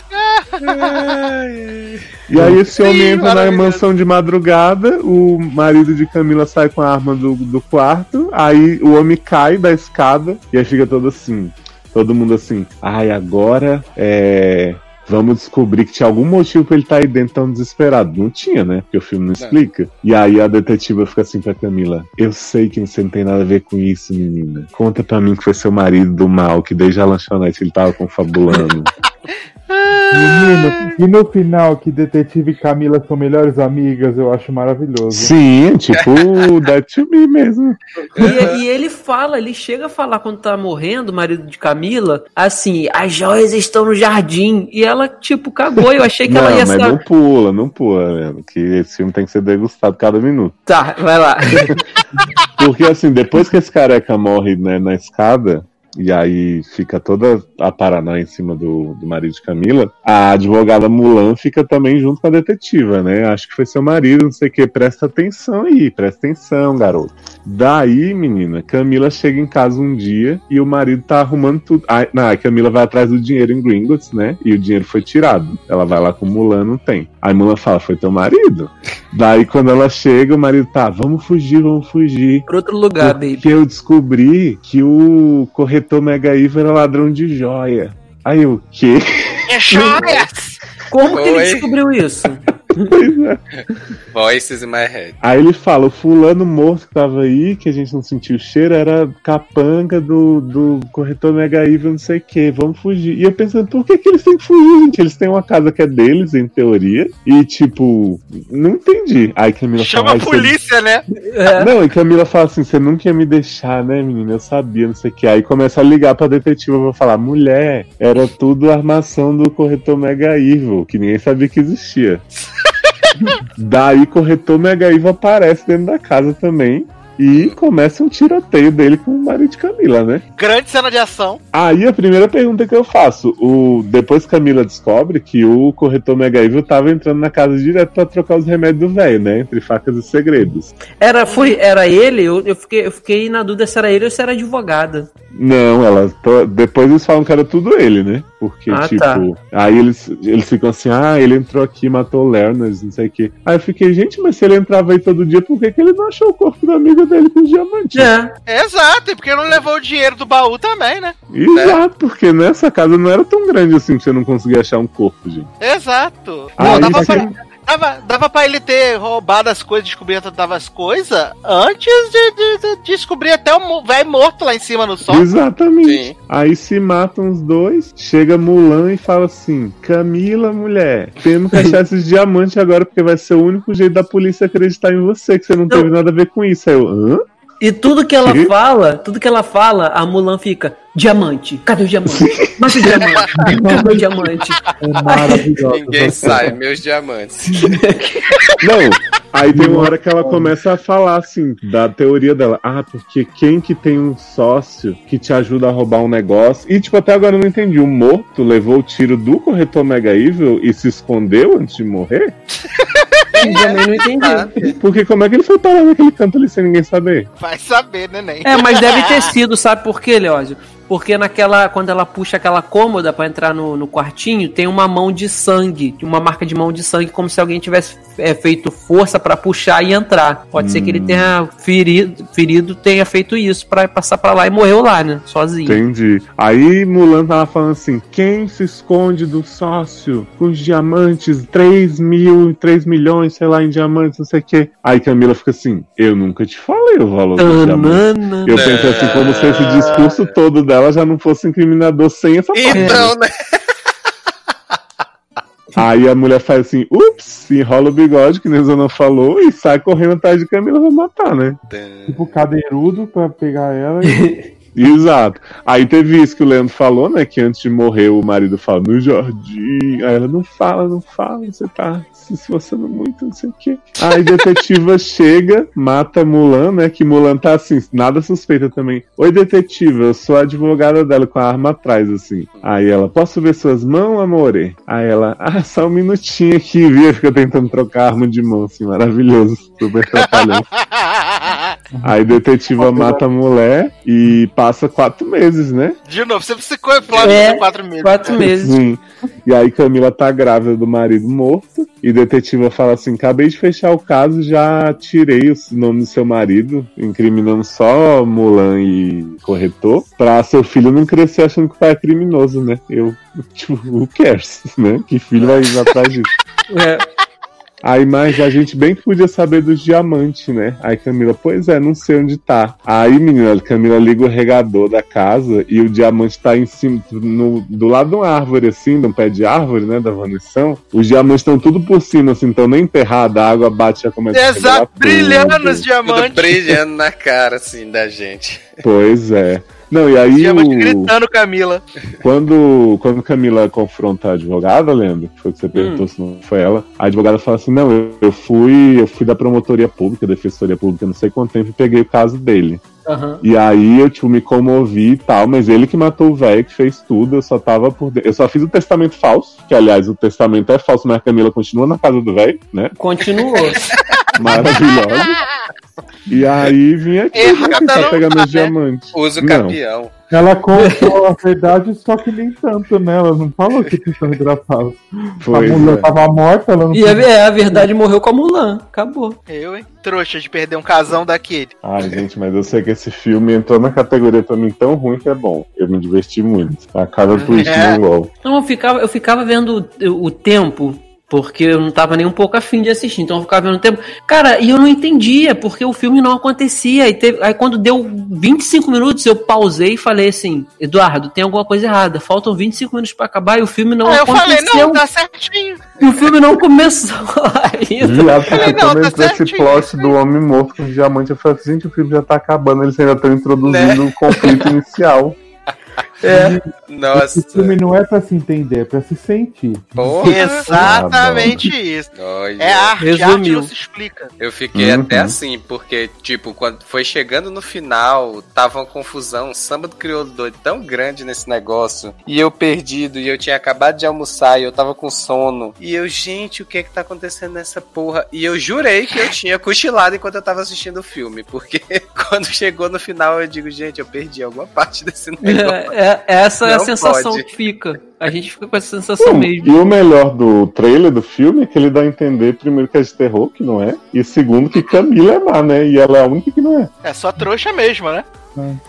E aí esse homem Sim, entra na mansão de madrugada, o marido de Camila sai com a arma do, do quarto, aí o homem cai da escada e aí fica todo assim, todo mundo assim, ai, agora é. Vamos descobrir que tinha algum motivo pra ele estar aí dentro tão desesperado. Não tinha, né? Porque o filme não explica. E aí a detetiva fica assim pra Camila: Eu sei que você não tem nada a ver com isso, menina. Conta pra mim que foi seu marido do mal, que desde a lanchonete ele tava confabulando. Menino, e no final, que detetive e Camila são melhores amigas, eu acho maravilhoso. Sim, tipo That to Me mesmo. E, e ele fala, ele chega a falar quando tá morrendo, o marido de Camila, assim, as joias estão no jardim. E ela, tipo, cagou. Eu achei que não, ela ia mas ser. não pula, não pula, mesmo. Que esse filme tem que ser degustado cada minuto. Tá, vai lá. Porque assim, depois que esse careca morre né, na escada, e aí fica toda a Paraná em cima do, do marido de Camila, a advogada Mulan fica também junto com a detetiva, né? Acho que foi seu marido, não sei o que. Presta atenção aí, presta atenção, garoto. Daí, menina, Camila chega em casa um dia e o marido tá arrumando tudo. Ah, não, a Camila vai atrás do dinheiro em Gringotts, né? E o dinheiro foi tirado. Ela vai lá com Mulan, não tem. Aí Mulan fala, foi teu marido? Daí quando ela chega, o marido tá, vamos fugir, vamos fugir. Pra outro lugar, baby. Porque eu descobri que o corretor Mega Ivo era ladrão de joia. Aí o quê? É joias! Como que ele Oi. descobriu isso? Pois é. Voices in my head. Aí ele fala, o fulano morto que tava aí, que a gente não sentiu o cheiro, era capanga do, do corretor Mega Evil, não sei o que, vamos fugir. E eu pensando, por que, que eles têm que fugir, gente? Eles têm uma casa que é deles, em teoria, e tipo, não entendi. Aí Camila Chama fala, a "Ai, você- polícia, né? É. Não, e Camila fala assim: você nunca ia me deixar, né, menina? Eu sabia, não sei o que. Aí começa a ligar pra detetiva pra falar: mulher, era tudo armação do corretor Mega Evil, que ninguém sabia que existia. Daí, corretor Mega Evil aparece dentro da casa também. E começa um tiroteio dele com o marido de Camila, né? Grande cena de ação. Aí a primeira pergunta que eu faço, o depois Camila descobre que o corretor Mega Evil tava entrando na casa direto pra trocar os remédios do velho, né? Entre facas e segredos. Era, foi, era ele? Eu, eu, fiquei, eu fiquei na dúvida se era ele ou se era advogada. Não, ela. to- Depois eles falam que era tudo ele, né? Porque, Ah, tipo. tá. Aí eles, eles ficam assim, ah, ele entrou aqui, matou o Lerner, não sei o quê. Aí eu fiquei, gente, mas se ele entrava aí todo dia, por que, que ele não achou o corpo da amiga dele com os diamantes? É. Exato, e porque não levou o dinheiro do baú também, né? Exato, porque nessa casa não era tão grande assim que você não conseguia achar um corpo, gente. Exato. Aí Não, dava sim. pra, dava, dava pra ele ter roubado as coisas, descoberto dava as coisas, antes de, de- de descobrir até o velho morto lá em cima no sol. Exatamente. Sim. Aí se matam os dois, chega Mulan e fala assim: Camila, mulher, temos que achar esses diamantes agora, porque vai ser o único jeito da polícia acreditar em você, que você não teve nada a ver com isso. Aí eu, hã? E tudo que ela Sim. fala, tudo que ela fala, a Mulan fica, diamante, cadê o diamante? Mas o diamante, cadê o diamante? É maravilhoso. Ninguém sai, meus diamantes. Não. Aí tem uma hora que ela começa a falar assim, da teoria dela. Ah, porque quem que tem um sócio que te ajuda a roubar um negócio? E, tipo, até agora eu não entendi. O morto levou o tiro do corretor Mega Evil e se escondeu antes de morrer? Eu também não entendi. Porque como é que ele foi parar naquele canto ali sem ninguém saber? Vai saber, neném. É, mas deve ter sido, sabe por quê, Leózio? Porque naquela. Quando ela puxa aquela cômoda pra entrar no, no quartinho, tem uma mão de sangue, uma marca de mão de sangue, como se alguém tivesse é, feito força pra puxar e entrar. Pode ser que ele tenha ferido, ferido tenha feito isso pra passar pra lá e morreu lá, né? Sozinho. Entendi. Aí Mulan tava falando assim: quem se esconde do sócio com os diamantes, 3 mil, 3 milhões, sei lá, em diamantes, não sei o quê. Aí Camila fica assim: eu nunca te falei o valor dos diamantes. Eu pensei assim, como se esse discurso todo dela já não fosse incriminador sem essa parte. Então, né? Aí a mulher faz assim, ups, enrola o bigode, que Neuza não falou, e sai correndo atrás de Camila pra matar, né? Tipo, cadeirudo pra pegar ela e. Exato. Aí teve isso que o Leandro falou, né? Que antes de morrer o marido fala no jardim. Aí ela não fala, não fala, você tá se esforçando muito, não sei o quê. Aí a detetiva chega, mata Mulan, né? Que Mulan tá assim, nada suspeita também. Oi, detetiva, eu sou a advogada dela com a arma atrás, assim. Aí ela, posso ver suas mãos, amore? Aí ela, ah, só um minutinho aqui, viu? Fica tentando trocar a arma de mão, assim, maravilhoso, super trapalhão. Aí detetiva mata a mulher e passa quatro meses, né? De novo, você ficou em É, quatro meses. Quatro meses. Sim. E aí Camila tá grávida do marido morto. E detetiva fala assim: acabei de fechar o caso, já tirei o nome do seu marido, incriminando só Mulan e corretor, pra seu filho não crescer achando que o pai é criminoso, né? Eu, tipo, who cares, né? Que filho vai ir atrás disso? É. Aí, mas a gente bem que podia saber dos diamantes, né? Aí Camila, pois é, não sei onde tá. Aí, menina, Camila liga o regador da casa e o diamante tá em cima, no, do lado de uma árvore, assim, de um pé de árvore, né? Da vanição. Os diamantes estão tudo por cima, assim, então nem enterrada, a água bate e já começa a Exato, brilhando tudo. os Tudo diamantes. brilhando na cara, assim, da gente. Pois é. Não, e aí Diamante o... gritando, Camila. Quando, quando Camila confronta a advogada, lembra? Foi o que você perguntou se não foi ela. A advogada fala assim: não, eu, eu fui, eu fui da promotoria pública, defensoria pública, não sei quanto tempo, e peguei o caso dele. Aham. E aí eu, tipo, me comovi e tal, mas ele que matou o velho, que fez tudo, eu só tava por dentro. Eu só fiz o testamento falso, que aliás o testamento é falso, mas a Camila continua na casa do velho, né? Continuou. Maravilhosa. E aí vim aqui né, tentar não pegar tá, meus né? diamantes. Usa o campeão. Ela contou a verdade, só que nem tanto, né? Ela não falou que tinha grafado. Pois a mulher é. tava morta, ela não E a, é, a verdade morreu com a Mulan. Acabou. Eu, hein? Trouxa de perder um casão daquele. Ai, gente, mas eu sei que esse filme entrou na categoria pra mim tão ruim que é bom. Eu me diverti muito. A cada twist É. no LOL. Então eu ficava, eu ficava vendo o, o tempo, porque eu não tava nem um pouco afim de assistir, então eu ficava vendo o tempo. Cara, e eu não entendia, porque o filme não acontecia. E teve- aí quando deu 25 minutos, eu pausei e falei assim: Eduardo, tem alguma coisa errada. Faltam 25 minutos pra acabar e o filme não Aí eu falei, aconteceu. não, tá certinho. E o filme não começou ainda. Viado, porque Falei, não, quando tá esse plot do homem morto com diamante, eu falei assim, gente, o filme já tá acabando, eles ainda estão introduzindo Né? o conflito inicial. É. Nossa. Esse filme não é pra se entender, é pra se sentir. Porra. Exatamente isso. Olha. É arte, arte não se explica. Eu fiquei Uhum. até assim, porque, tipo, quando foi chegando no final, tava uma confusão, um samba do crioulo doido tão grande nesse negócio. E eu perdido, e eu tinha acabado de almoçar, e eu tava com sono. E eu, gente, o que é que tá acontecendo nessa porra? E eu jurei que eu tinha cochilado enquanto eu tava assistindo o filme, porque quando chegou no final eu digo, gente, eu perdi alguma parte desse negócio. É, é- essa é a sensação pode. que fica. A gente fica com essa sensação Hum, mesmo. e o melhor do trailer do filme é que ele dá a entender, primeiro, que é de terror, que não é, e segundo, que Camila é má, né? E ela é a única que não é. É só trouxa mesmo, né?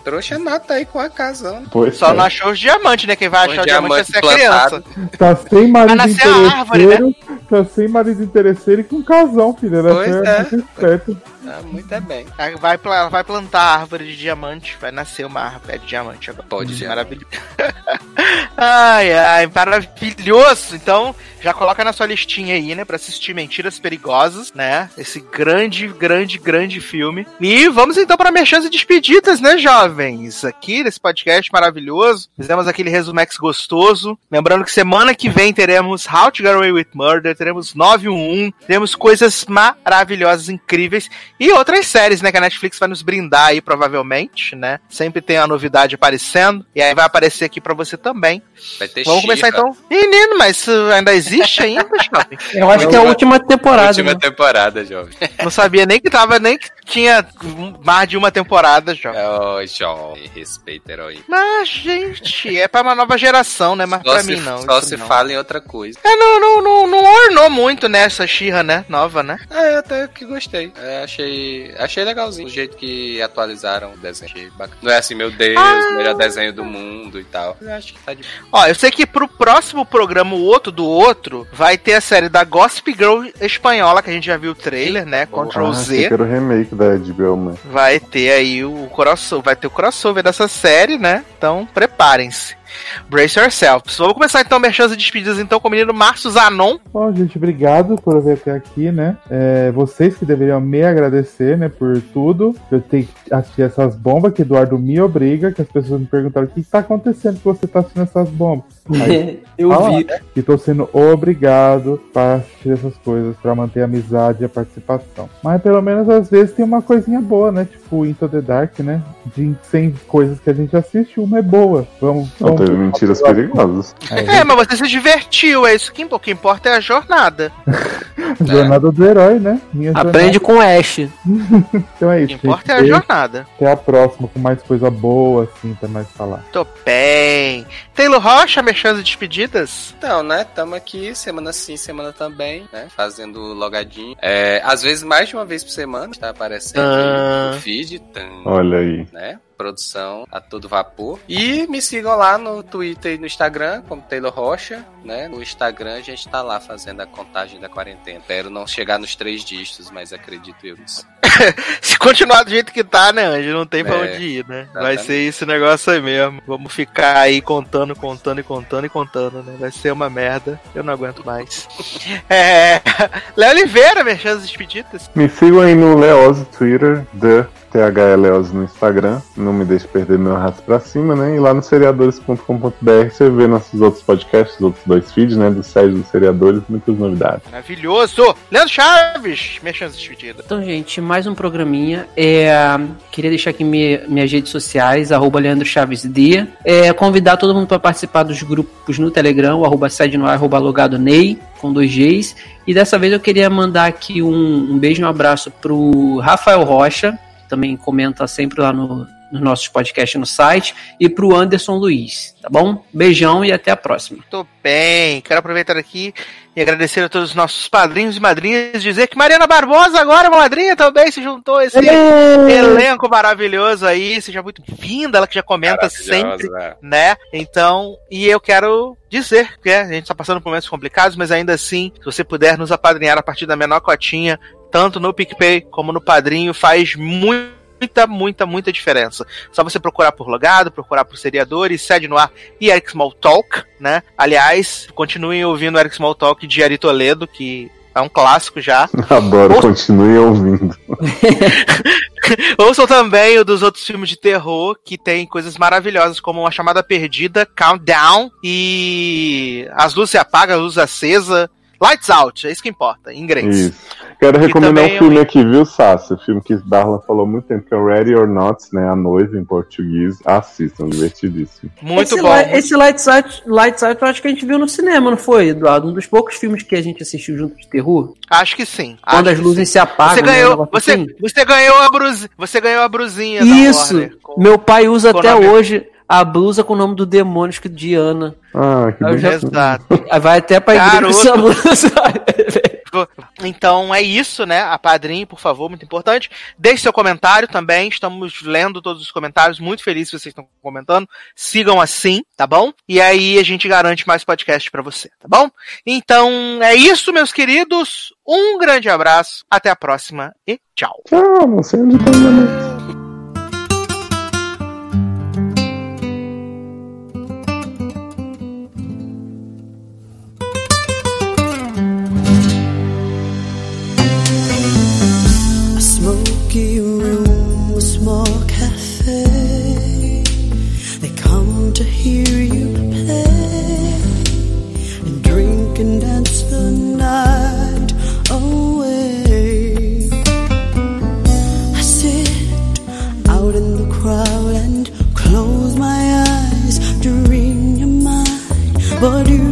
Trouxa nata aí com a casão. Pois Só é. não achou os diamantes, né? Quem vai achar o diamante é ser criança. Tá sem marido Vai nascer a árvore, interesseiro. Tá sem marido interesseiro e com casão, filho. Ela Pois é é. Ah, muito é bem. Vai, pla- vai plantar a árvore de diamante, vai nascer uma árvore de diamante agora. Pode ser. é maravilhoso. ai, ai, maravilhoso. Então, já coloca na sua listinha aí, né, pra assistir Mentiras Perigosas, né? Esse grande, grande, grande filme. E vamos então para merchans e despedidas, né, jovens? Aqui nesse podcast maravilhoso. Fizemos aquele resumex gostoso. Lembrando que semana que vem teremos How to Get Away with Murder, teremos 911, teremos coisas maravilhosas, incríveis. E outras séries, né, que a Netflix vai nos brindar aí, provavelmente, né? Sempre tem a novidade aparecendo. E aí vai aparecer aqui pra você também. Vai ter Vamos começar então. Menino, mas isso ainda existe ainda, Shopping? Eu acho que é a última temporada. Última né? temporada, jovem. Não sabia nem que tava, nem que tinha mais de uma temporada, Jovem. Ô, jovem, respeita herói. Mas, gente, é pra uma nova geração, né? Mas Só pra se, mim não. só se não. fala em outra coisa. É, não, não, não, não ornou muito, né, essa Xirra, né? Nova, né? Ah, eu até que gostei. É, achei, achei legalzinho o jeito que atualizaram o desenho. Achei bacana. Não é assim, meu Deus, Ah. melhor desenho do mundo e tal. Eu acho que tá de Ó, eu sei que pro próximo programa, o outro do outro, vai ter a série da Gossip Girl espanhola, que a gente já viu o trailer, né? Control Ah, achei Z. que era o remake da HBO, mano. Vai ter aí o crossover, vai ter o crossover dessa série, né? Então, preparem-se. Brace yourselves. Vamos começar então merchans e despedidas então com o menino Márcio Zanon. Bom, gente, obrigado por vir até aqui, né? É, vocês que deveriam me agradecer, né, por tudo. Eu tenho que assistir essas bombas que Eduardo me obriga, que as pessoas me perguntaram o que tá acontecendo que você tá assistindo essas bombas. Aí, Eu fala, vi. né, E tô sendo obrigado para assistir essas coisas, para manter a amizade e a participação. Mas pelo menos às vezes tem uma coisinha boa, né? Tipo Into the Dark, né? De 100 coisas que a gente assiste, uma é boa. Vamos. Não, vamos teve mentiras perigosas. É, mas você se divertiu, é isso que importa. O que importa é a jornada. Jornada do herói, né? Minha Aprende com o Ash. jornada. Então é O isso. que importa é a jornada. Até a próxima com mais coisa boa, assim, pra nós falar. Tô bem. Taylor Rocha, e despedidas. Então, né? Tamo aqui, semana sim, semana também, né? Fazendo logadinho. É, às vezes mais de uma vez por semana tá aparecendo Ah. no feed. Tam, Olha aí. né? Produção a todo vapor. E me sigam lá no Twitter e no Instagram, como Taylor Rocha, né? No Instagram a gente tá lá fazendo a contagem da quarentena. Espero não chegar nos três dígitos, mas acredito eu nisso. Se continuar do jeito que tá, né, Anjo? Não tem pra É, onde ir, né? Vai exatamente. ser esse negócio aí mesmo. Vamos ficar aí contando, contando e contando e contando, né? Vai ser uma merda. Eu não aguento mais. É. Léo Oliveira, merchans e despedidas. Me sigam aí no Leoz Twitter, The THLeoz no Instagram. Não me deixe perder meu rastro pra cima, né? E lá no seriadores.com.br você vê nossos outros podcasts, os outros dois feeds, né? Do Sérgio dos Seriadores, muitas novidades. Maravilhoso. Leandro Chaves, merchans e despedidas. Então, gente, mais um programinha. É, queria deixar aqui minha- minhas redes sociais, arroba Leandro Chaves D. É, convidar todo mundo para participar dos grupos no Telegram, o arroba sede no ar, arroba logado Ney, com dois Gs. E dessa vez eu queria mandar aqui um, um beijo e um abraço pro Rafael Rocha, que também comenta sempre lá no, nos nossos podcasts no site, e pro Anderson Luiz, tá bom? Beijão e até a próxima. Tô bem. Quero aproveitar aqui e agradecer a todos os nossos padrinhos e madrinhas. Dizer que Mariana Barbosa, agora uma madrinha, também se juntou a esse elenco maravilhoso aí. Seja muito vinda, ela que já comenta sempre. Né? Então, e eu quero dizer que é, a gente está passando por momentos complicados, mas ainda assim, se você puder nos apadrinhar a partir da menor cotinha, tanto no PicPay como no Padrinho, faz muita, muita, muita diferença. Só você procurar por Logado, procurar por Seriadores, Sede no Ar e Eric Small Talk, né? Aliás, continuem ouvindo Eric Small Talk de Ari Toledo, que é um clássico já. Adoro, Ouça- continue ouvindo. Ouçam também o dos outros filmes de terror, que tem coisas maravilhosas, como A Chamada Perdida, Countdown e As Luzes se apagam, a luz acesa. Lights Out, é isso que importa, em inglês. Isso. Quero recomendar um filme um- aqui, viu, Sassi? O filme que Darla falou há muito tempo, que é Ready or Not, né? A Noiva em português. Assistam, divertidíssimo. Muito esse bom. Li- esse Lights Out, Lights Out eu acho que a gente viu no cinema, não foi, Eduardo? Um dos poucos filmes que a gente assistiu junto de terror. Acho que sim. Quando acho as luzes sim. se apagam. Você né, ganhou, negócio você, assim. você ganhou a brusinha, você ganhou a brusinha da Isso! Warner com- Meu pai usa até nome- hoje a blusa com o nome do demônio que Diana. Ah, que Exato. Vai até pra igreja. Então é isso, né? A padrinho, por favor, muito importante. Deixe seu comentário também. Estamos lendo todos os comentários. Muito feliz se vocês estão comentando. Sigam assim, tá bom? E aí a gente garante mais podcast para você, tá bom? Então é isso, meus queridos. Um grande abraço. Até a próxima e tchau. Tchau, você é but you